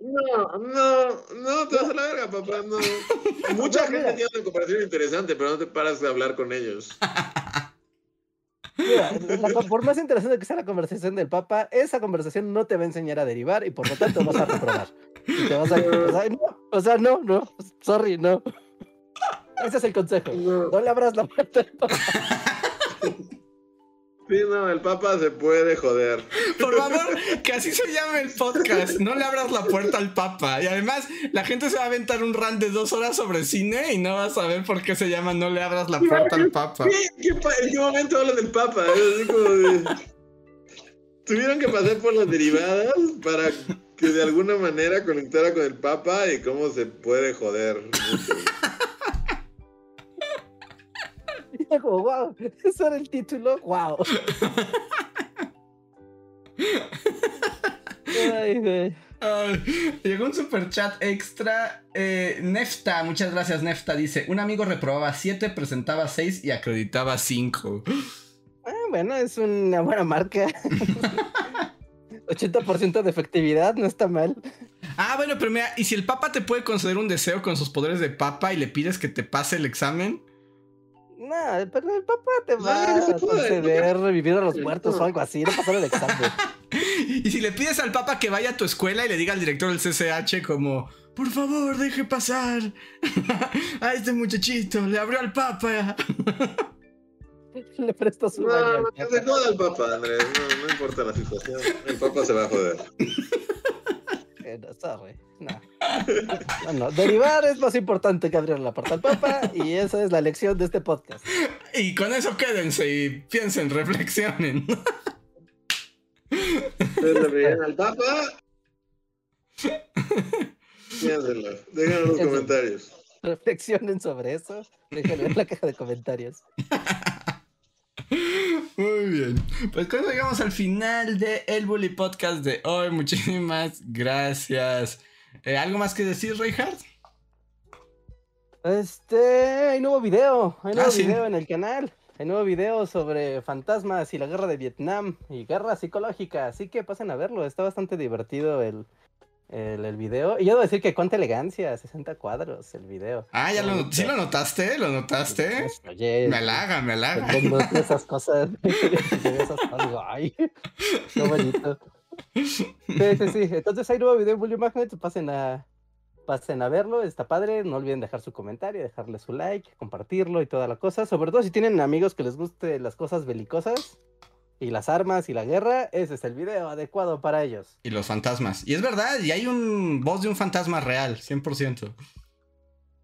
Speaker 4: No, no, no te vas a la verga, papá, no. Mucha
Speaker 3: No,
Speaker 4: gente tiene una comparación interesante, pero no te paras de hablar con ellos.
Speaker 3: Mira, la- por más interesante que sea la conversación del Papa, esa conversación no te va a enseñar a derivar y por lo tanto vas a reprobar. Y te vas a, o sea, no, o sea, no, no, sorry, no. Ese es el consejo.
Speaker 4: No.
Speaker 3: No le abras la puerta al Papa.
Speaker 4: Sí, no, el Papa se puede joder.
Speaker 2: Por favor, que así se llame el podcast. No le abras la puerta al papa. Y además, la gente se va a aventar un rant de dos horas sobre cine y no va a saber por qué se llama No le abras la puerta al papa.
Speaker 4: ¿Qué, qué pa- ¿En qué momento hablan del Papa? Es así como de... Tuvieron que pasar por las derivadas para que de alguna manera conectara con el Papa y cómo se puede joder.
Speaker 3: como, wow, eso era el título, wow. Ay, güey.
Speaker 2: Ay, llegó un super chat extra. Eh, Nefta, muchas gracias, Nefta. Dice: Un amigo reprobaba 7, presentaba 6 y acreditaba 5.
Speaker 3: Ah, bueno, es una buena marca. 80% de efectividad, no está mal.
Speaker 2: Ah, bueno, pero mira, ¿y si el papa te puede conceder un deseo con sus poderes de papa y le pides que te pase el examen?
Speaker 3: Pero el papá te va
Speaker 4: No, no se
Speaker 3: a conceder revivir a los
Speaker 4: no.
Speaker 3: muertos o algo así, no pasar el examen.
Speaker 2: Y si le pides al papa que vaya a tu escuela y le diga al director del CCH como, por favor, deje pasar a este muchachito, le abrió al papa.
Speaker 3: Le presto su
Speaker 4: No,
Speaker 3: baño
Speaker 4: no,
Speaker 3: al
Speaker 4: que
Speaker 3: Papa.
Speaker 4: se joda el Papa, Andrés. No, no importa la situación. El Papa se va a joder.
Speaker 3: Bueno, sorry. No. no, no. Derivar es más importante que abrir la puerta al Papa y esa es la lección de este podcast.
Speaker 2: Y con eso quédense y piensen, reflexionen.
Speaker 4: Ustedes le al Papa. Piénsenlo. Déjenlo en los comentarios.
Speaker 3: Reflexionen sobre eso. Déjenlo en la caja de comentarios.
Speaker 2: Muy bien. Pues con eso llegamos al final de El Bully Podcast de hoy. Muchísimas gracias. Eh, ¿Algo más que decir, Reinhardt?
Speaker 3: Este, hay nuevo video, hay nuevo
Speaker 2: Ah, sí.
Speaker 3: video en el canal. Hay nuevo video sobre fantasmas y la guerra de Vietnam y guerra psicológica, así que pasen a verlo, está bastante divertido el, el, el video. Y yo debo decir que cuánta elegancia, 60 cuadros el video.
Speaker 2: Ah, ya lo, ¿sí lo notaste? ¿Lo notaste?
Speaker 3: Pues, Oye,
Speaker 2: Me halaga, me halaga.
Speaker 3: esas cosas, esas cosas, ay, qué bonito. Sí, sí, sí. Entonces hay nuevo video en Bully Magnet, pasen a, pasen a verlo, está padre. No olviden dejar su comentario, dejarle su like, compartirlo y toda la cosa. Sobre todo si tienen amigos que les guste las cosas belicosas y las armas y la guerra, ese es el video adecuado para ellos.
Speaker 2: Y los fantasmas. Y es verdad, y hay un voz de un fantasma real, 100%.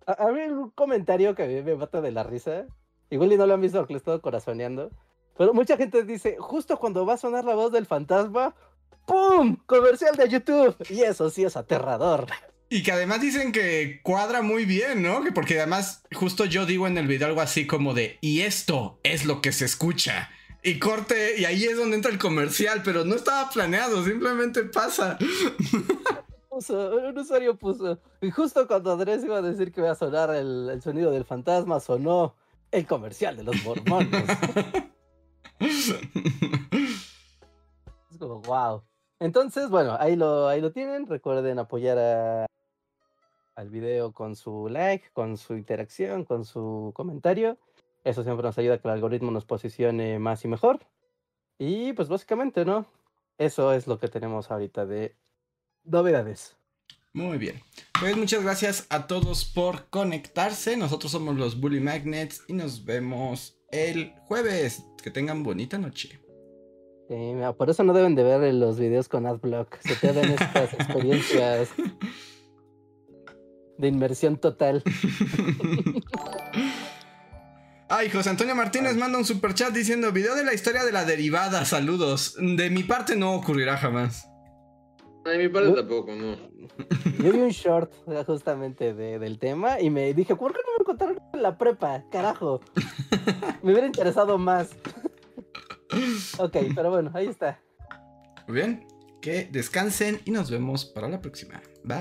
Speaker 3: A, a mí un comentario que a mí me mata de la risa. Igual y no lo han visto porque le he estado corazoneando. Pero mucha gente dice, justo cuando va a sonar la voz del fantasma, ¡pum! Comercial de YouTube. Y eso sí es aterrador.
Speaker 2: Y que además dicen que cuadra muy bien, ¿no? Que porque además justo yo digo en el video algo así como de, y esto es lo que se escucha. Y corte, y ahí es donde entra el comercial, pero no estaba planeado, simplemente pasa.
Speaker 3: Un usuario puso. Y justo cuando Andrés iba a decir que iba a sonar el, el sonido del fantasma, sonó el comercial de los mormones. es como, wow. Entonces, bueno, ahí lo, ahí lo tienen. Recuerden apoyar al video con su like, con su interacción, con su comentario. Eso siempre nos ayuda a que el algoritmo nos posicione más y mejor. Y pues básicamente, ¿no? Eso es lo que tenemos ahorita de novedades.
Speaker 2: Muy bien. Pues muchas gracias a todos por conectarse. Nosotros somos los Bully Magnets y nos vemos el jueves. Que tengan bonita noche.
Speaker 3: Sí, mira, por eso no deben de ver los videos con AdBlock. Se pierden estas experiencias de inmersión total.
Speaker 2: Ay, José Antonio Martínez manda un super chat diciendo video de la historia de la derivada. Saludos. De mi parte no ocurrirá jamás.
Speaker 4: A mi parte tampoco, no.
Speaker 3: Yo vi un short justamente de- del tema y me dije, ¿por qué no me contaron en la prepa? Carajo. Me hubiera interesado más. ok, pero bueno, ahí está.
Speaker 2: Muy bien. Que descansen y nos vemos para la próxima. Bye.